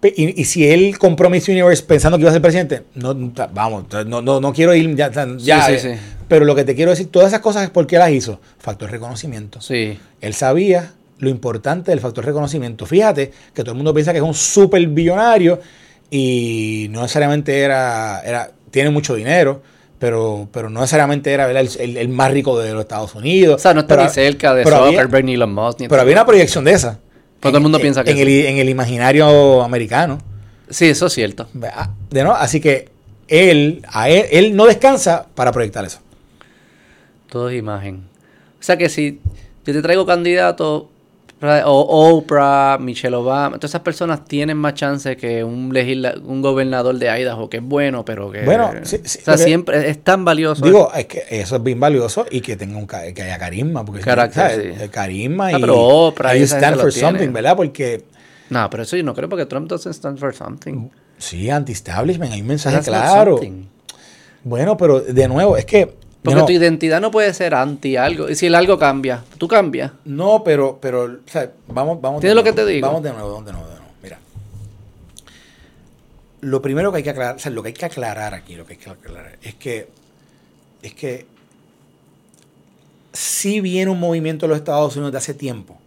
[SPEAKER 1] Y, y si él compró Miss Universe pensando que iba a ser presidente, no, vamos, no, no, no quiero ir ya. ya,
[SPEAKER 2] sí,
[SPEAKER 1] eh,
[SPEAKER 2] sí.
[SPEAKER 1] Pero lo que te quiero decir, todas esas cosas es porque las hizo. Factor reconocimiento.
[SPEAKER 2] Sí.
[SPEAKER 1] Él sabía lo importante del factor reconocimiento. Fíjate que todo el mundo piensa que es un súper billonario y no necesariamente era, era tiene mucho dinero, pero, pero no necesariamente era el, el- el más rico de los Estados Unidos.
[SPEAKER 2] O sea, no está
[SPEAKER 1] Pero-
[SPEAKER 2] ni cerca de Zuckerberg ni Elon Musk. Ni
[SPEAKER 1] Pero había una proyección de esa.
[SPEAKER 2] Todo el mundo
[SPEAKER 1] En-
[SPEAKER 2] piensa que
[SPEAKER 1] en
[SPEAKER 2] sí.
[SPEAKER 1] el, en el imaginario americano.
[SPEAKER 2] Sí, eso es cierto.
[SPEAKER 1] Ah, De no, así que él, a él, él no descansa para proyectar eso.
[SPEAKER 2] Todo es imagen. O sea que si yo te traigo candidatos, o Oprah, Michelle Obama, todas esas personas tienen más chance que un legisla un gobernador de Idaho, que es bueno, pero que...
[SPEAKER 1] Bueno, sí, sí,
[SPEAKER 2] o sea, siempre es tan valioso.
[SPEAKER 1] Digo, es que eso es bien valioso y que tenga un que haya carisma, porque
[SPEAKER 2] Carácter, sí.
[SPEAKER 1] carisma
[SPEAKER 2] Ah,
[SPEAKER 1] y
[SPEAKER 2] pero Oprah y
[SPEAKER 1] stand for
[SPEAKER 2] tiene.
[SPEAKER 1] something, ¿verdad? Porque
[SPEAKER 2] No, pero eso yo no creo porque Trump doesn't stand for something.
[SPEAKER 1] sí, anti-establishment, hay un mensaje
[SPEAKER 2] That's
[SPEAKER 1] claro. Bueno, pero de nuevo, es que
[SPEAKER 2] Porque
[SPEAKER 1] no,
[SPEAKER 2] tu identidad no puede ser anti algo. Y si el algo cambia, tú cambias.
[SPEAKER 1] no, pero pero o sea, vamos vamos de
[SPEAKER 2] ¿Entiendes lo que
[SPEAKER 1] nuevo,
[SPEAKER 2] te digo?
[SPEAKER 1] Vamos de nuevo, de nuevo, de nuevo. Mira. Lo primero que hay que aclarar, o sea, lo que hay que aclarar aquí, lo que hay que aclarar es que es que si viene un movimiento de los Estados Unidos de hace tiempo,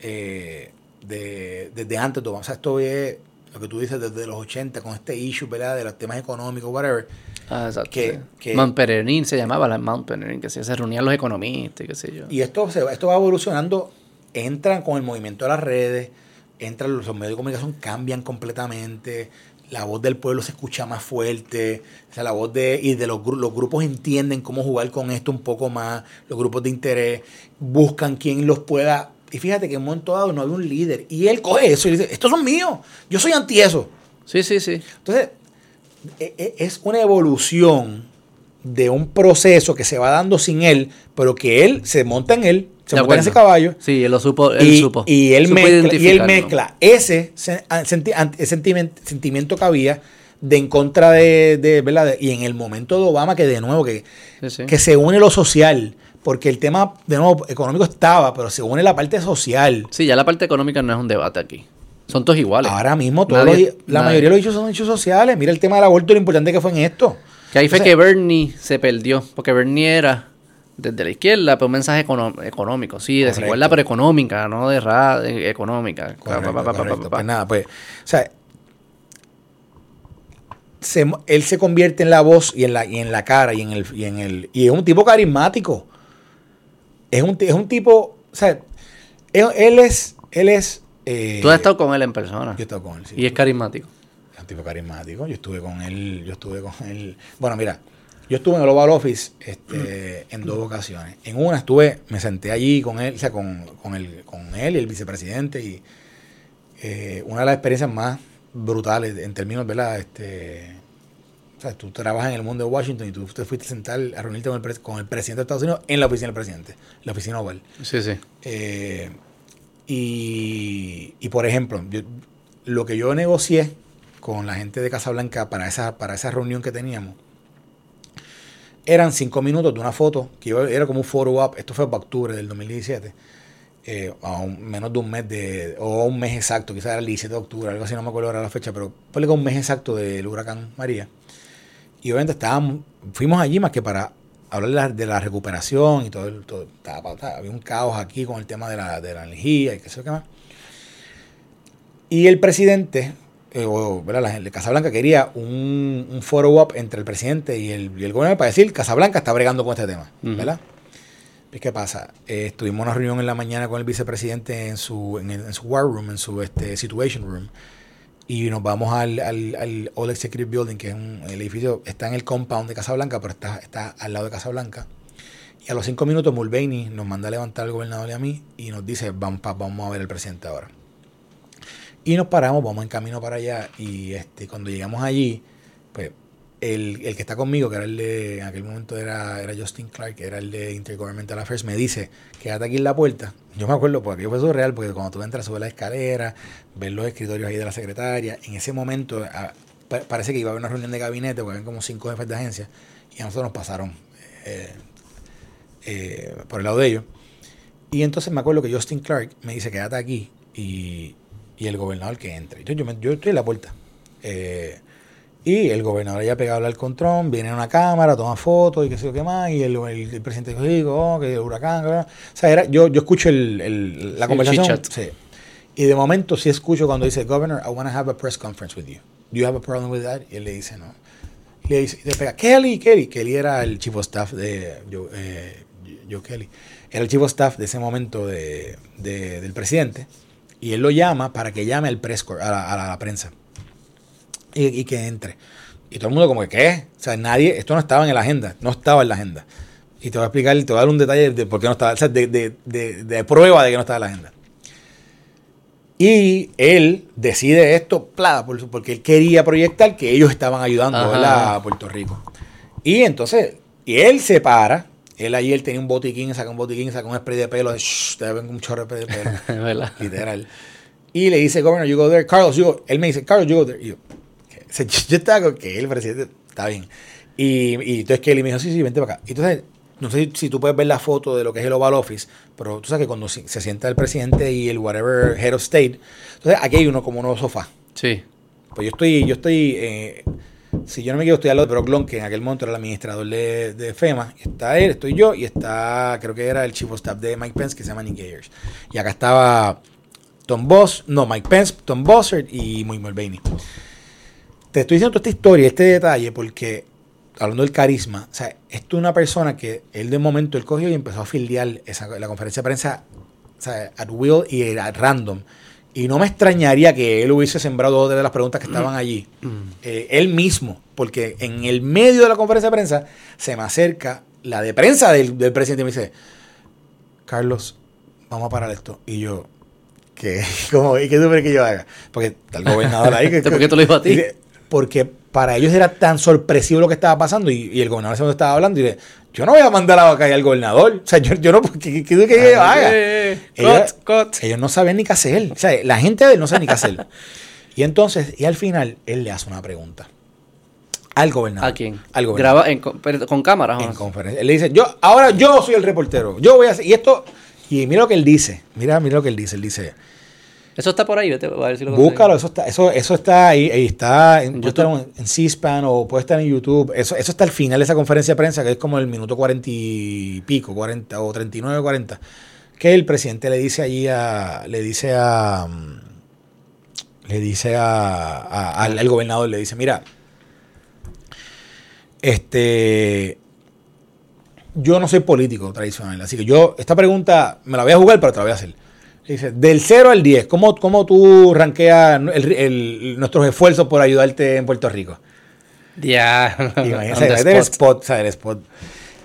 [SPEAKER 1] eh, de- desde antes, todo. o sea, esto es lo que tú dices desde los 80 con este issue, ¿verdad? De los temas económicos, whatever.
[SPEAKER 2] Ah, exacto.
[SPEAKER 1] Que-
[SPEAKER 2] sí.
[SPEAKER 1] que-
[SPEAKER 2] Mount Peregrine se llamaba la Mount Peregrine, que se, se reunían los economistas y qué sé yo.
[SPEAKER 1] Y esto, se esto va evolucionando, entran con el movimiento de las redes, entran los, los medios de comunicación, cambian completamente, la voz del pueblo se escucha más fuerte, o sea, la voz de, y de los, los grupos entienden cómo jugar con esto un poco más, los grupos de interés, buscan quien los pueda, y fíjate que en un momento dado no había un líder, y él coge eso y dice, estos son míos, yo soy anti eso.
[SPEAKER 2] Sí, sí, sí.
[SPEAKER 1] Entonces, e- e- es una evolución de un proceso que se va dando sin él, pero que él se monta en él, se
[SPEAKER 2] De
[SPEAKER 1] monta en ese caballo.
[SPEAKER 2] Sí, él lo supo. Él
[SPEAKER 1] y,
[SPEAKER 2] supo.
[SPEAKER 1] y él,
[SPEAKER 2] Supo
[SPEAKER 1] mezcla, y él
[SPEAKER 2] identificarlo.
[SPEAKER 1] mezcla ese sen- an- senti- an- ese sentiment- sentimiento que había de en contra de, de, ¿verdad? Y en el momento de Obama que de nuevo que,
[SPEAKER 2] Sí, sí.
[SPEAKER 1] que se une lo social, porque el tema de nuevo económico estaba, pero se une la parte social.
[SPEAKER 2] Sí, ya la parte económica no es un debate aquí. Son todos iguales.
[SPEAKER 1] Ahora mismo todos
[SPEAKER 2] Nadie-
[SPEAKER 1] los- la
[SPEAKER 2] nadie.
[SPEAKER 1] mayoría de los hechos son hechos sociales. Mira el tema del aborto, lo importante que fue en esto.
[SPEAKER 2] Que ahí fue que Bernie se perdió. Porque Bernie era desde la izquierda, pero un mensaje económico. Sí,
[SPEAKER 1] Correcto.
[SPEAKER 2] desigualdad, pero económica, no de ra de- económica.
[SPEAKER 1] Correcto,
[SPEAKER 2] Pa, pa, pa.
[SPEAKER 1] Pues nada, pues, o sea, se- él se convierte en la voz y en la, y en la cara y en el, y en el, y es un tipo carismático. Es un, es un tipo, o sea, él, él es, él es. eh,
[SPEAKER 2] Tú has estado con él en persona.
[SPEAKER 1] Yo he estado con él, sí.
[SPEAKER 2] y es carismático.
[SPEAKER 1] Es un tipo carismático. Yo estuve con él, yo estuve con él. Bueno, mira, yo estuve en el Oval Office este, en dos ocasiones. En una estuve, me senté allí con él, o sea, con, con, el, con él y el vicepresidente. Y eh, una de las experiencias más brutales en términos, ¿verdad? Este, sea, tú trabajas en el mundo de Washington y tú te fuiste a sentar a reunirte con el, con el presidente de Estados Unidos en la oficina del presidente, la oficina Oval.
[SPEAKER 2] Sí, sí.
[SPEAKER 1] Eh, y, y, por ejemplo, yo- lo que yo negocié con la gente de Casablanca para esa, para esa reunión que teníamos eran cinco minutos de una foto, que iba- era como un photo up, esto fue para octubre del 2017, eh, a un- menos de un mes de, o un mes exacto, quizás era el 17 de octubre, algo así, no me acuerdo ahora la fecha, pero con un mes exacto del huracán María. Y obviamente estábamos, fuimos allí más que para hablar de la, la recuperación y todo, el- todo estaba- estaba- había un caos aquí con el tema de la, de la energía y qué sé yo qué más. Y el presidente, eh, o la de Casablanca quería un, un foro up entre el presidente y el, y el gobernador para decir Casablanca está bregando con este tema,
[SPEAKER 2] Ujú.
[SPEAKER 1] ¿verdad? Pues, ¿Qué pasa? Eh, estuvimos en una reunión en la mañana con el vicepresidente en su, en, el- en su war room, en su este, situation room, y nos vamos al, al, al All Executive Building, que es un el edificio, está en el compound de Casablanca, pero está, está al lado de Casablanca. Y a los cinco minutos Mulvaney nos manda a levantar al gobernador y a mí y nos dice, vamos, vamos a ver al presidente ahora. Y nos paramos, vamos en camino para allá y este, cuando llegamos allí, el, el que está conmigo, que era el de, en aquel momento era, era Justin Clark, que era el de Intergovernmental Affairs, me dice, quédate aquí en la puerta. Yo me acuerdo, porque aquello fue surreal, porque cuando tú entras, subes la escalera, ves los escritorios ahí de la secretaria, en ese momento ah, pa- parece que iba a haber una reunión de gabinete, porque habían como cinco jefes de agencia, y a nosotros nos pasaron eh, eh, por el lado de ellos. Y entonces me acuerdo que Justin Clark me dice, quédate aquí, y, y el gobernador que entre. Entonces yo, me- yo estoy en la puerta. Eh, y el gobernador ya pegado a hablar con Trump, viene a una cámara, toma fotos y qué sé yo qué más, y el, el- el presidente dijo, oh, que el huracán, bla, bla. o sea, era, yo, yo escucho el, la conversación. sí. Y de momento sí escucho cuando dice, Governor, I want to have a press conference with you. Do you have a problem with that? Y él le dice, no. Le dice, le pega, Kelly, Kelly. Kelly era el chief of staff de Joe, eh, Joe Kelly. Era el chief of staff de ese momento de, de- del presidente. Y él lo llama para que llame al press a la, a la- a la prensa. Y, y que entre. Y todo el mundo como que, ¿qué? O sea, nadie, esto no estaba en la agenda, no estaba en la agenda. Y te voy a explicar, te voy a dar un detalle de por qué no estaba, o sea, de, de- de- de prueba de que no estaba en la agenda. Y él decide esto, pla, por su- porque él quería proyectar que ellos estaban ayudando a Puerto Rico. Y entonces, y él se para, él ahí él tenía un botiquín, saca un botiquín, saca un spray de pelo, de, shh, te ven un chorro de pelo. Literal. Y le dice, Governor, you go there. Carlos, you go. Él me dice, Carlos, you go there. Y yo, yo, estaba con que el presidente está bien. Y, y entonces Kelly me dijo, sí, sí, vente para acá. Y entonces, no sé si tú puedes ver la foto de lo que es el Oval Office, pero tú sabes que cuando se, sienta el presidente y el whatever head of state, entonces aquí hay uno como unos sofás.
[SPEAKER 2] Sí.
[SPEAKER 1] Pues yo estoy, yo estoy, eh, si yo no me equivoco, estoy al lado de Brock Long, que en aquel momento era el administrador de, de FEMA. Está él, estoy yo, y está, creo que era el chief of staff de Mike Pence, que se llama Nick Ayers. Y acá estaba Tom Boss, no, Mike Pence, Tom Bossert y Muy Mulvaney. Te estoy diciendo toda esta historia, este detalle, porque hablando del carisma, o sea, esto es una persona que él de momento él cogió y empezó a filiar esa, la conferencia de prensa o sea, at will y at random. Y no me extrañaría que él hubiese sembrado dos de las preguntas que estaban allí. Eh, él mismo, porque en el medio de la conferencia de prensa se me acerca la de prensa del, del presidente y me dice, Carlos, vamos a parar esto. Y yo, ¿qué? ¿Cómo? ¿Y qué tú crees que yo haga? Porque está el gobernador ahí. Que,
[SPEAKER 2] ¿Por qué te lo dijo a ti?
[SPEAKER 1] Porque para ellos era tan sorpresivo lo que estaba pasando y, y el gobernador ese momento estaba hablando y le, yo no voy a mandar a la calle al gobernador. O sea, yo, yo no, ¿qué, qué, qué, qué yo haga? Ellos,
[SPEAKER 2] cut, cut.
[SPEAKER 1] ellos no saben ni qué hacer. O sea, la gente de él no sabe ni qué hacer. Y entonces, y al final, él le hace una pregunta al gobernador.
[SPEAKER 2] ¿A quién?
[SPEAKER 1] Al gobernador.
[SPEAKER 2] Graba en, con, con cámaras.
[SPEAKER 1] en conferencia. Él le dice, yo, ahora yo soy el reportero. Yo voy a hacer, y esto, y mira lo que él dice. Mira, mira lo que él dice. Él dice,
[SPEAKER 2] Eso está por ahí, vete, a ver si lo
[SPEAKER 1] Búscalo, eso está, eso, eso está ahí, ahí está, en, en, en C-SPAN o puede estar en YouTube. Eso, eso está al final de esa conferencia de prensa, que es como el minuto cuarenta y pico, 40 o 39, 40. Que el presidente le dice allí a, le dice a, mm, le dice a, a- al, al gobernador, le dice, mira, este, yo no soy político tradicional, así que yo, esta pregunta me la voy a jugar, pero te la voy a hacer. Dice, del 0 al 10, ¿cómo, cómo tú ranqueas el- el- nuestros esfuerzos por ayudarte en Puerto Rico?
[SPEAKER 2] Ya.
[SPEAKER 1] Y
[SPEAKER 2] On
[SPEAKER 1] imagínate,
[SPEAKER 2] the
[SPEAKER 1] es del
[SPEAKER 2] spot.
[SPEAKER 1] spot.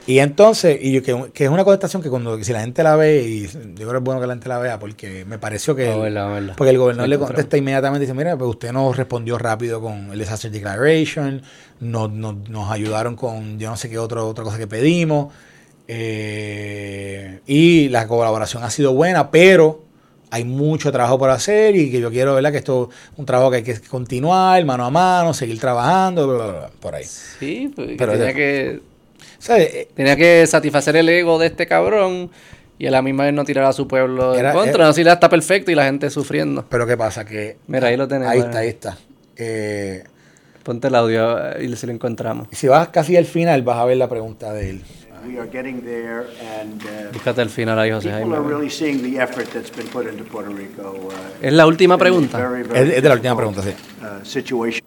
[SPEAKER 1] Y entonces, y yo, que, que es una contestación que cuando si la gente la ve, y yo creo que es bueno que la gente la vea, porque me pareció que.
[SPEAKER 2] Vamos a verla.
[SPEAKER 1] porque el gobernador le contesta inmediatamente y dice: Mira, pues usted nos respondió rápido con el Disaster Declaration, nos, nos, nos ayudaron con yo no sé qué otro, otra cosa que pedimos, eh, y la colaboración ha sido buena, pero hay mucho trabajo por hacer y que yo quiero, ¿verdad? Que esto es un trabajo que hay que continuar, mano a mano, seguir trabajando, bla, bla, bla, por ahí.
[SPEAKER 2] Sí, pues,
[SPEAKER 1] Pero
[SPEAKER 2] tenía que
[SPEAKER 1] sea, eh,
[SPEAKER 2] tenía que satisfacer el ego de este cabrón y a la misma vez no tirar a su pueblo en contra.
[SPEAKER 1] era-
[SPEAKER 2] no si la está perfecto y la gente sufriendo.
[SPEAKER 1] pero ¿qué pasa? Que
[SPEAKER 2] Mira, ahí lo tenemos.
[SPEAKER 1] Ahí está, ahí está. Eh,
[SPEAKER 2] Ponte el audio eh, y si lo encontramos.
[SPEAKER 1] si vas casi al final, vas a ver la pregunta de él.
[SPEAKER 5] We are getting there, and uh,
[SPEAKER 2] Búscate el final ahí, José
[SPEAKER 5] people
[SPEAKER 2] Jaime.
[SPEAKER 5] are really seeing the effort that's been put into Puerto Rico. uh,
[SPEAKER 2] Es la última
[SPEAKER 5] in a
[SPEAKER 2] pregunta.
[SPEAKER 5] very,
[SPEAKER 1] Es,
[SPEAKER 5] very
[SPEAKER 1] es de la última pregunta, sí.
[SPEAKER 5] uh, situation,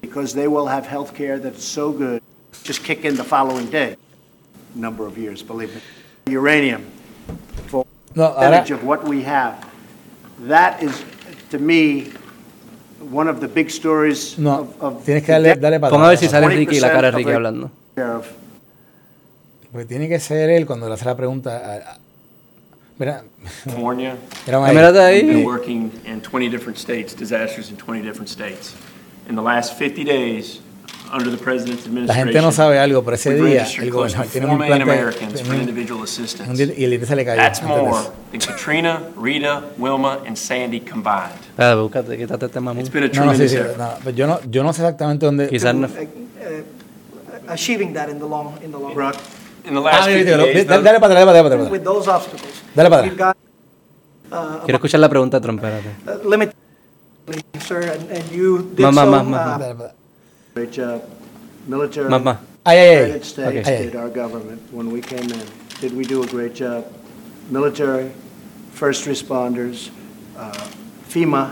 [SPEAKER 5] because they will have health care that's so good, just kick in the following day, number of years, believe me. Uranium, for
[SPEAKER 1] No, ahora,
[SPEAKER 5] percentage of what we have, that is, to me, one of the big stories
[SPEAKER 1] no,
[SPEAKER 5] of- of
[SPEAKER 1] tienes que darle,
[SPEAKER 5] decade
[SPEAKER 1] darle para
[SPEAKER 2] Pon a ver
[SPEAKER 1] atrás.
[SPEAKER 2] si sale Ricky y la cara de
[SPEAKER 5] 20%
[SPEAKER 2] Ricky
[SPEAKER 5] of
[SPEAKER 2] hablando.
[SPEAKER 5] of
[SPEAKER 1] Porque tiene que ser él cuando le hace la pregunta. a- a- Mira,
[SPEAKER 6] California.
[SPEAKER 1] mira,
[SPEAKER 2] Ah,
[SPEAKER 6] We've been
[SPEAKER 2] ahí.
[SPEAKER 6] working in 20 different states, disasters in 20 different states. In the last 50 days, under the president's
[SPEAKER 1] La gente no sabe algo, pero ese día
[SPEAKER 6] registered
[SPEAKER 1] el
[SPEAKER 6] close to
[SPEAKER 1] gobernador tiene
[SPEAKER 6] 4
[SPEAKER 1] un
[SPEAKER 6] million
[SPEAKER 1] implante
[SPEAKER 6] Americans for
[SPEAKER 1] tiene un-
[SPEAKER 6] individual
[SPEAKER 1] un
[SPEAKER 6] assistance.
[SPEAKER 1] di- y el se le cayó.
[SPEAKER 6] That's more than Katrina, Rita, Wilma, and Sandy combined.
[SPEAKER 2] Espérate, búscate, quítate este mamón.
[SPEAKER 6] It's been a
[SPEAKER 1] No, no, sí,
[SPEAKER 6] tremendous
[SPEAKER 1] sí,
[SPEAKER 6] effort.
[SPEAKER 1] no, pero yo, no, yo no sé exactamente dónde.
[SPEAKER 2] Quizás no.
[SPEAKER 7] uh, achieving that in the long, in the long
[SPEAKER 5] Brock,
[SPEAKER 6] In the
[SPEAKER 1] Ah,
[SPEAKER 6] last
[SPEAKER 1] mira,
[SPEAKER 6] 50
[SPEAKER 1] mira,
[SPEAKER 6] days,
[SPEAKER 1] dale, dale para atrás, dale para atrás.
[SPEAKER 7] With those obstacles.
[SPEAKER 1] Dale para
[SPEAKER 7] We've
[SPEAKER 1] atrás.
[SPEAKER 7] got
[SPEAKER 2] Quiero escuchar la pregunta de Trump, espérate.
[SPEAKER 7] uh, limit, sir, and, and you did
[SPEAKER 2] Más, más,
[SPEAKER 7] so.
[SPEAKER 2] más, más,
[SPEAKER 7] uh,
[SPEAKER 1] Dale para atrás.
[SPEAKER 5] great job. Military.
[SPEAKER 2] Más, más.
[SPEAKER 1] Ay, ay, ay.
[SPEAKER 5] United States
[SPEAKER 2] Okay.
[SPEAKER 1] Ay, ay.
[SPEAKER 5] did our government when we came in. Did we do a great job? Military, first responders, uh, FEMA,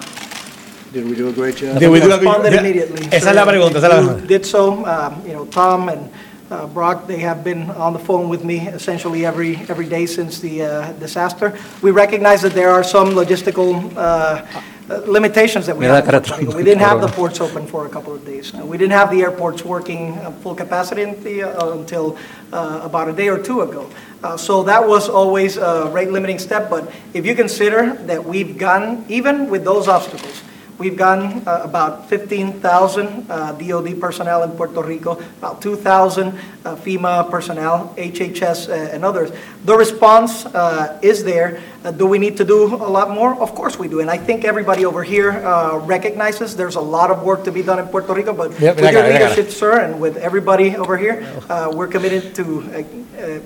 [SPEAKER 5] did we do a great job?
[SPEAKER 1] Did we do a-
[SPEAKER 7] responded
[SPEAKER 1] Ya-
[SPEAKER 7] immediately.
[SPEAKER 1] esa es
[SPEAKER 7] sir,
[SPEAKER 1] la pregunta, esa es la pregunta.
[SPEAKER 7] Did so, um, you know, Tom and uh, Brock, they have been on the phone with me essentially every, every day since the uh, disaster. We recognize that there are some logistical uh, uh, limitations that we have. in
[SPEAKER 2] cara
[SPEAKER 7] Puerto Rico.
[SPEAKER 2] Trump,
[SPEAKER 7] We didn't have the ports open for a couple of days. Uh, We didn't have the airports working at full capacity until, uh, until uh, about a day or two ago. Uh, So that was always a rate limiting step, but if you consider that we've gone, even with those obstacles, we've gotten uh, about 15,000 uh, DOD personnel in Puerto Rico, about 2,000 uh, FEMA personnel, HHS, uh, and others. The response uh, is there. Uh, Do we need to do a lot more? Of course we do, and I think everybody over here uh, recognizes there's a lot of work to be done in Puerto Rico, but
[SPEAKER 1] Mira-
[SPEAKER 7] with your
[SPEAKER 1] acá, mira acá.
[SPEAKER 7] leadership, sir, and with everybody over here, uh, we're committed to uh, uh,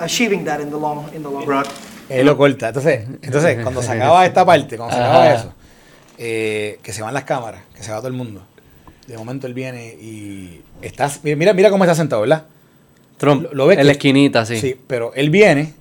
[SPEAKER 7] achieving that in the long, in the long run.
[SPEAKER 1] Él lo corta. Entonces, entonces cuando se acaba esta parte, cuando se acaba
[SPEAKER 2] Ajá.
[SPEAKER 1] eso, eh, que se van las cámaras, que se va todo el mundo. De momento él viene y estás. Mira, mira cómo está sentado, ¿verdad?
[SPEAKER 2] Trump,
[SPEAKER 1] Lo- lo ves
[SPEAKER 2] en
[SPEAKER 1] que-
[SPEAKER 2] la esquinita, sí.
[SPEAKER 1] Sí, pero él viene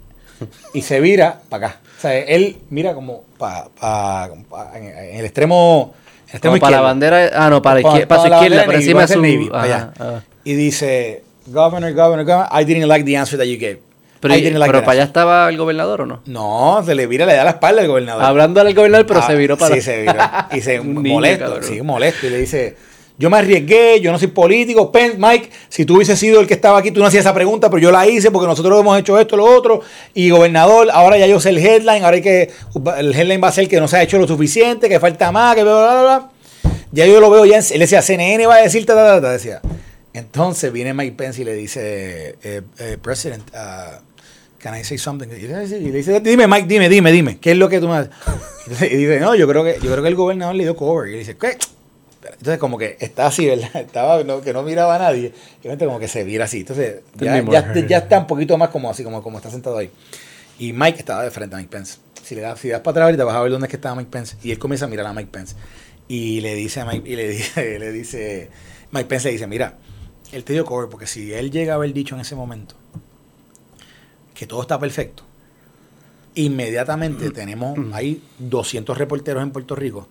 [SPEAKER 1] y se vira para acá. O sea, él mira como pa, pa- en, en el extremo, en el extremo
[SPEAKER 2] Como para la bandera, ah, no, para, la
[SPEAKER 1] Pa-
[SPEAKER 2] izquier- para su izquierda, por encima de su...
[SPEAKER 1] Navy,
[SPEAKER 2] ajá, ajá.
[SPEAKER 1] Y dice, Governor, Governor, Governor, I didn't like the answer that you gave.
[SPEAKER 2] Pero, para allá
[SPEAKER 1] answer."
[SPEAKER 2] estaba el gobernador, ¿o no?
[SPEAKER 1] No, se le vira, le da la espalda al gobernador.
[SPEAKER 2] Hablando al gobernador, pero
[SPEAKER 1] Ah,
[SPEAKER 2] se viró para...
[SPEAKER 1] Sí, se viró. Y se molesto, sí, molesto. Y le dice, yo me arriesgué, yo no soy político. Pen, Mike, si tú hubieses sido el que estaba aquí, tú no hacías esa pregunta, pero yo la hice porque nosotros hemos hecho esto, lo otro. Y gobernador, ahora ya yo sé el headline, ahora hay que, el headline va a ser que no se ha hecho lo suficiente, que falta más, que bla, bla, bla. Ya yo lo veo ya, él decía, CNN va a decir, ta, ta, ta, ta", decía. Entonces viene Mike Pence y le dice, eh, eh, President, uh, can I say something? Y le dice- dime Mike, dime, dime, dime, ¿qué es lo que tú me Y dice, no, yo creo que, yo creo que el gobernador le dio cover. Y le dice, ¿qué? Entonces como que está así, ¿verdad? Estaba no, que no miraba a nadie. Y obviamente como que se vira así. Entonces ya, ya, ya está un poquito más como así, como, como está sentado ahí. Y Mike estaba de frente a Mike Pence. Si le das, si das para atrás ahorita vas a ver dónde es que estaba Mike Pence. Y él comienza a mirar a Mike Pence. Y le dice a Mike, y le dice, le dice, Mike Pence le dice, mira, él te dio cover porque si él llega a haber dicho en ese momento que todo está perfecto, inmediatamente tenemos, hay 200 reporteros en Puerto Rico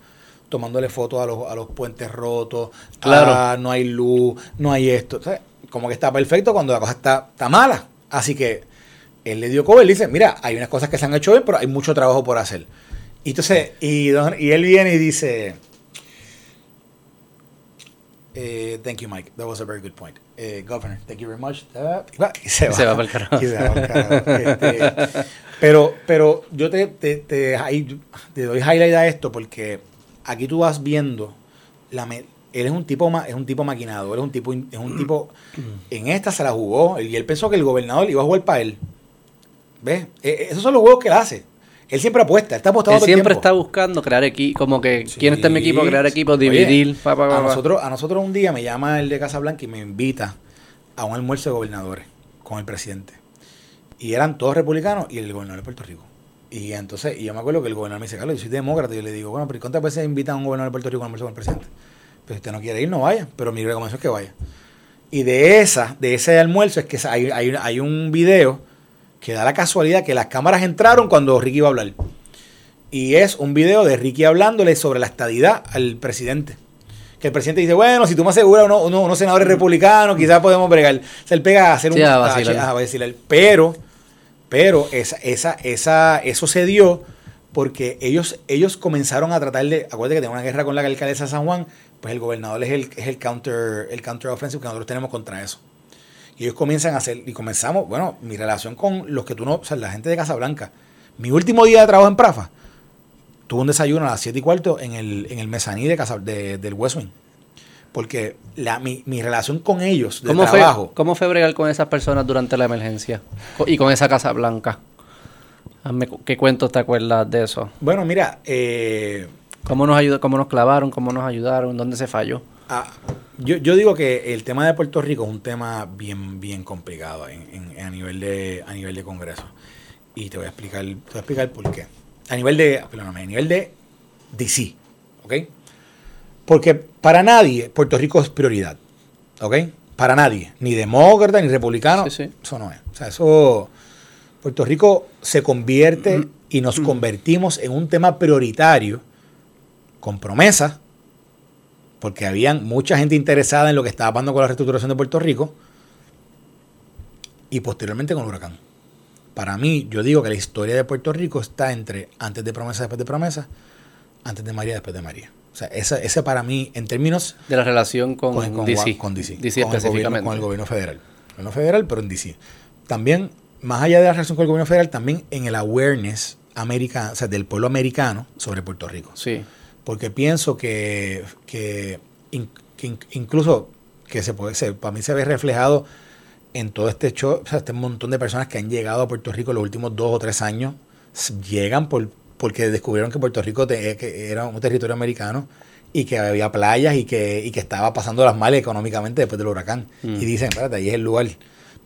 [SPEAKER 1] tomándole fotos a los, a los puentes rotos,
[SPEAKER 2] Claro.
[SPEAKER 1] ah, no hay luz, no hay esto. O sea, como que está perfecto cuando la cosa está, está mala. Así que él le dio cover, le dice, mira, hay unas cosas que se han hecho bien, pero hay mucho trabajo por hacer. Y entonces, y, don- y él viene y dice, eh, thank you, Mike. That was a very good point. Eh, Governor, thank you very much. Ah, y se
[SPEAKER 2] Y
[SPEAKER 1] va.
[SPEAKER 2] se va
[SPEAKER 1] va pa'l carajo. Este, pero, pero yo te, te, te, doy highlight a esto porque aquí tú vas viendo la me- él es un tipo ma- es un tipo maquinado, él es un tipo es un tipo en esta se la jugó y él pensó que el gobernador iba a jugar para él. ¿Ves? Eh, eh, esos son los juegos que él hace. Él siempre apuesta, él está apostando
[SPEAKER 2] Él
[SPEAKER 1] todo el
[SPEAKER 2] siempre está buscando crear equipo, como que
[SPEAKER 1] Sí.
[SPEAKER 2] quién está en mi equipo, crear equipo,
[SPEAKER 1] Oye,
[SPEAKER 2] dividir. pa, pa, pa,
[SPEAKER 1] a, nosotros, a nosotros un día me llama el de Casablanca y me invita a un almuerzo de gobernadores con el presidente. Y eran todos republicanos y el gobernador de Puerto Rico. Y entonces, y yo me acuerdo que el gobernador me dice, Carlos, yo soy demócrata. Y yo le digo, bueno, pero ¿y ¿cuántas veces invitan a un gobernador de Puerto Rico a un almuerzo con el presidente? Pues si usted no quiere ir, no vaya. Pero mi recomendación es que vaya. Y de esa, de ese almuerzo, es que hay, hay, hay un video que da la casualidad que las cámaras entraron cuando Ricky iba a hablar. Y es un video de Ricky hablándole sobre la estadidad al presidente. Que el presidente dice, bueno, si tú me aseguras uno- uno- unos senadores republicanos, quizás podemos bregar. O sea, él pega a hacer
[SPEAKER 2] Sí,
[SPEAKER 1] un...
[SPEAKER 2] a- vacilar.
[SPEAKER 1] a vacilar. Pero, pero esa, esa, esa, eso se dio porque ellos, ellos comenzaron a tratar de... Acuérdate que tenía una guerra con la alcaldesa de San Juan, pues el gobernador es el, es el counter el counter offensive que nosotros tenemos contra eso. Y ellos comienzan a hacer, y comenzamos, bueno, mi relación con los que tú no, o sea, la gente de Casablanca. Mi último día de trabajo en Prafa, tuve un desayuno a las 7 y cuarto en el, en el mezaní de Casa, de- del West Wing. Porque la, mi, mi relación con ellos de
[SPEAKER 2] ¿Cómo fue,
[SPEAKER 1] trabajo,
[SPEAKER 2] ¿Cómo fue bregar con esas personas durante la emergencia? Y con esa Casa Blanca. Hazme ¿Qué cuentos te acuerdas de eso?
[SPEAKER 1] bueno, mira, eh,
[SPEAKER 2] ¿Cómo nos ayudó, cómo nos clavaron, cómo nos ayudaron, dónde se falló?
[SPEAKER 1] Ah, yo, yo digo que el tema de Puerto Rico es un tema bien, bien complicado en- en- a, nivel de, a nivel de Congreso. Y te voy a explicar, te voy a explicar por qué. A nivel de, perdóname, a nivel de DC, ¿ok? Porque para nadie Puerto Rico es prioridad, ¿ok? Para nadie, ni demócrata ni republicano,
[SPEAKER 2] Sí, sí.
[SPEAKER 1] eso no es. O sea, eso, Puerto Rico se convierte y nos convertimos en un tema prioritario con promesas, porque habían mucha gente interesada en lo que estaba pasando con la reestructuración de Puerto Rico y posteriormente con el huracán. Para mí, yo digo que la historia de Puerto Rico está entre antes de promesa, después de promesa, antes de María, después de María. O sea, ese, ese para mí, en términos
[SPEAKER 2] De la relación con,
[SPEAKER 1] con, con-
[SPEAKER 2] DC.
[SPEAKER 1] con DC,
[SPEAKER 2] DC
[SPEAKER 1] con el, gobierno,
[SPEAKER 2] específicamente.
[SPEAKER 1] con el gobierno federal. El gobierno federal, pero en DC. También, más allá de la relación con el gobierno federal, también en el awareness americano, o sea, del pueblo americano sobre Puerto Rico
[SPEAKER 2] Sí.
[SPEAKER 1] Porque pienso que, que, in- que in- incluso que se puede ser, para mí se ve reflejado en todo este show, o sea, este montón de personas que han llegado a Puerto Rico los últimos dos o tres años, llegan por, porque descubrieron que Puerto Rico te- que era un territorio americano y que había playas y que, y que estaba pasando las mal económicamente después del huracán. Y dicen, espérate, ahí es el lugar.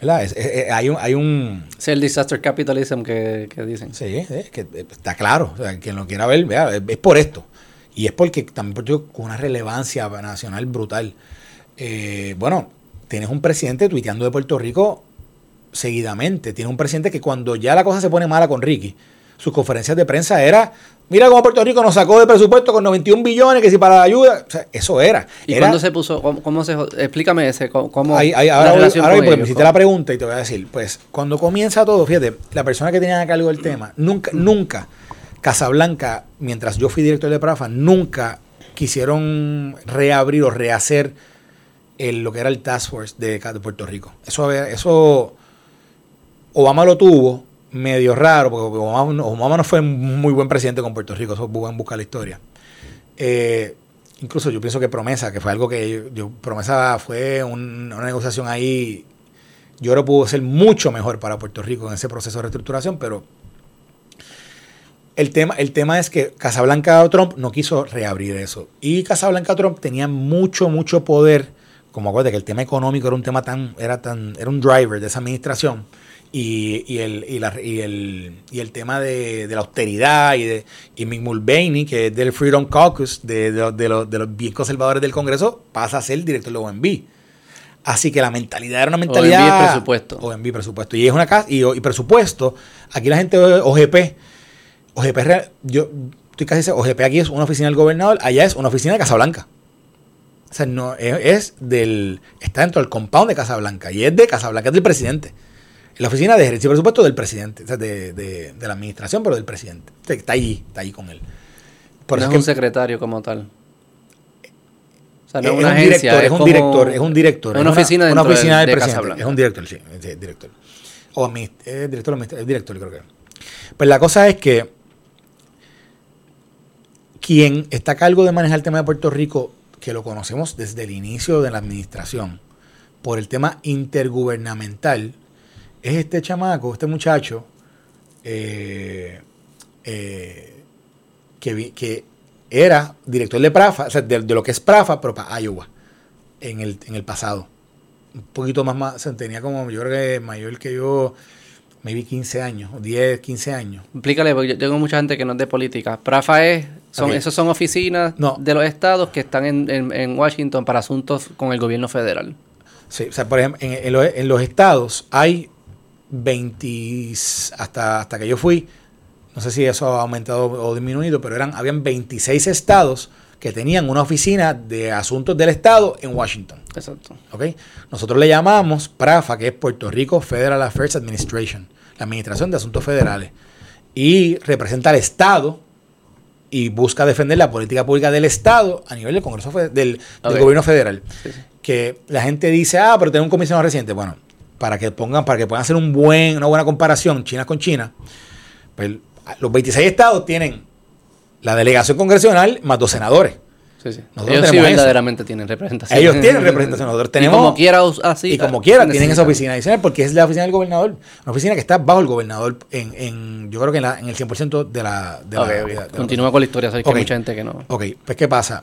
[SPEAKER 1] ¿Verdad? Es- es- es- hay un, hay un,
[SPEAKER 2] Es el disaster capitalism que, que dicen.
[SPEAKER 1] Sí, es que eh, está claro. O sea, quien lo quiera ver, vea, es por esto. Y es porque también con una relevancia nacional brutal. Eh, bueno, tienes un presidente tuiteando de Puerto Rico seguidamente. Tienes un presidente que cuando ya la cosa se pone mala con Ricky, sus conferencias de prensa era, mira cómo Puerto Rico nos sacó de presupuesto con 91 billones, que si para la ayuda, o sea, eso era.
[SPEAKER 2] ¿Y
[SPEAKER 1] Era-
[SPEAKER 2] cuándo se puso? ¿Cómo, cómo se, explícame ese? ¿Cómo,
[SPEAKER 1] Ahí- ahí- ahora ahora voy
[SPEAKER 2] con
[SPEAKER 1] porque me
[SPEAKER 2] ellos?
[SPEAKER 1] hiciste la pregunta y te voy a decir, pues cuando comienza todo, fíjate, la persona que tenía a cargo del tema, nunca, nunca, Casablanca, mientras yo fui director de Prafa, nunca quisieron reabrir o rehacer lo que era el Task Force de, Puerto Rico. Eso, eso Obama lo tuvo medio raro, porque Obama, no- fue muy buen presidente con Puerto Rico, eso pueden buscar la historia. Eh, incluso yo pienso que Promesa, que fue algo que yo, Promesa fue un- una negociación ahí, yo creo que pudo ser mucho mejor para Puerto Rico en ese proceso de reestructuración, pero el tema, el tema es que Casablanca Trump no quiso reabrir eso. Y Casablanca Trump tenía mucho, mucho poder. Como acuérdate que el tema económico era un tema tan, era tan, era un driver de esa administración. Y, y el, y, la- y el, y el tema de, de la austeridad y de y Mick Mulvaney, que es del Freedom Caucus, de, de, los- de los, bien conservadores del Congreso, pasa a ser el director de OMB. Así que la mentalidad era una mentalidad.
[SPEAKER 2] OMB es presupuesto.
[SPEAKER 1] OMB presupuesto. Y es una casa. Y, y presupuesto. Aquí la gente OGP. OGP, yo estoy casi seguro, OGP aquí es una oficina del gobernador, allá es una oficina de Casablanca. O sea, no, es, del, está dentro del compound de Casablanca y es de Casablanca, es del presidente. Es la oficina de gerencia y presupuesto del presidente, o sea, de, de- de la administración, pero del presidente. O sea, Está allí, está ahí con él. Por
[SPEAKER 2] no es
[SPEAKER 1] es
[SPEAKER 2] un
[SPEAKER 1] que-
[SPEAKER 2] secretario como tal. O sea, no
[SPEAKER 1] es,
[SPEAKER 2] es una
[SPEAKER 1] un
[SPEAKER 2] agencia.
[SPEAKER 1] director, es, un director, es un director.
[SPEAKER 2] Una
[SPEAKER 1] es
[SPEAKER 2] oficina
[SPEAKER 1] una
[SPEAKER 2] de-
[SPEAKER 1] oficina del
[SPEAKER 2] de
[SPEAKER 1] presidente.
[SPEAKER 2] Casablanca.
[SPEAKER 1] Es un director, sí, director. O director, o administra- es director, creo que. Pues la cosa es que quien está a cargo de manejar el tema de Puerto Rico, que lo conocemos desde el inicio de la administración, por el tema intergubernamental, es este chamaco, este muchacho, eh, eh, que, que era director de Prafa, o sea, de, lo que es Prafa, pero para Iowa, en el, en el pasado. Un poquito más, más, tenía como, yo que mayor que yo, maybe 15 años, o 10, 15 años.
[SPEAKER 2] Explícale, porque yo tengo mucha gente que no es de política. Prafa es, son, esos son oficinas
[SPEAKER 1] No.
[SPEAKER 2] de los estados que están en, en- en Washington para asuntos con el gobierno federal.
[SPEAKER 1] Sí, o sea, por ejemplo, en, en los, en los estados hay 20, hasta, hasta que yo fui, no sé si eso ha aumentado o disminuido, pero eran, habían 26 estados que tenían una oficina de asuntos del estado en Washington.
[SPEAKER 2] Exacto.
[SPEAKER 1] ¿ok? Nosotros le llamamos PRAFA, que es Puerto Rico Federal Affairs Administration, la Administración de Asuntos Federales. Y representa al Estado y busca defender la política pública del Estado a nivel del Congreso del, del gobierno federal.
[SPEAKER 2] Sí, sí.
[SPEAKER 1] Que la gente dice, ah, pero tengo un comisionado reciente. Bueno, para que pongan, para que puedan hacer un buen, una buena comparación China con China, pues los 26 estados tienen la delegación congresional más dos senadores.
[SPEAKER 2] Sí, sí. Ellos sí
[SPEAKER 1] tenemos eso.
[SPEAKER 2] verdaderamente tienen representación.
[SPEAKER 1] Ellos tienen representación. Nosotros tenemos.
[SPEAKER 2] y como quiera, así.
[SPEAKER 1] y como quiera, tienen esa oficina adicional porque es la oficina del gobernador. Una oficina que está bajo el gobernador en, en yo creo que en, la- en el 100% de la... De la-
[SPEAKER 2] Ok, ok.
[SPEAKER 1] de la- de la
[SPEAKER 2] Continúa con la historia, sabes que
[SPEAKER 1] Ok.
[SPEAKER 2] hay mucha gente que no.
[SPEAKER 1] Ok, pues ¿qué pasa?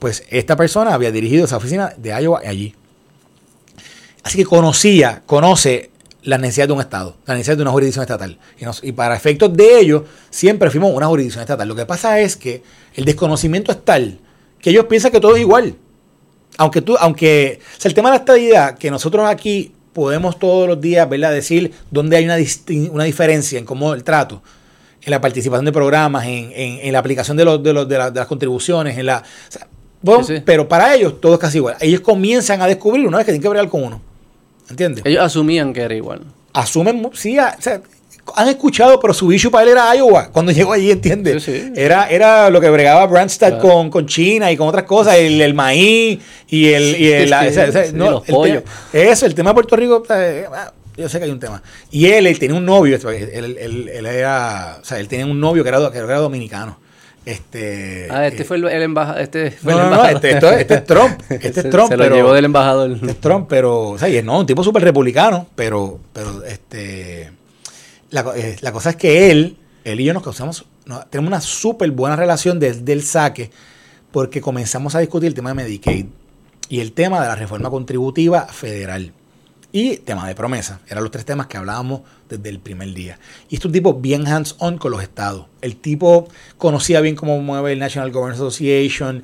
[SPEAKER 1] Pues esta persona había dirigido esa oficina de Iowa allí. Así que conocía, conoce la necesidad de un Estado, la necesidad de una jurisdicción estatal. Y, nos- y para efectos de ello, siempre fuimos una jurisdicción estatal. Lo que pasa es que el desconocimiento es tal que ellos piensan que todo es igual. Aunque tú, aunque, o sea, el tema de la estadidad, que nosotros aquí podemos todos los días, ¿verdad? Decir dónde hay una, una diferencia en cómo el trato, en la participación de programas, en, en- en la aplicación de, los, de, los- de, la- de las contribuciones, en la... o sea, bueno,
[SPEAKER 2] Sí, sí.
[SPEAKER 1] Pero para ellos todo es casi igual. Ellos comienzan a descubrir una vez que tienen que bregar con uno. ¿Entiendes?
[SPEAKER 2] Ellos asumían que era igual.
[SPEAKER 1] asumen, sí, o sea, han escuchado, pero su issue para él era Iowa, cuando llegó allí, ¿entiendes?
[SPEAKER 2] Sí, sí.
[SPEAKER 1] Era, era lo que bregaba Brandstad
[SPEAKER 2] Claro.
[SPEAKER 1] con, con China y con otras cosas, el, el maíz y el... Y el- la- no,
[SPEAKER 2] los
[SPEAKER 1] el
[SPEAKER 2] pollos.
[SPEAKER 1] eso, el tema de Puerto Rico, eh, ah, yo sé que hay un tema. Y él, él tenía un novio, él, él- él- él era, o sea, él tenía un novio que era, que era dominicano. Este,
[SPEAKER 2] Ah, este
[SPEAKER 1] eh,
[SPEAKER 2] fue el, el embajador. Este fue
[SPEAKER 1] no,
[SPEAKER 2] el
[SPEAKER 1] no, este, esto- este es Trump, este es Trump,
[SPEAKER 2] Se lo
[SPEAKER 1] pero-
[SPEAKER 2] llevó del embajador.
[SPEAKER 1] este es Trump, pero, o sea, y es, no, un tipo súper republicano, pero, pero, este, eh, la cosa es que él, él y yo nos causamos, tenemos una súper buena relación desde el saque, porque comenzamos a discutir el tema de Medicaid y el tema de la reforma contributiva federal y tema de promesa. Eran los tres temas que hablábamos desde el primer día. Y este tipo bien hands-on con los estados. El tipo conocía bien cómo mueve el National Governors Association,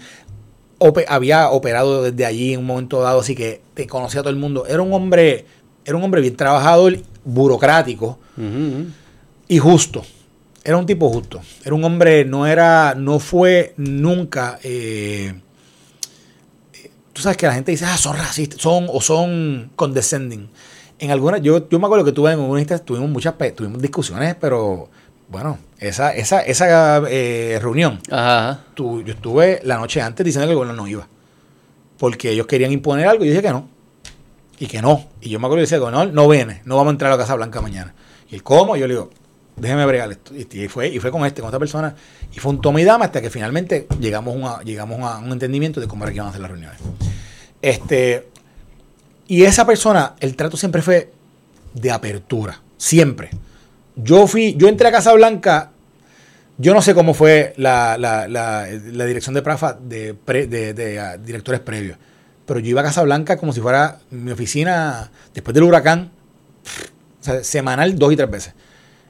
[SPEAKER 1] había operado desde allí en un momento dado, así que te conocía a todo el mundo. Era un hombre, era un hombre bien trabajador, burocrático y justo. Era un tipo justo. Era un hombre, no era, no fue nunca. eh, tú sabes que la gente dice, ah, son racistas, son o son condescending. En algunas, yo, yo me acuerdo que tuve en algunas tuvimos muchas, tuvimos discusiones, pero bueno, esa, esa, esa eh, reunión
[SPEAKER 2] Ajá,
[SPEAKER 1] yo estuve la noche antes diciendo que el gobierno no iba. Porque ellos querían imponer algo y yo dije que no. Y que no. Y yo me acuerdo que decía, gobernador, no viene, no vamos a entrar a la Casa Blanca mañana. Y él, ¿cómo? Y yo le digo, déjeme bregar esto. Y, fue, y fue con este, con esta persona. Y fue un toma y dama hasta que finalmente llegamos, llegamos a un entendimiento de cómo era que iban a hacer las reuniones. Este, y esa persona, el trato siempre fue de apertura. Siempre. Yo fui, yo entré a Casa Blanca, yo no sé cómo fue la, dirección de Prafa de, de, ah, directores previos, pero yo iba a Casa Blanca como si fuera mi oficina después del huracán, semanal dos y tres veces.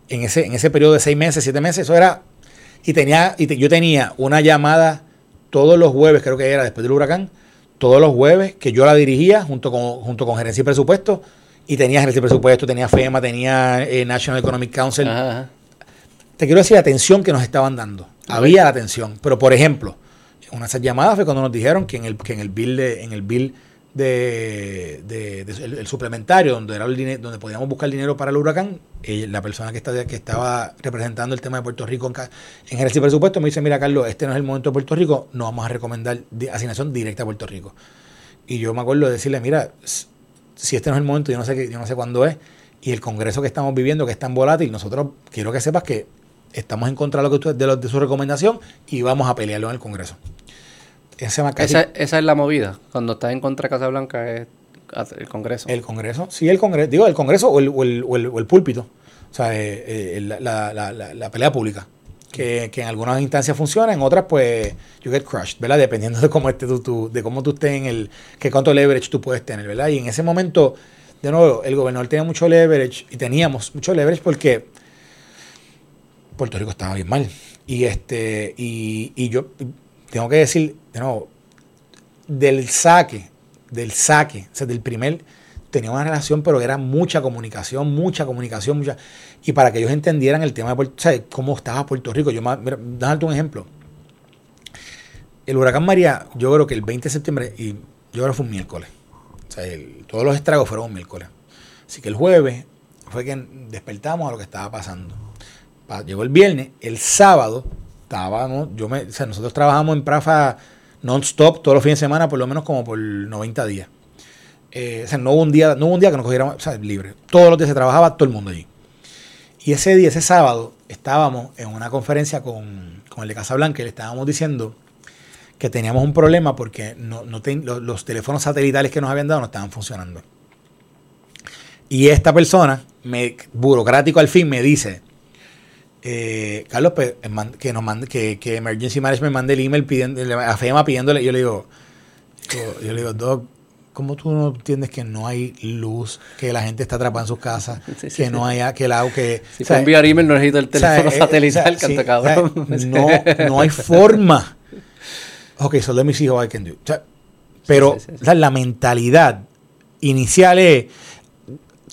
[SPEAKER 1] En ese, en ese periodo de seis meses, siete meses, eso era. Y tenía, y yo tenía una llamada todos los jueves, creo que era después del huracán, todos los jueves, que yo la dirigía junto con, junto con gerencia y presupuesto y tenía gerencia de presupuesto, tenía FEMA, tenía eh, National Economic Council. Te quiero decir la atención que nos estaban dando. Había la atención. Pero, por ejemplo, una de esas llamadas fue cuando nos dijeron que en el, que en el bill de, en el bill de, el, suplementario, donde era el dinero, donde podíamos buscar dinero para el huracán, eh, la persona que, está, que estaba representando el tema de Puerto Rico en, en de presupuesto me dice, mira Carlos, este no es el momento de Puerto Rico, no vamos a recomendar asignación directa a Puerto Rico. Y yo me acuerdo de decirle, mira, si este no es el momento, yo no sé, qué, yo no sé cuándo es, y el Congreso que estamos viviendo, que es tan volátil, nosotros quiero que sepas que estamos en contra de, lo que de, de su recomendación y vamos a pelearlo en el Congreso.
[SPEAKER 2] Esa, esa, es la movida. Cuando estás en contra de Casablanca es el Congreso.
[SPEAKER 1] El Congreso, sí, el Congreso. Digo, el Congreso o el, o el, o el, púlpito. O sea, eh, eh, la, la, la, pelea pública. Que, que, en algunas instancias funciona, en otras, pues, you get crushed, ¿verdad? Dependiendo de cómo, esté tú, de cómo tú estés en el. que cuánto leverage tú puedes tener, ¿verdad? Y en ese momento, de nuevo, el gobernador tenía mucho leverage y teníamos mucho leverage porque Puerto Rico estaba bien mal. Y este, y, y yo tengo que decir, de nuevo, del saque, del saque, o sea, del primer, tenía una relación, pero era mucha comunicación, mucha comunicación, mucha. Y para que ellos entendieran el tema de Puerto, o sea, cómo estaba Puerto Rico. Yo, mira, un ejemplo. El huracán María, yo creo que el 20 de septiembre, y yo creo que fue un miércoles. O sea, todos los estragos fueron un miércoles. Así que el jueves fue que despertamos a lo que estaba pasando. Llegó el viernes, el sábado estábamos, yo me, o sea, nosotros trabajamos en Prafa non-stop todos los fines de semana, por lo menos como por 90 días. Eh, o sea, no hubo un día, no hubo un día que nos cogiéramos, o libre. Todos los días se trabajaba todo el mundo allí. Y ese día, ese sábado, estábamos en una conferencia con, con el de Casablanca y le estábamos diciendo que teníamos un problema porque no, no los, los, teléfonos satelitales que nos habían dado no estaban funcionando. Y esta persona, me, burocrático al fin, me dice, eh, Carlos, pues, que nos mande, que, que Emergency Management mande el email pidiendo, a FEMA pidiéndole, yo le digo, yo, le digo, Doc, ¿cómo tú no entiendes que no hay luz, que la gente está atrapada en sus casas, que no haya, que el agua, que...
[SPEAKER 2] Si fue enviar email no necesito el teléfono eh, satelital, canta cabrón.
[SPEAKER 1] no, no hay forma. Ok, so let me see how I can do. pero la mentalidad inicial es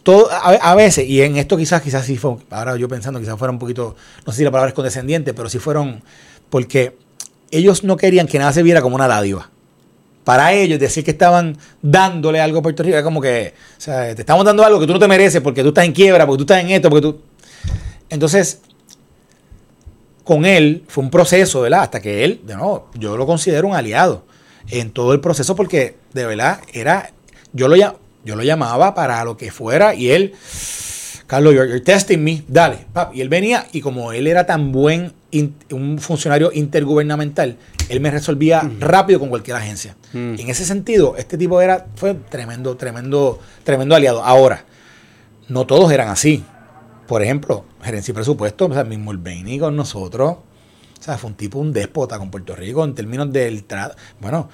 [SPEAKER 1] todo, a, veces, y en esto quizás, quizás sí fue, ahora yo pensando, quizás fuera un poquito, no sé si la palabra es condescendiente, pero sí fueron, porque ellos no querían que nada se viera como una dádiva. Para ellos, decir que estaban dándole algo a Puerto Rico era como que, o sea, te estamos dando algo que tú no te mereces porque tú estás en quiebra, porque tú estás en esto, porque tú. Entonces, con él fue un proceso, ¿verdad? Hasta que él, de nuevo, yo lo considero un aliado en todo el proceso porque, de verdad, era, yo lo llamo, yo lo llamaba para lo que fuera y él, Carlos, you're, testing me, dale. Y él venía y como él era tan buen, un funcionario intergubernamental, él me resolvía mm. rápido con cualquier agencia. Mm. en ese sentido, este tipo era, fue tremendo, tremendo, tremendo aliado. Ahora, no todos eran así. Por ejemplo, gerencia y presupuesto, o sea, mismo el Benny con nosotros. O sea, fue un tipo, un déspota con Puerto Rico en términos del trato. Bueno,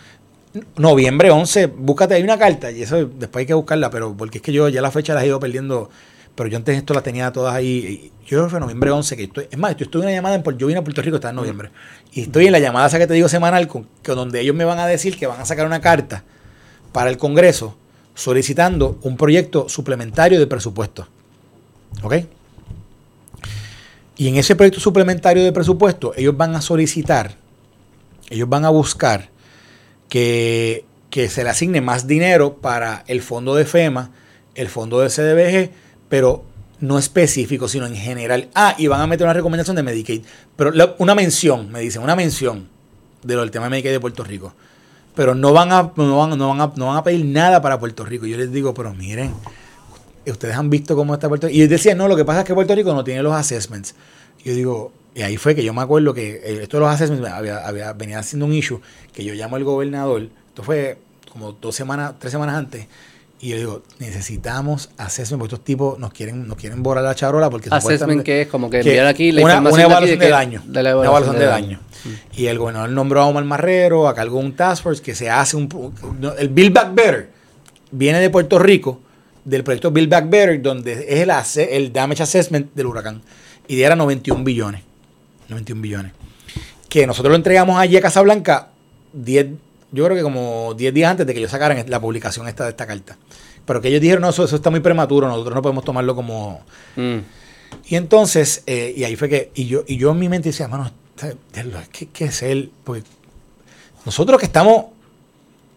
[SPEAKER 1] noviembre 11, búscate, hay una carta, y eso después hay que buscarla, pero porque es que yo ya la fecha las he ido perdiendo, pero yo antes esto la tenía todas ahí. Yo creo que fue noviembre 11, que estoy, es más, yo estoy en una llamada, en, yo vine a Puerto Rico, está en noviembre, y estoy en la llamada esa que te digo semanal, con, que donde ellos me van a decir que van a sacar una carta para el Congreso solicitando un proyecto suplementario de presupuesto. ¿Ok? Y en ese proyecto suplementario de presupuesto, ellos van a solicitar, ellos van a buscar que, se le asigne más dinero para el fondo de FEMA, el fondo de CDBG, pero no específico, sino en general. Ah, y van a meter una recomendación de Medicaid. Pero una mención, me dicen, una mención de lo del tema de Medicaid de Puerto Rico. Pero no van a, no van, no van a, no van a pedir nada para Puerto Rico. Yo les digo, pero miren, ustedes han visto cómo está Puerto Rico. Y decía, no, lo que pasa es que Puerto Rico no tiene los assessments. Yo digo, y ahí fue que yo me acuerdo que eh, esto de los assessments había, había, venía siendo un issue, que yo llamo al gobernador, esto fue como dos semanas, tres semanas antes, y yo digo, necesitamos assessment, porque estos tipos nos quieren, nos quieren borrar la charola porque
[SPEAKER 2] Assessment que es como que enviar aquí
[SPEAKER 1] la una, una evaluación de, daño.
[SPEAKER 2] De la evaluación,
[SPEAKER 1] una evaluación de, daño. Mm. Y el gobernador nombró a Omar Marrero, a cargo un task force que se hace un... El Build Back Better viene de Puerto Rico, del proyecto Build Back Better, donde es el, el damage assessment del huracán. Y era 91 billones. 91 billones. Que nosotros lo entregamos allí a Casablanca 10 yo creo que como 10 días antes de que ellos sacaran la publicación esta de esta carta. Pero que ellos dijeron, no, eso, está muy prematuro, nosotros no podemos tomarlo como... Mm. Y entonces, eh, y ahí fue que, y yo, y yo en mi mente decía, mano, ¿qué, qué es él? Porque nosotros que estamos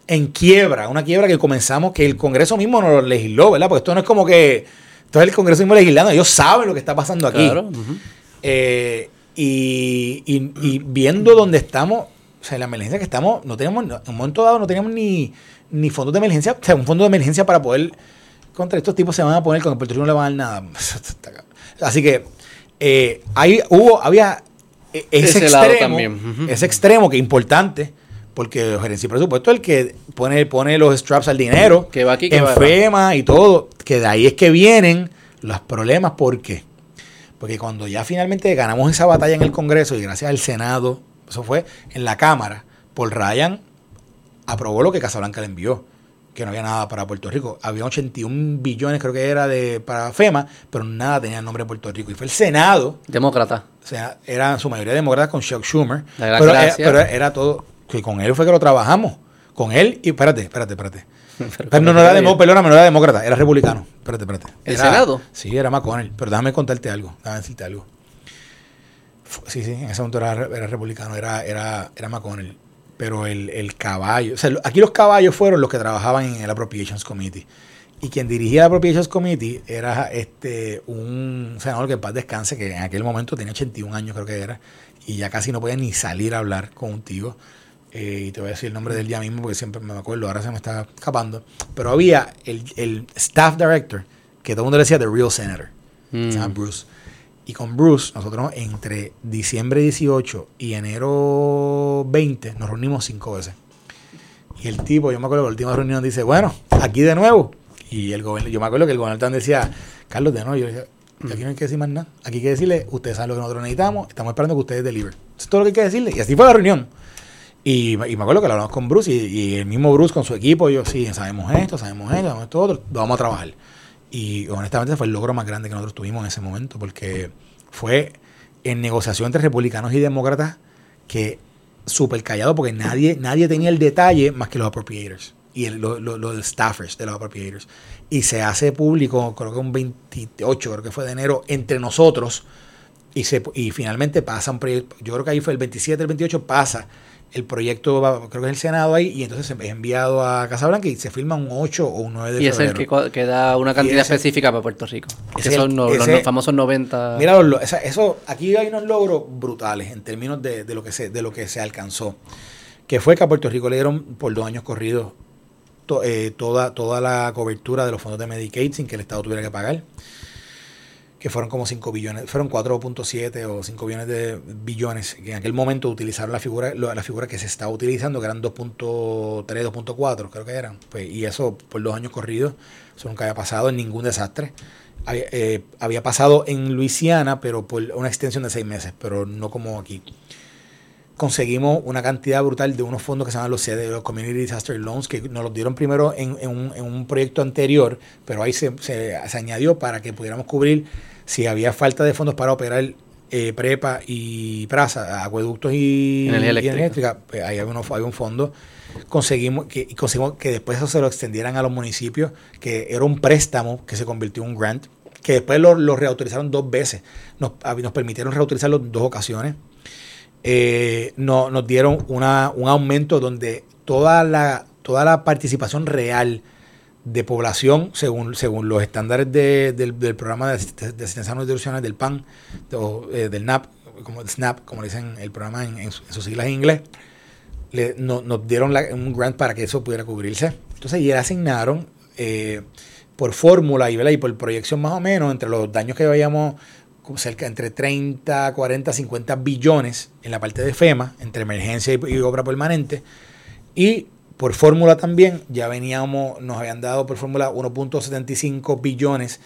[SPEAKER 1] en quiebra, una quiebra que comenzamos, que el Congreso mismo nos lo legisló, ¿verdad? Porque esto no es como que, esto es el Congreso mismo legislando, ellos saben lo que está pasando aquí. Claro. Eh, y, y, y viendo dónde estamos, o sea, la emergencia que estamos, no tenemos, en un momento dado no teníamos ni, ni fondos de emergencia, o sea, un fondo de emergencia para poder, contra estos tipos se van a poner, con el Puerto Rico no le van a dar nada. Así que eh, ahí hubo, había e, ese, extremo, ese extremo que es importante, porque el gerencia presupuesto es el que pone, pone los straps al dinero,
[SPEAKER 2] que va aquí, que
[SPEAKER 1] enferma y todo, que de ahí es que vienen los problemas, ¿por qué? Porque cuando ya finalmente ganamos esa batalla en el Congreso y gracias al Senado eso fue en la Cámara. Paul Ryan aprobó lo que Casablanca le envió, que no había nada para Puerto Rico. Había 81 billones, creo que era de para FEMA, pero nada tenía el nombre de Puerto Rico. Y fue el Senado.
[SPEAKER 2] Demócrata.
[SPEAKER 1] O sea, era su mayoría demócratas con Chuck Schumer. Pero era, todo, que con él fue que lo trabajamos. Con él, y espérate, espérate, espérate. Pero, no, era demócrata, no era demócrata, era republicano. Espérate, espérate.
[SPEAKER 2] ¿El Senado?
[SPEAKER 1] Sí, era McConnell. Pero déjame contarte algo, déjame decirte algo. Sí, sí, en ese momento era, republicano, era, era, era McConnell. Pero el, caballo, o sea, aquí los caballos fueron los que trabajaban en el Appropriations Committee. Y quien dirigía el Appropriations Committee era este un senador que en paz descanse, que en aquel momento tenía 81 años, creo que era, y ya casi no podía ni salir a hablar contigo. Eh, y te voy a decir el nombre del día mismo porque siempre me acuerdo, ahora se me está escapando. Pero había el, el staff director, que todo el mundo le decía The Real Senator, se llama mm. Bruce y con Bruce, nosotros entre diciembre 18 y enero 20 nos reunimos cinco veces. Y el tipo, yo me acuerdo que la última reunión dice, bueno, aquí de nuevo. Y el gobierno, yo me acuerdo que el gobernador decía, Carlos, de nuevo, yo decía, aquí no hay que decir más nada. Aquí hay que decirle, ustedes saben lo que nosotros necesitamos, estamos esperando que ustedes deliver. Eso es todo lo que hay que decirle. Y así fue la reunión. Y, me acuerdo que lo hablamos con Bruce y, el mismo Bruce con su equipo, yo, sí, sabemos esto, sabemos esto, sabemos esto otro, vamos a trabajar. Y honestamente fue el logro más grande que nosotros tuvimos en ese momento, porque fue en negociación entre republicanos y demócratas que súper callado, porque nadie, nadie tenía el detalle más que los appropriators y los staffers de los appropriators. Y se hace público, creo que un 28, creo que fue de enero, entre nosotros. Y, se, y finalmente pasa un proyecto, yo creo que ahí fue el 27, el 28, pasa el proyecto va, creo que es el Senado ahí, y entonces es enviado a Casablanca y se firma un 8 o un 9 de
[SPEAKER 2] febrero. Y es el que, da una cantidad específica para Puerto Rico. Que son los famosos 90.
[SPEAKER 1] Mira, eso, aquí hay unos logros brutales en términos de, lo que se, de lo que se alcanzó. Que fue que a Puerto Rico le dieron por dos años corridos eh, toda, toda la cobertura de los fondos de Medicaid sin que el Estado tuviera que pagar que fueron como 5 billones, fueron 4.7 o 5 billones de billones, que en aquel momento utilizaron la figura, la figura que se estaba utilizando, que eran 2.3, 2.4, creo que eran. Pues, y eso por dos años corridos, eso nunca había pasado en ningún desastre. Había, eh, había pasado en Luisiana, pero por una extensión de seis meses, pero no como aquí conseguimos una cantidad brutal de unos fondos que se llaman los CD, los Community Disaster Loans, que nos los dieron primero en, un, en un, proyecto anterior, pero ahí se, se, añadió para que pudiéramos cubrir si había falta de fondos para operar eh, prepa y praza, acueductos y energía eléctrica, pues ahí había, un fondo. Conseguimos que, conseguimos que después eso se lo extendieran a los municipios, que era un préstamo que se convirtió en un grant, que después lo, lo reautorizaron dos veces. Nos, nos permitieron reautorizarlo en dos ocasiones. Eh, no, nos dieron una, un aumento donde toda la, toda la participación real de población, según, según los estándares del, programa de, asistencia nutricional del PAN, eh, del NAP, como SNAP, como dicen el programa en, sus siglas en inglés, le, nos dieron un grant para que eso pudiera cubrirse. Entonces, ya asignaron eh, por fórmula y, y por proyección más o menos, entre los daños que veíamos cerca entre 30, 40, 50 billones en la parte de FEMA, entre emergencia y, y obra permanente, y por fórmula también, ya veníamos, nos habían dado por fórmula 1.75 billones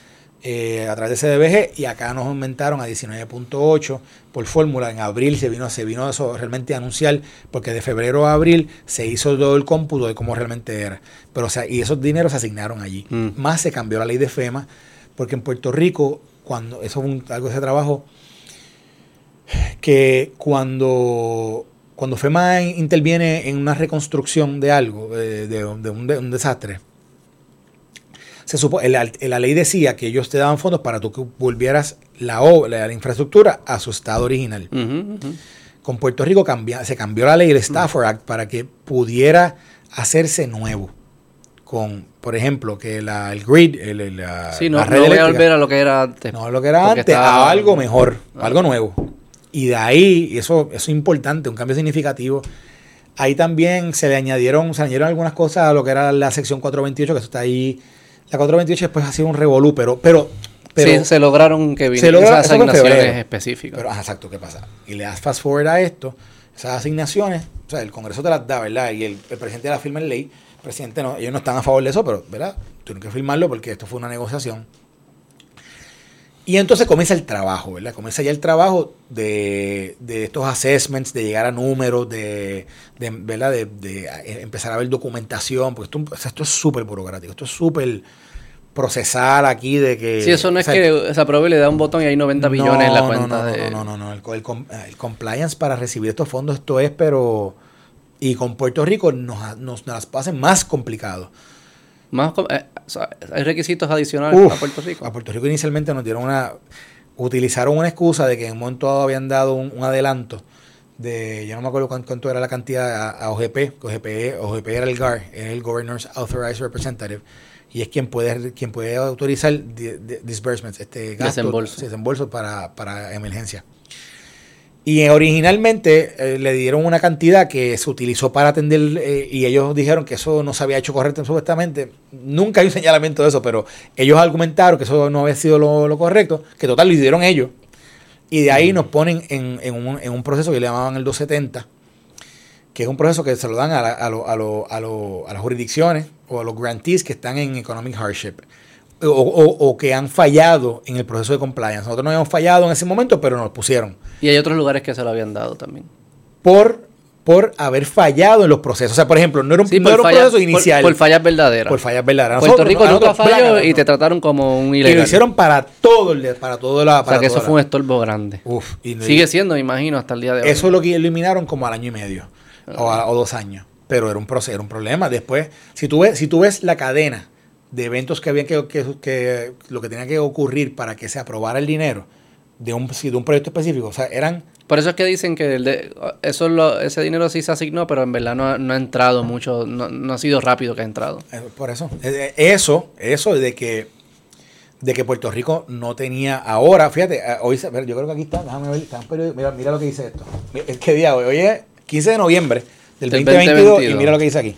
[SPEAKER 1] eh, a través de CDBG y acá nos aumentaron a 19.8 por fórmula. En abril se vino, se vino eso realmente a anunciar, porque de febrero a abril se hizo todo el cómputo de cómo realmente era. Pero, o sea, y esos dineros se asignaron allí.
[SPEAKER 2] Mm.
[SPEAKER 1] Más se cambió la ley de FEMA, porque en Puerto Rico, cuando eso es un- algo de ese trabajo, que cuando, cuando FEMA in- interviene en una reconstrucción de algo, de, un- de un, de un desastre, se supo, la, la ley decía que ellos te daban fondos para tú que volvieras la, o- la, infraestructura a su estado original. Con Puerto Rico cambia, se cambió la ley, el Stafford Act, para que pudiera hacerse nuevo. Con, por ejemplo, que la, el grid, el, el- la,
[SPEAKER 2] Sí, no,
[SPEAKER 1] la
[SPEAKER 2] no
[SPEAKER 1] red
[SPEAKER 2] voy a volver a lo que era antes.
[SPEAKER 1] no lo que era antes,
[SPEAKER 2] estaba-
[SPEAKER 1] a algo mejor, algo nuevo. Y de ahí, y eso, eso es importante, un cambio significativo. Ahí también se le añadieron, se añadieron algunas cosas a lo que era la sección 428, que eso está ahí. La 428 después ha sido un revolú, pero, pero, pero,
[SPEAKER 2] sí, se lograron que
[SPEAKER 1] se
[SPEAKER 2] vinieran
[SPEAKER 1] logra-
[SPEAKER 2] esas asignaciones específicas.
[SPEAKER 1] pero, ajá, exacto, ¿qué pasa? Y le das fast forward a esto, esas asignaciones, o sea, el Congreso te las da, ¿verdad? Y el, el presidente la firma en ley, presidente no, ellos no están a favor de eso, pero, ¿verdad? Tienen que firmarlo porque esto fue una negociación. Y entonces comienza el trabajo, ¿verdad? Comienza ya el trabajo de, de estos assessments, de llegar a números, de, de, ¿verdad? De, de, eh, empezar a ver documentación, porque esto, o sea, esto es súper burocrático, esto es súper procesar aquí de que...
[SPEAKER 2] sí, eso no es
[SPEAKER 1] o sea,
[SPEAKER 2] que se apruebe y le da un botón y hay 90 billones en la
[SPEAKER 1] no,
[SPEAKER 2] cuenta
[SPEAKER 1] no, no,
[SPEAKER 2] de...
[SPEAKER 1] No, no, no, no. El, el com- el compliance para recibir estos fondos, esto es, pero. Y con Puerto Rico nos, nos, nos las pasen más complicado.
[SPEAKER 2] Más, eh, o sea, hay requisitos adicionales
[SPEAKER 1] Uf,
[SPEAKER 2] a Puerto Rico.
[SPEAKER 1] A Puerto Rico inicialmente nos dieron una. Utilizaron una excusa de que en un momento dado habían dado un, un adelanto de. Yo no me acuerdo cuánto, cuánto era la cantidad a, a OGP. OGP, OGP era el GAR, es el Governor's Authorized Representative. Y es quien puede, quien puede autorizar di- di- disbursements, este gasto,
[SPEAKER 2] Desembolso.
[SPEAKER 1] desembolso para, para emergencia. Y originalmente eh, le dieron una cantidad que se utilizó para atender eh, y ellos dijeron que eso no se había hecho correcto supuestamente. Nunca hay un señalamiento de eso, pero ellos argumentaron que eso no había sido lo, lo correcto, que total lo hicieron ellos. Y de ahí nos ponen en, en un, en un proceso que le llamaban el 270, que es un proceso que se lo dan a, la- a, lo- a, lo- a, a las jurisdicciones o a los grantees que están en economic hardship o, o- o que han fallado en el proceso de compliance. Nosotros no habíamos fallado en ese momento, pero nos pusieron
[SPEAKER 2] Y hay otros lugares que se lo habían dado también.
[SPEAKER 1] por, por haber fallado en los procesos. O sea, por ejemplo, no era un,
[SPEAKER 2] Sí,
[SPEAKER 1] no era un proceso inicial.
[SPEAKER 2] por, por fallas verdaderas.
[SPEAKER 1] por fallas verdaderas.
[SPEAKER 2] Puerto Rico nunca falló y te trataron como un
[SPEAKER 1] Y
[SPEAKER 2] ilegal.
[SPEAKER 1] lo hicieron para todo el, para todo la.
[SPEAKER 2] o sea
[SPEAKER 1] Para
[SPEAKER 2] que eso fue un estorbo grande.
[SPEAKER 1] Uf, y
[SPEAKER 2] Sigue siendo, me imagino, hasta el día de hoy.
[SPEAKER 1] Eso lo que eliminaron como al año y medio o, a- o dos años. Pero era un proceso, era un problema. Después, si tú ves, si tú ves la cadena de eventos que había que, que, que- lo que tenía que ocurrir para que se aprobara el dinero de un, de un proyecto específico, o sea, eran
[SPEAKER 2] Por eso es que dicen que el de- eso lo- ese dinero sí se asignó, pero en verdad no, ha- no ha entrado mucho, no, no ha sido rápido que ha entrado.
[SPEAKER 1] Eh, Por eso. Eh, eh, Eso, eso de que de que Puerto Rico no tenía ahora, fíjate, hoy yo creo que aquí está, déjame ver, está un mira, mira lo que dice esto. Mira, ¿Qué día hoy? Hoy es 15 de noviembre del,
[SPEAKER 2] Del
[SPEAKER 1] 2022, y
[SPEAKER 2] 2022.
[SPEAKER 1] mira lo que dice aquí.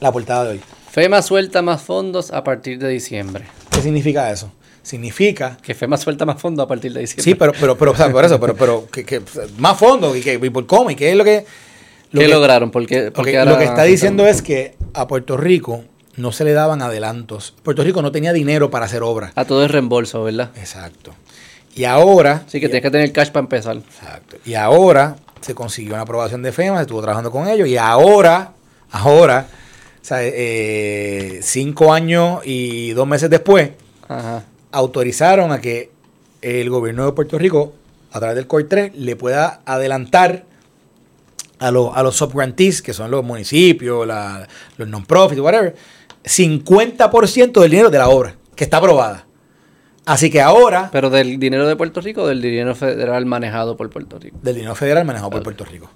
[SPEAKER 1] La portada de hoy.
[SPEAKER 2] FEMA suelta más fondos a partir de diciembre.
[SPEAKER 1] ¿Qué significa eso? Significa
[SPEAKER 2] Que FEMA suelta más fondos a partir de diciembre.
[SPEAKER 1] Sí, pero, pero, pero, o sea, por eso, pero, pero, que, que, más fondos, y, que, y por cómo, y qué es lo que. Lo
[SPEAKER 2] ¿Qué
[SPEAKER 1] que,
[SPEAKER 2] lograron? Porque,
[SPEAKER 1] lo que está diciendo es que a Puerto Rico no se le daban adelantos. Puerto Rico no tenía dinero para hacer obras.
[SPEAKER 2] A todo es reembolso, ¿verdad?
[SPEAKER 1] Exacto. Y ahora.
[SPEAKER 2] Así que tienes que tener cash para empezar.
[SPEAKER 1] Exacto. Y ahora se consiguió una aprobación de FEMA, se estuvo trabajando con ellos, y ahora, ahora, sea, eh, cinco años y dos meses después,
[SPEAKER 2] Ajá.
[SPEAKER 1] autorizaron a que el gobierno de Puerto Rico, a través del COR 3, le pueda adelantar a, los a los subgrantees, que son los municipios, la- los non-profits, whatever, 50% del dinero de la obra, que está aprobada. Así que ahora,
[SPEAKER 2] Pero del dinero de Puerto Rico o del dinero federal manejado por Puerto Rico.
[SPEAKER 1] del dinero federal manejado por Puerto Rico.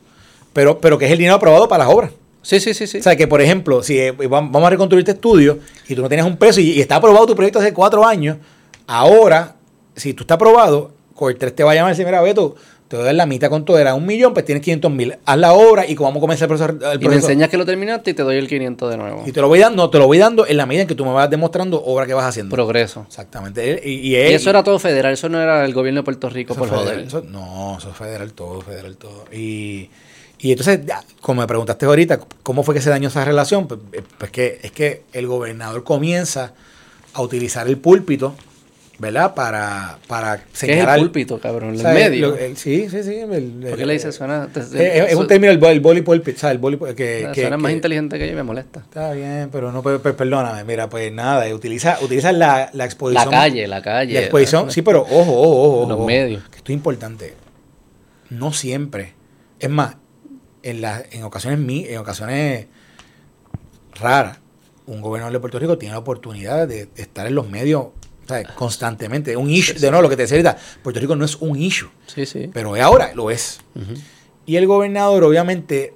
[SPEAKER 1] Pero, pero que es el dinero aprobado para las obras.
[SPEAKER 2] Sí, sí, sí, sí.
[SPEAKER 1] O sea, que por ejemplo, si eh, vam- vamos a reconstruir este estudio y tú no tenías un peso y, y está aprobado tu proyecto hace cuatro años, ahora, si tú estás aprobado, Cortés te va a llamar y decir, mira, Beto, te voy a dar la mitad con todo, era un millón, pues tienes 500 mil. Haz la obra y vamos a comenzar el proceso. El
[SPEAKER 2] Y me enseñas que lo terminaste y te doy el 500 de nuevo.
[SPEAKER 1] Y te lo voy dando, te lo voy dando en la medida en que tú me vas demostrando obra que vas haciendo.
[SPEAKER 2] Progreso.
[SPEAKER 1] Exactamente. Y, y
[SPEAKER 2] Y
[SPEAKER 1] él-
[SPEAKER 2] eso era todo federal, eso no era el gobierno de Puerto Rico, por
[SPEAKER 1] es
[SPEAKER 2] joder.
[SPEAKER 1] federal, eso- no, eso es federal todo, federal todo. Y, y entonces, ya, como me preguntaste ahorita, ¿cómo fue que se dañó esa relación? Pues, eh, pues que, es que el gobernador comienza a utilizar el púlpito, ¿verdad? Para, para
[SPEAKER 2] ¿Qué es
[SPEAKER 1] señalar.
[SPEAKER 2] el púlpito, cabrón? El medio.
[SPEAKER 1] el- sí, sí, sí. el-
[SPEAKER 2] ¿Por qué le dices suena? te-
[SPEAKER 1] es, un término, el, el boli pulpit, ¿sabes? El boli, que, que-
[SPEAKER 2] suena más
[SPEAKER 1] que-
[SPEAKER 2] inteligente que yo y me molesta.
[SPEAKER 1] Está bien, pero no, pues, perdóname, mira, pues nada, eh, utiliza, utiliza la, la exposición.
[SPEAKER 2] La calle, la calle.
[SPEAKER 1] La exposición, sí, pero ojo, ojo, ojo.
[SPEAKER 2] Los
[SPEAKER 1] ojo,
[SPEAKER 2] medios.
[SPEAKER 1] Que esto es importante. No siempre. Es más, en, la, en ocasiones en ocasiones raras, un gobernador de Puerto Rico tiene la oportunidad de estar en los medios ¿sabes? constantemente. Un issue, de nuevo, lo que te decía ahorita, Puerto Rico no es un issue,
[SPEAKER 2] Sí, sí.
[SPEAKER 1] pero ahora lo es. Y el gobernador, obviamente,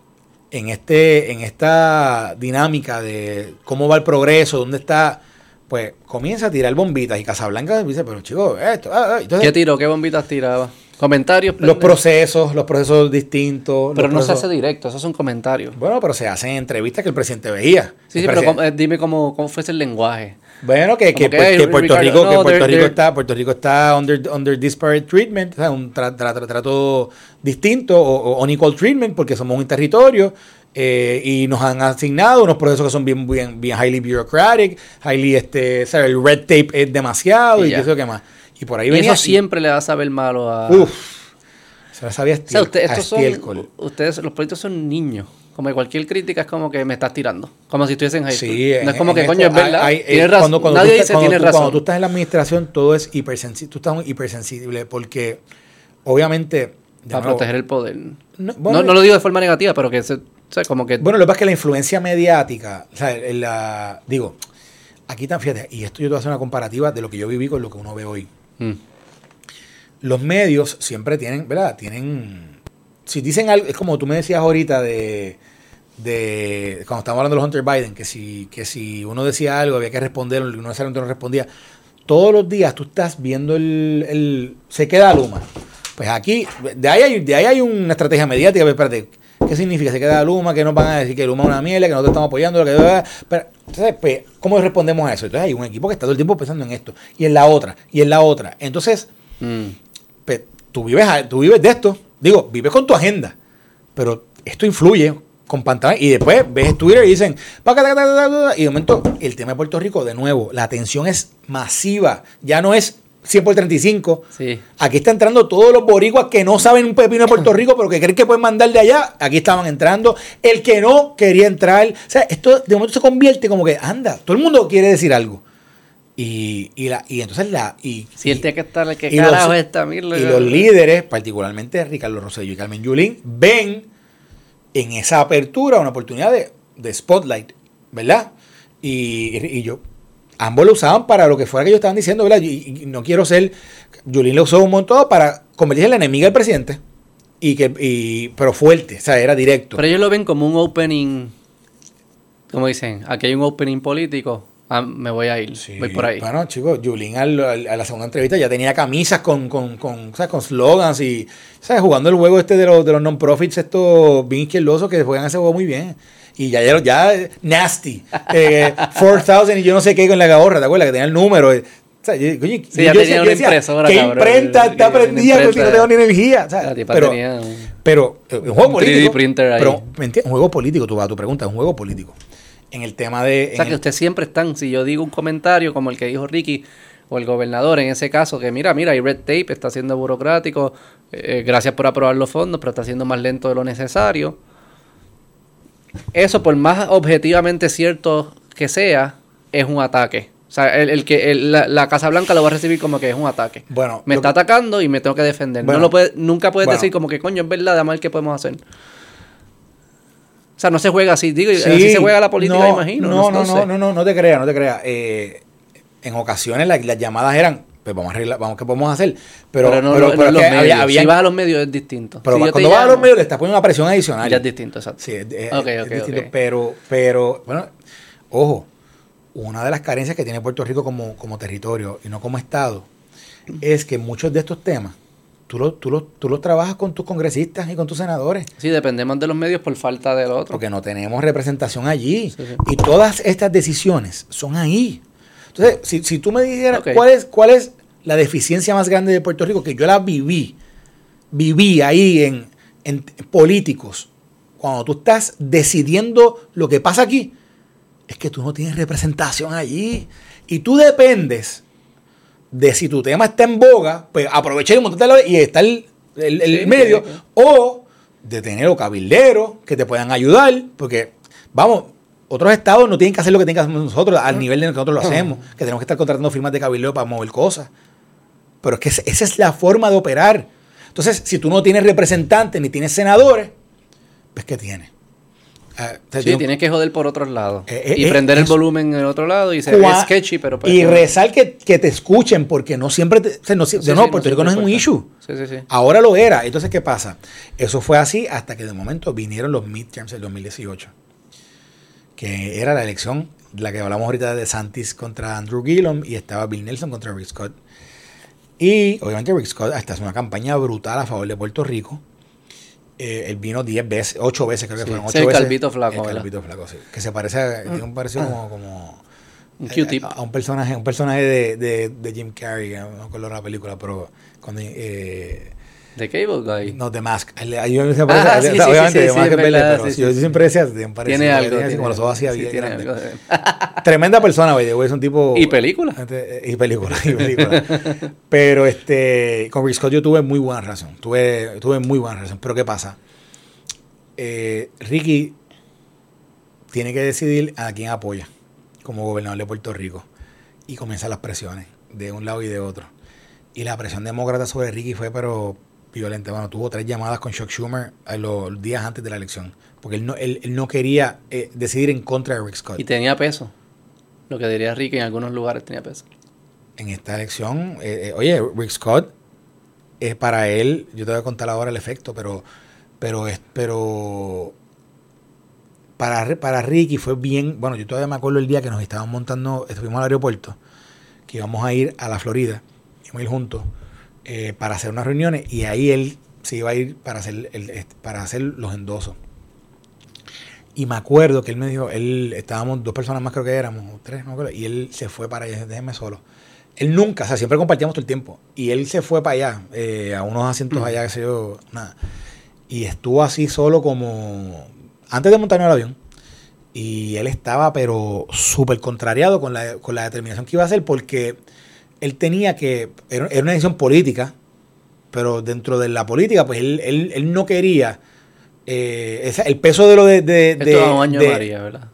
[SPEAKER 1] en este, en esta dinámica de cómo va el progreso, dónde está, pues comienza a tirar bombitas y Casablanca dice, pero chico, esto, ah, ah". Entonces,
[SPEAKER 2] ¿Qué tiro? ¿Qué bombitas tiraba? Comentarios.
[SPEAKER 1] los
[SPEAKER 2] pendejo.
[SPEAKER 1] procesos, los procesos distintos.
[SPEAKER 2] Pero no se hace directo, esos son comentarios.
[SPEAKER 1] Bueno, pero se hacen entrevistas que el presidente veía.
[SPEAKER 2] Sí,
[SPEAKER 1] El
[SPEAKER 2] sí, pero eh, dime cómo, cómo fuese el lenguaje.
[SPEAKER 1] Bueno, que, que,
[SPEAKER 2] Como que,
[SPEAKER 1] pues,
[SPEAKER 2] "Hey,
[SPEAKER 1] que Puerto
[SPEAKER 2] Ricardo,
[SPEAKER 1] Rico, que Puerto
[SPEAKER 2] they're-
[SPEAKER 1] Rico
[SPEAKER 2] they're-
[SPEAKER 1] está, Puerto Rico está under, under disparate treatment, o sea, un tra- tra- tra- trato distinto o, o unequal treatment, porque somos un territorio eh, y nos han asignado unos procesos que son bien, bien, bien highly bureaucratic, highly, este, o sea, el red tape es demasiado
[SPEAKER 2] Y
[SPEAKER 1] y, qué sé yo qué más. Y por ahí
[SPEAKER 2] Y
[SPEAKER 1] venía.
[SPEAKER 2] eso siempre le da a saber malo a.
[SPEAKER 1] Uf, se la sabía
[SPEAKER 2] o sea, usted-
[SPEAKER 1] a
[SPEAKER 2] son, ustedes, los políticos son niños. Como que cualquier crítica es como que me estás tirando. Como si estuviese en high school.
[SPEAKER 1] Sí,
[SPEAKER 2] no es como que,
[SPEAKER 1] esto
[SPEAKER 2] coño, es verdad.
[SPEAKER 1] hay- eh,
[SPEAKER 2] tienes razón.
[SPEAKER 1] cuando- cuando
[SPEAKER 2] Nadie
[SPEAKER 1] tú
[SPEAKER 2] dice
[SPEAKER 1] estás- cuando
[SPEAKER 2] tienes
[SPEAKER 1] tú-
[SPEAKER 2] razón.
[SPEAKER 1] Cuando tú estás en la administración, todo es hipersensible. Tú estás hipersensible porque, obviamente.
[SPEAKER 2] Para
[SPEAKER 1] nuevo,
[SPEAKER 2] proteger el poder.
[SPEAKER 1] No,
[SPEAKER 2] No,
[SPEAKER 1] bueno,
[SPEAKER 2] no lo digo de forma negativa, pero que se, o sea, como que
[SPEAKER 1] Bueno, lo que pasa es que la influencia mediática, o sea, la, digo, aquí tan fíjate, y esto yo te voy a hacer una comparativa de lo que yo viví con lo que uno ve hoy.
[SPEAKER 2] Mm.
[SPEAKER 1] Los medios siempre tienen, ¿verdad? Tienen, si dicen algo, es como tú me decías ahorita de, de cuando estábamos hablando de los Hunter Biden, que si, que si uno decía algo había que responder, uno necesariamente no respondía. Todos los días tú estás viendo el, el se queda Luma. Pues aquí, de ahí hay, de ahí hay una estrategia mediática, pero espérate, ¿qué significa? Se queda Luma, que nos van a decir que Luma es una mierda, que nosotros estamos apoyando, que pero, entonces, pues, ¿cómo respondemos a eso? Entonces hay un equipo que está todo el tiempo pensando en esto, y en la otra, y en la otra. Entonces,
[SPEAKER 2] mm,
[SPEAKER 1] pues, tú vives, tú vives de esto, digo, vives con tu agenda, pero esto influye con pantalla y después ves Twitter y dicen, y de momento el tema de Puerto Rico, de nuevo, la atención es masiva, ya no es 100 por 35,
[SPEAKER 2] sí.
[SPEAKER 1] Aquí está entrando todos los boricuas que no saben un pepino de Puerto Rico, pero que creen que pueden mandar de allá. Aquí estaban entrando. El que no quería entrar. O sea, esto de momento se convierte como que, anda, todo el mundo quiere decir algo. Y, y, la, y entonces la. Y,
[SPEAKER 2] Si él tiene que estar, ¿qué
[SPEAKER 1] y los-
[SPEAKER 2] carajo es esta mierda?
[SPEAKER 1] y los líderes, particularmente Ricardo Rosselló y Carmen Yulín, ven en esa apertura una oportunidad de, de spotlight, ¿verdad? Y, y yo, ambos lo usaban para lo que fuera que ellos estaban diciendo, ¿verdad? Y, y no quiero ser, Yulín lo usó un montón para convertirse en la enemiga del presidente, y que, y, pero fuerte, o sea, era directo.
[SPEAKER 2] Pero ellos lo ven como un opening, como dicen, aquí hay un opening político, ah, me voy a ir,
[SPEAKER 1] Sí,
[SPEAKER 2] voy por ahí.
[SPEAKER 1] Bueno, chicos, al- al- a la segunda entrevista ya tenía camisas con, con, con, ¿sabes? con slogans y ¿sabes? jugando el juego este de los, de los non-profits, estos bien izquierdosos que juegan ese juego muy bien. Y ya, ya, ya nasty, eh, 4000 y yo no sé qué con la gorra, ¿te acuerdas? Que tenía el número. eh. O sea, yo- coño,
[SPEAKER 2] Sí, ya
[SPEAKER 1] yo
[SPEAKER 2] tenía una impresora,
[SPEAKER 1] ¿Qué
[SPEAKER 2] cabrón,
[SPEAKER 1] imprenta está prendida? Si no tengo ni energía.
[SPEAKER 2] tipa
[SPEAKER 1] Pero,
[SPEAKER 2] tenía un-
[SPEAKER 1] pero eh, un juego
[SPEAKER 2] un 3D
[SPEAKER 1] político.
[SPEAKER 2] printer ahí.
[SPEAKER 1] Pero, ¿me entiendes? Un juego político, tú vas a tu pregunta, es un juego político. En el tema de.
[SPEAKER 2] O sea, que
[SPEAKER 1] el-
[SPEAKER 2] ustedes siempre están, si yo digo un comentario como el que dijo Ricky o el gobernador en ese caso, que mira, mira, hay red tape, está siendo burocrático, eh, gracias por aprobar los fondos, pero está siendo más lento de lo necesario. Eso, por más objetivamente cierto que sea, es un ataque. O sea, el, el que el- la, la Casa Blanca lo va a recibir como que es un ataque.
[SPEAKER 1] Bueno,
[SPEAKER 2] Me está
[SPEAKER 1] que-
[SPEAKER 2] atacando y me tengo que defender.
[SPEAKER 1] Bueno,
[SPEAKER 2] no lo puede, nunca puedes
[SPEAKER 1] bueno.
[SPEAKER 2] decir como que, coño, es verdad, dame a ver qué podemos hacer. O sea, no se juega así. Digo,
[SPEAKER 1] Sí,
[SPEAKER 2] así se juega la política,
[SPEAKER 1] no,
[SPEAKER 2] imagino.
[SPEAKER 1] No, no, no, no, no, no te creas, no te creas. Eh, en ocasiones la- las llamadas eran, pues vamos a arreglar, vamos, ¿qué podemos hacer? Pero,
[SPEAKER 2] Pero, no,
[SPEAKER 1] pero,
[SPEAKER 2] no-
[SPEAKER 1] pero
[SPEAKER 2] no
[SPEAKER 1] es
[SPEAKER 2] los medios.
[SPEAKER 1] había- había-
[SPEAKER 2] si vas a los medios es distinto.
[SPEAKER 1] pero
[SPEAKER 2] Si
[SPEAKER 1] cuando vas a los medios le estás poniendo una presión adicional.
[SPEAKER 2] Ya es distinto, exacto.
[SPEAKER 1] Sí, es, es-
[SPEAKER 2] Ok,
[SPEAKER 1] es
[SPEAKER 2] ok,
[SPEAKER 1] distinto,
[SPEAKER 2] ok.
[SPEAKER 1] Pero, pero, bueno, ojo, una de las carencias que tiene Puerto Rico como, como territorio y no como Estado es que muchos de estos temas tú lo, tú, lo, tú lo trabajas con tus congresistas y con tus senadores.
[SPEAKER 2] Sí, dependemos de los medios por falta del otro.
[SPEAKER 1] Porque no tenemos representación allí. Y todas estas decisiones son ahí. Entonces, si, si tú me dijeras cuál, es, cuál es la deficiencia más grande de Puerto Rico, que yo la viví, viví ahí en, en políticos, cuando tú estás decidiendo lo que pasa aquí, es que tú no tienes representación allí. Y tú dependes de si tu tema está en boga, pues aprovechar y montártelo y está el, el- el
[SPEAKER 2] Sí,
[SPEAKER 1] medio,
[SPEAKER 2] sí, sí.
[SPEAKER 1] o de tener los cabilderos que te puedan ayudar, porque, vamos, otros estados no tienen que hacer lo que tienen que hacer nosotros al nivel de que nosotros lo hacemos, que tenemos que estar contratando firmas de cabildeo para mover cosas. Pero es que esa es la forma de operar. Entonces, si tú no tienes representantes ni tienes senadores, pues ¿qué tienes? Ah,
[SPEAKER 2] Sí, tienes que joder por otros lados.
[SPEAKER 1] Eh, eh,
[SPEAKER 2] y
[SPEAKER 1] eh,
[SPEAKER 2] prender el volumen en el otro lado y se
[SPEAKER 1] Cua-
[SPEAKER 2] sketchy, pero... pues,
[SPEAKER 1] y rezar que, que te escuchen, porque no siempre, te- o sea, no,
[SPEAKER 2] Sí,
[SPEAKER 1] de
[SPEAKER 2] sí,
[SPEAKER 1] Puerto
[SPEAKER 2] no
[SPEAKER 1] Rico no es un issue.
[SPEAKER 2] Sí, sí, sí.
[SPEAKER 1] Ahora lo era. Entonces, ¿qué pasa? Eso fue así hasta que de momento vinieron los midterms del 2018, que era la elección, la que hablamos ahorita de Santis contra Andrew Gillum y estaba Bill Nelson contra Rick Scott. Y obviamente Rick Scott hasta hace una campaña brutal a favor de Puerto Rico. Eh, él vino 10 veces, 8 veces creo que
[SPEAKER 2] Sí,
[SPEAKER 1] fueron.
[SPEAKER 2] ese
[SPEAKER 1] 8
[SPEAKER 2] es el
[SPEAKER 1] veces.
[SPEAKER 2] calvito flaco,
[SPEAKER 1] El calvito flaco, sí. Que se parece, a- tiene un parecido como, como
[SPEAKER 2] Un Q-tip.
[SPEAKER 1] a, a un personaje, un personaje de, de, de Jim Carrey, no me acuerdo de la película, pero cuando eh,
[SPEAKER 2] The Cable Guy.
[SPEAKER 1] no The Mask, yo parece-
[SPEAKER 2] Ah, sí, sí,
[SPEAKER 1] obviamente
[SPEAKER 2] sí, sí,
[SPEAKER 1] Mask
[SPEAKER 2] es verdad,
[SPEAKER 1] pero yo siempre decía tiene un parecido,
[SPEAKER 2] Tiene
[SPEAKER 1] porque
[SPEAKER 2] algo. tiene
[SPEAKER 1] como los ojos así
[SPEAKER 2] tiene algo de-
[SPEAKER 1] Tremenda persona, güey, es un tipo
[SPEAKER 2] Y película.
[SPEAKER 1] Este, Y película, y película. Pero este, con Rick Scott yo tuve muy buena relación. Tuve, tuve muy buena relación. Pero ¿qué pasa? Eh, Ricky tiene que decidir a quién apoya como gobernador de Puerto Rico. Y comienzan las presiones de un lado y de otro. Y la presión demócrata sobre Ricky fue pero violenta. Bueno, tuvo tres llamadas con Chuck Schumer a los días antes de la elección. Porque él no, él, él no quería eh, decidir en contra de Rick Scott.
[SPEAKER 2] Y tenía peso. Lo que diría Ricky en algunos lugares tenía peso.
[SPEAKER 1] en esta elección, eh, eh, oye, Rick Scott, es para él, yo te voy a contar ahora el efecto, pero, pero, es, pero para, para Ricky fue bien, bueno, yo todavía me acuerdo el día que nos estaban montando, estuvimos al aeropuerto, que íbamos a ir a la Florida, íbamos a ir juntos eh, para hacer unas reuniones y ahí él se iba a ir para hacer, el, para hacer los endosos. Y me acuerdo que él me dijo, él estábamos dos personas más creo que éramos, tres, no me acuerdo, y él se fue para allá, déjeme solo. Él nunca, o sea, siempre compartíamos todo el tiempo. Y él se fue para allá, eh, a unos asientos allá, qué sé yo, nada. Y estuvo así solo como antes de montarme al avión. Y él estaba, pero súper contrariado con la, con la determinación que iba a hacer, porque él tenía que, era, una decisión política, pero dentro de la política, pues él, él, él no quería eh, esa- el peso de lo de... de,
[SPEAKER 2] Esto
[SPEAKER 1] de-
[SPEAKER 2] a un año
[SPEAKER 1] de-
[SPEAKER 2] de María, ¿verdad?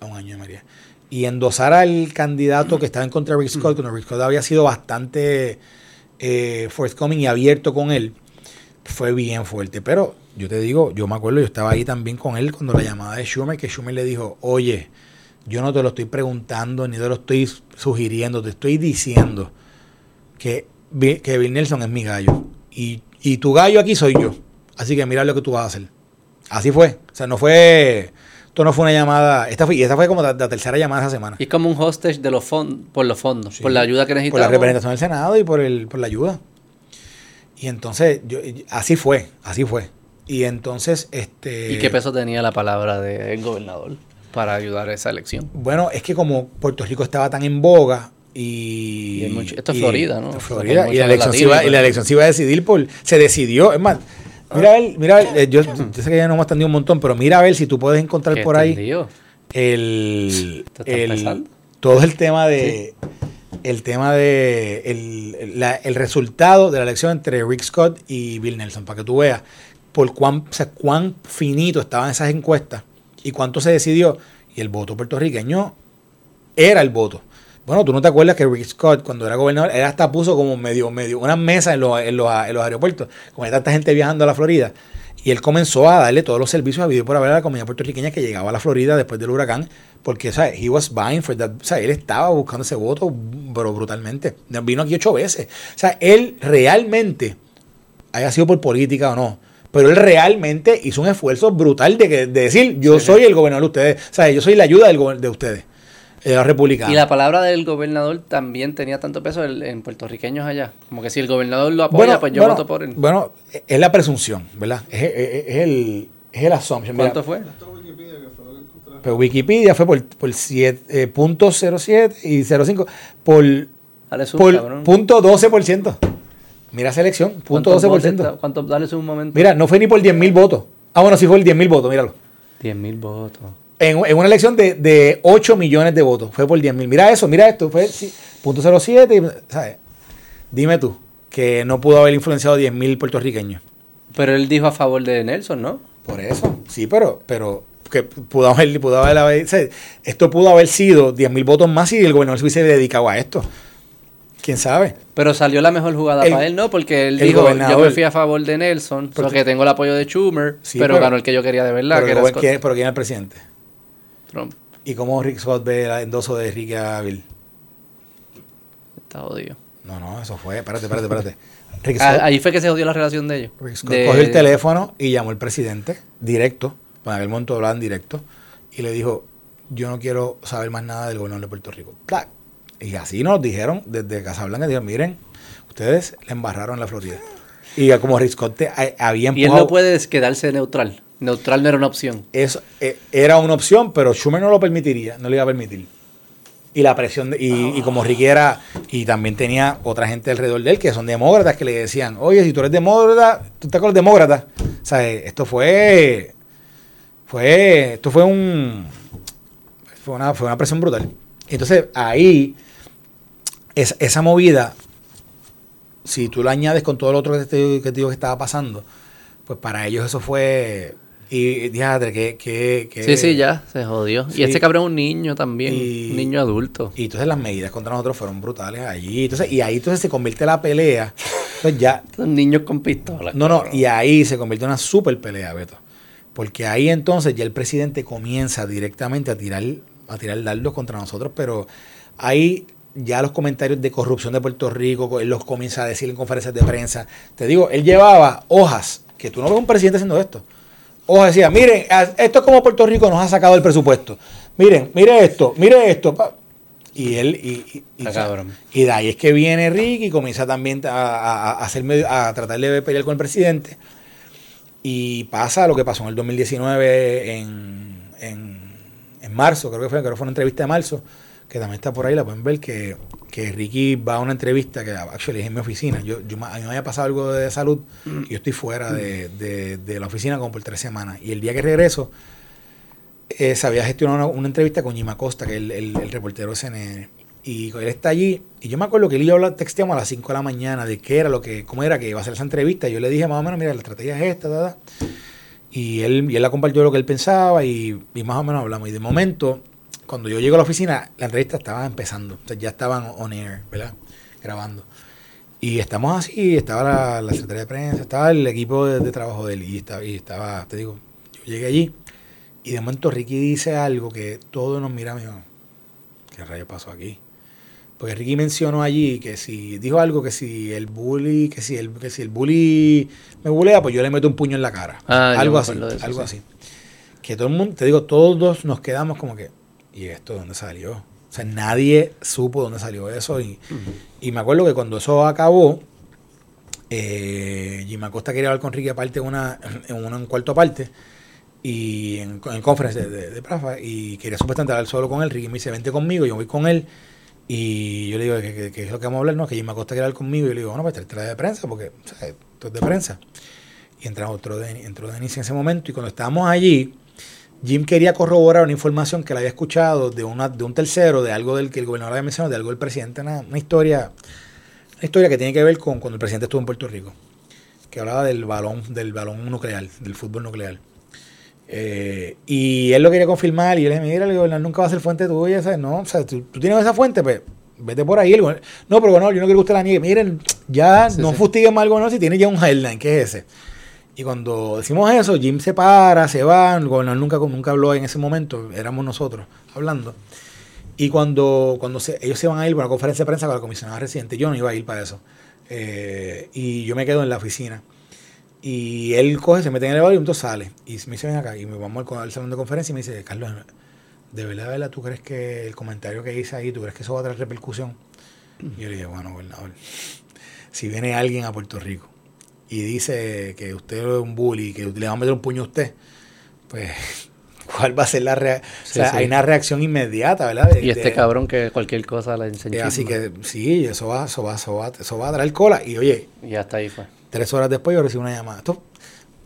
[SPEAKER 1] a un año de María. Y endosar al candidato que estaba en contra de Rick Scott, cuando Rick Scott había sido bastante eh, forthcoming y abierto con él, fue bien fuerte. Pero yo te digo, yo me acuerdo, yo estaba ahí también con él cuando la llamada de Schumer, que Schumer le dijo, oye, yo no te lo estoy preguntando ni te lo estoy sugiriendo, te estoy diciendo que, que Bill Nelson es mi gallo. Y, y tu gallo aquí soy yo. Así que mira lo que tú vas a hacer. Así fue. O sea, no fue. Esto no fue una llamada. Esta fue, y esta fue como la, la tercera llamada esa semana.
[SPEAKER 2] Y es como un hostage de los fondos, por los fondos,
[SPEAKER 1] Sí.
[SPEAKER 2] por la ayuda que
[SPEAKER 1] Por la
[SPEAKER 2] necesitamos.
[SPEAKER 1] representación del Senado y por el, por la ayuda. Y entonces, yo, así fue, así fue. Y entonces, este.
[SPEAKER 2] ¿Y qué peso tenía la palabra del gobernador para ayudar a esa elección?
[SPEAKER 1] Bueno, es que como Puerto Rico estaba tan en boga y...
[SPEAKER 2] Y mucho- esto es
[SPEAKER 1] y-
[SPEAKER 2] Florida, ¿no?
[SPEAKER 1] Florida. Y la, elección se iba, y la elección se iba a decidir por... Se decidió, es más, mira a ver, mira a ver, eh, yo, yo sé que ya no hemos extendido un montón, pero mira a ver si tú puedes encontrar
[SPEAKER 2] ¿Qué
[SPEAKER 1] por ahí el, el- todo el tema de el tema de el, la- el resultado de la elección entre Rick Scott y Bill Nelson para que tú veas por cuán, o sea, cuán finito estaban esas encuestas y cuánto se decidió y el voto puertorriqueño era el voto bueno, tú no te acuerdas que Rick Scott, cuando era gobernador, él hasta puso como medio, medio, unas mesas en los, en los, en los aeropuertos, hay tanta gente viajando a la Florida. Y él comenzó a darle todos los servicios a video por haber a la comunidad puertorriqueña que llegaba a la Florida después del huracán, porque, ¿sabes? He was buying for that. O sea, él estaba buscando ese voto, brutalmente. Vino aquí ocho veces. O sea, él realmente, haya sido por política o no, pero él realmente hizo un esfuerzo brutal de, que- de decir, yo soy el gobernador de ustedes. O sea, yo soy la ayuda del de ustedes. de los republicanos.
[SPEAKER 2] Y la palabra del gobernador también tenía tanto peso en, en puertorriqueños allá. Como que si el gobernador lo apoya, pues yo
[SPEAKER 1] bueno,
[SPEAKER 2] voto por él.
[SPEAKER 1] Bueno, es la presunción, ¿verdad? Es, es- es el, es el assumption. Mira,
[SPEAKER 2] ¿Cuánto fue?
[SPEAKER 1] Pero Wikipedia fue por, por siete, eh, punto 07 y 05 por,
[SPEAKER 2] Dale
[SPEAKER 1] por
[SPEAKER 2] cabrón.
[SPEAKER 1] punto 12%. Mira selección, punto
[SPEAKER 2] ¿Cuántos votos
[SPEAKER 1] 12%.
[SPEAKER 2] está- ¿Cuánto? Dale un momento.
[SPEAKER 1] Mira, no fue ni por 10 mil votos. Ah, bueno, sí fue el 10 mil votos, míralo.
[SPEAKER 2] 10 mil votos.
[SPEAKER 1] En, en una elección de, de 8 millones de votos. Fue por 10 mil. Mira eso, mira esto. Fue sí, punto 07. y, ¿sabes? Dime tú que no pudo haber influenciado 10 mil puertorriqueños.
[SPEAKER 2] Pero él dijo a favor de Nelson, ¿no?
[SPEAKER 1] Por eso. Sí, pero, pero que pudo haber, pudo haber, esto pudo haber sido 10 mil votos más si el gobernador se hubiese dedicado a esto. ¿Quién sabe?
[SPEAKER 2] Pero salió la mejor jugada
[SPEAKER 1] El-
[SPEAKER 2] para él, ¿no? Porque él
[SPEAKER 1] el
[SPEAKER 2] dijo, yo me fui a favor de Nelson,
[SPEAKER 1] Porque-
[SPEAKER 2] tengo el apoyo de Schumer,
[SPEAKER 1] Sí,
[SPEAKER 2] pero,
[SPEAKER 1] pero-
[SPEAKER 2] ganó el que yo quería de verdad,
[SPEAKER 1] Pero,
[SPEAKER 2] que era
[SPEAKER 1] ¿quién-
[SPEAKER 2] Scott
[SPEAKER 1] ¿quién, pero ¿quién es el presidente?
[SPEAKER 2] Trump.
[SPEAKER 1] ¿Y cómo Rick Scott ve el endoso de Ricky a Bill?
[SPEAKER 2] Está jodido.
[SPEAKER 1] No, no, eso fue. Espérate, espérate, espérate. Rick
[SPEAKER 2] Ah,
[SPEAKER 1] Scott,
[SPEAKER 2] ahí fue que se jodió la relación de ellos.
[SPEAKER 1] Rick Scott
[SPEAKER 2] De-
[SPEAKER 1] cogió el teléfono y llamó al presidente directo. Para aquel momento hablaban directo. Y le dijo: Yo no quiero saber más nada del gobernador de Puerto Rico. ¡Plac! Y así nos dijeron desde Casablanca: dijeron, Miren, ustedes le embarraron la Florida. Y como Rick Scott te- a- había
[SPEAKER 2] Y él
[SPEAKER 1] empujado.
[SPEAKER 2] no puede quedarse neutral. Neutral no era una opción.
[SPEAKER 1] Eso eh, era una opción, pero Schumer no lo permitiría, no le iba a permitir. Y la presión, de- y, y como Ricky era, y también tenía otra gente alrededor de él que son demócratas que le decían, oye, si tú eres demócrata, tú estás con los demócratas. O sea, eh, esto fue, fue, esto fue un, fue una, fue una presión brutal. Entonces ahí, es- esa movida, si tú lo añades con todo lo otro que te, que te digo que estaba pasando, pues para ellos eso fue, y dígate que, que, que-
[SPEAKER 2] Sí, sí, ya, se jodió.
[SPEAKER 1] Sí.
[SPEAKER 2] Y este cabrón es un niño también,
[SPEAKER 1] Y-
[SPEAKER 2] un niño adulto.
[SPEAKER 1] Y entonces las medidas contra nosotros fueron brutales allí. Entonces, y ahí entonces se convierte la pelea. Entonces ya.
[SPEAKER 2] Son niños con pistolas.
[SPEAKER 1] No, no, y ahí se convierte en una super pelea, Beto. Porque ahí entonces ya el presidente comienza directamente a tirar, a tirar dardos contra nosotros, pero ahí ya los comentarios de corrupción de Puerto Rico, él los comienza a decir en conferencias de prensa. Te digo, él llevaba hojas, que tú no ves un presidente haciendo esto. Hojas decía, miren, esto es como Puerto Rico nos ha sacado el presupuesto. Miren, mire esto, mire esto. Y él, y, y- y- de ahí es que viene Ricky y comienza también a, a- a hacer medio- a tratar de pelear con el presidente. Y pasa lo que pasó en el 2019 en, en, en marzo, creo que fue, creo que fue una entrevista de marzo, que también está por ahí, la pueden ver, que, que Ricky va a una entrevista que actually es en mi oficina. Yo, yo, a mí me había pasado algo de salud y yo estoy fuera de, de- de la oficina como por tres semanas. Y el día que regreso, eh, se había gestionado una, una entrevista con Jim Acosta, que es el, el- el reportero de CNN. Y él está allí. Y yo me acuerdo que él y yo texteamos a las 5 de la mañana de qué era lo que, cómo era que iba a hacer esa entrevista. Y yo le dije más o menos, mira, la estrategia es esta, ta, ta. Y él, y él la compartió lo que él pensaba y, y más o menos hablamos. Y de momento, cuando yo llego a la oficina, la entrevista estaba empezando. O sea, ya estaban on air, ¿verdad? Grabando. Y estamos así, estaba la, la secretaria de prensa, estaba el equipo de, de trabajo de él. Y estaba, y estaba, te digo, yo llegué allí y de momento Ricky dice algo que todos nos miramos y yo, ¿qué rayo pasó aquí? Porque Ricky mencionó allí que si dijo algo que si el bully, que si el, que si el bully me bulea, pues yo le meto un puño en la cara.
[SPEAKER 2] Ah,
[SPEAKER 1] algo así,
[SPEAKER 2] eso,
[SPEAKER 1] algo
[SPEAKER 2] sí.
[SPEAKER 1] así. Que todo el mundo, te digo, todos nos quedamos como que, ¿y esto de dónde salió? O sea, nadie supo dónde salió eso. Y, y me acuerdo que cuando eso acabó, eh, Jim Acosta quería hablar con Ricky aparte en una, en un cuarto aparte y en, en conference de, de, de Prafa y quería supuestamente hablar solo con él. Ricky me dice, vente conmigo, yo voy con él. Y yo le digo, ¿qué, qué- qué es lo que vamos a hablar? No, que Jim Acosta quiere hablar conmigo. Y yo le digo, bueno, pues trae de prensa, porque o sea, esto es de prensa. Y entra otro de, entró Denis en ese momento. Y cuando estábamos allí, Jim quería corroborar una información que él había escuchado de, una, de un tercero, de algo del que el gobernador había mencionado, de algo del presidente, una, una historia, una historia que tiene que ver con cuando el presidente estuvo en Puerto Rico, que hablaba del balón, del balón nuclear, del fútbol nuclear. Eh, y él lo quería confirmar y yo le dije, mira, el gobernador nunca va a ser fuente tuya, ¿sabes? No, o sea, tú, tú tienes esa fuente, pues vete por ahí. El no, pero bueno, yo no quiero que usted la niegue. Miren, ya
[SPEAKER 2] Sí,
[SPEAKER 1] no
[SPEAKER 2] sí.
[SPEAKER 1] fustiguen más al gobernador si tiene ya un headline, que es ese. Y cuando decimos eso, Jim se para, se va, el gobernador nunca, nunca habló en ese momento, éramos nosotros hablando. Y cuando, cuando ellos se van a ir para una conferencia de prensa con la comisionada residente, yo no iba a ir para eso. Eh, y yo me quedo en la oficina. Y él coge, se mete en el elevador y entonces sale. Y me dice, ven acá. Y me vamos al, al salón de conferencia y me dice, Carlos, ¿de verdad, de verdad, tú crees que el comentario que hice ahí, tú crees que eso va a traer repercusión? Y yo le dije, bueno, gobernador, si viene alguien a Puerto Rico y dice que usted es un bully, que le va a meter un puño a usted, pues, ¿cuál va a ser la reacción? o sea,
[SPEAKER 2] sí.
[SPEAKER 1] hay una reacción inmediata, ¿verdad? De-
[SPEAKER 2] Y este
[SPEAKER 1] de-
[SPEAKER 2] cabrón que cualquier cosa le enseñó.
[SPEAKER 1] Así que sí, eso va, eso va, eso va, eso va a traer cola. Y oye,
[SPEAKER 2] Y hasta ahí fue.
[SPEAKER 1] tres horas después yo recibí una llamada. Esto,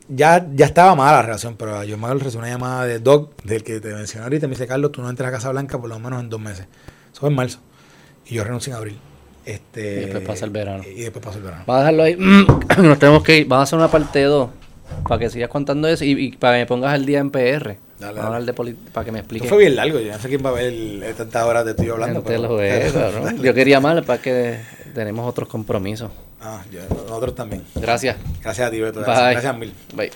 [SPEAKER 1] ya, ya estaba mala la relación, pero yo me recibí una llamada de Doc, del que te mencioné ahorita, me dice, Carlos, tú no entras a Casa Blanca por lo menos en dos meses. Eso fue en marzo. Y yo renuncio en abril. Este,
[SPEAKER 2] Y después pasa el verano.
[SPEAKER 1] Y después pasa el verano.
[SPEAKER 2] Vamos a dejarlo ahí. Nos tenemos que ir. Vamos a hacer una parte 2. Para que sigas contando eso y, y para que me pongas al día en PR. Vamos a hablar de para que me
[SPEAKER 1] Esto
[SPEAKER 2] expliques.
[SPEAKER 1] fue bien largo, yo no sé quién va a ver tantas horas de estoy hablando. Pero-
[SPEAKER 2] lo ve, cabrón. Yo quería más para que tenemos otros compromisos.
[SPEAKER 1] Ah, yo- nosotros también.
[SPEAKER 2] Gracias.
[SPEAKER 1] Gracias a ti, Beto.
[SPEAKER 2] Bye.
[SPEAKER 1] Gracias, gracias mil.
[SPEAKER 2] Bye.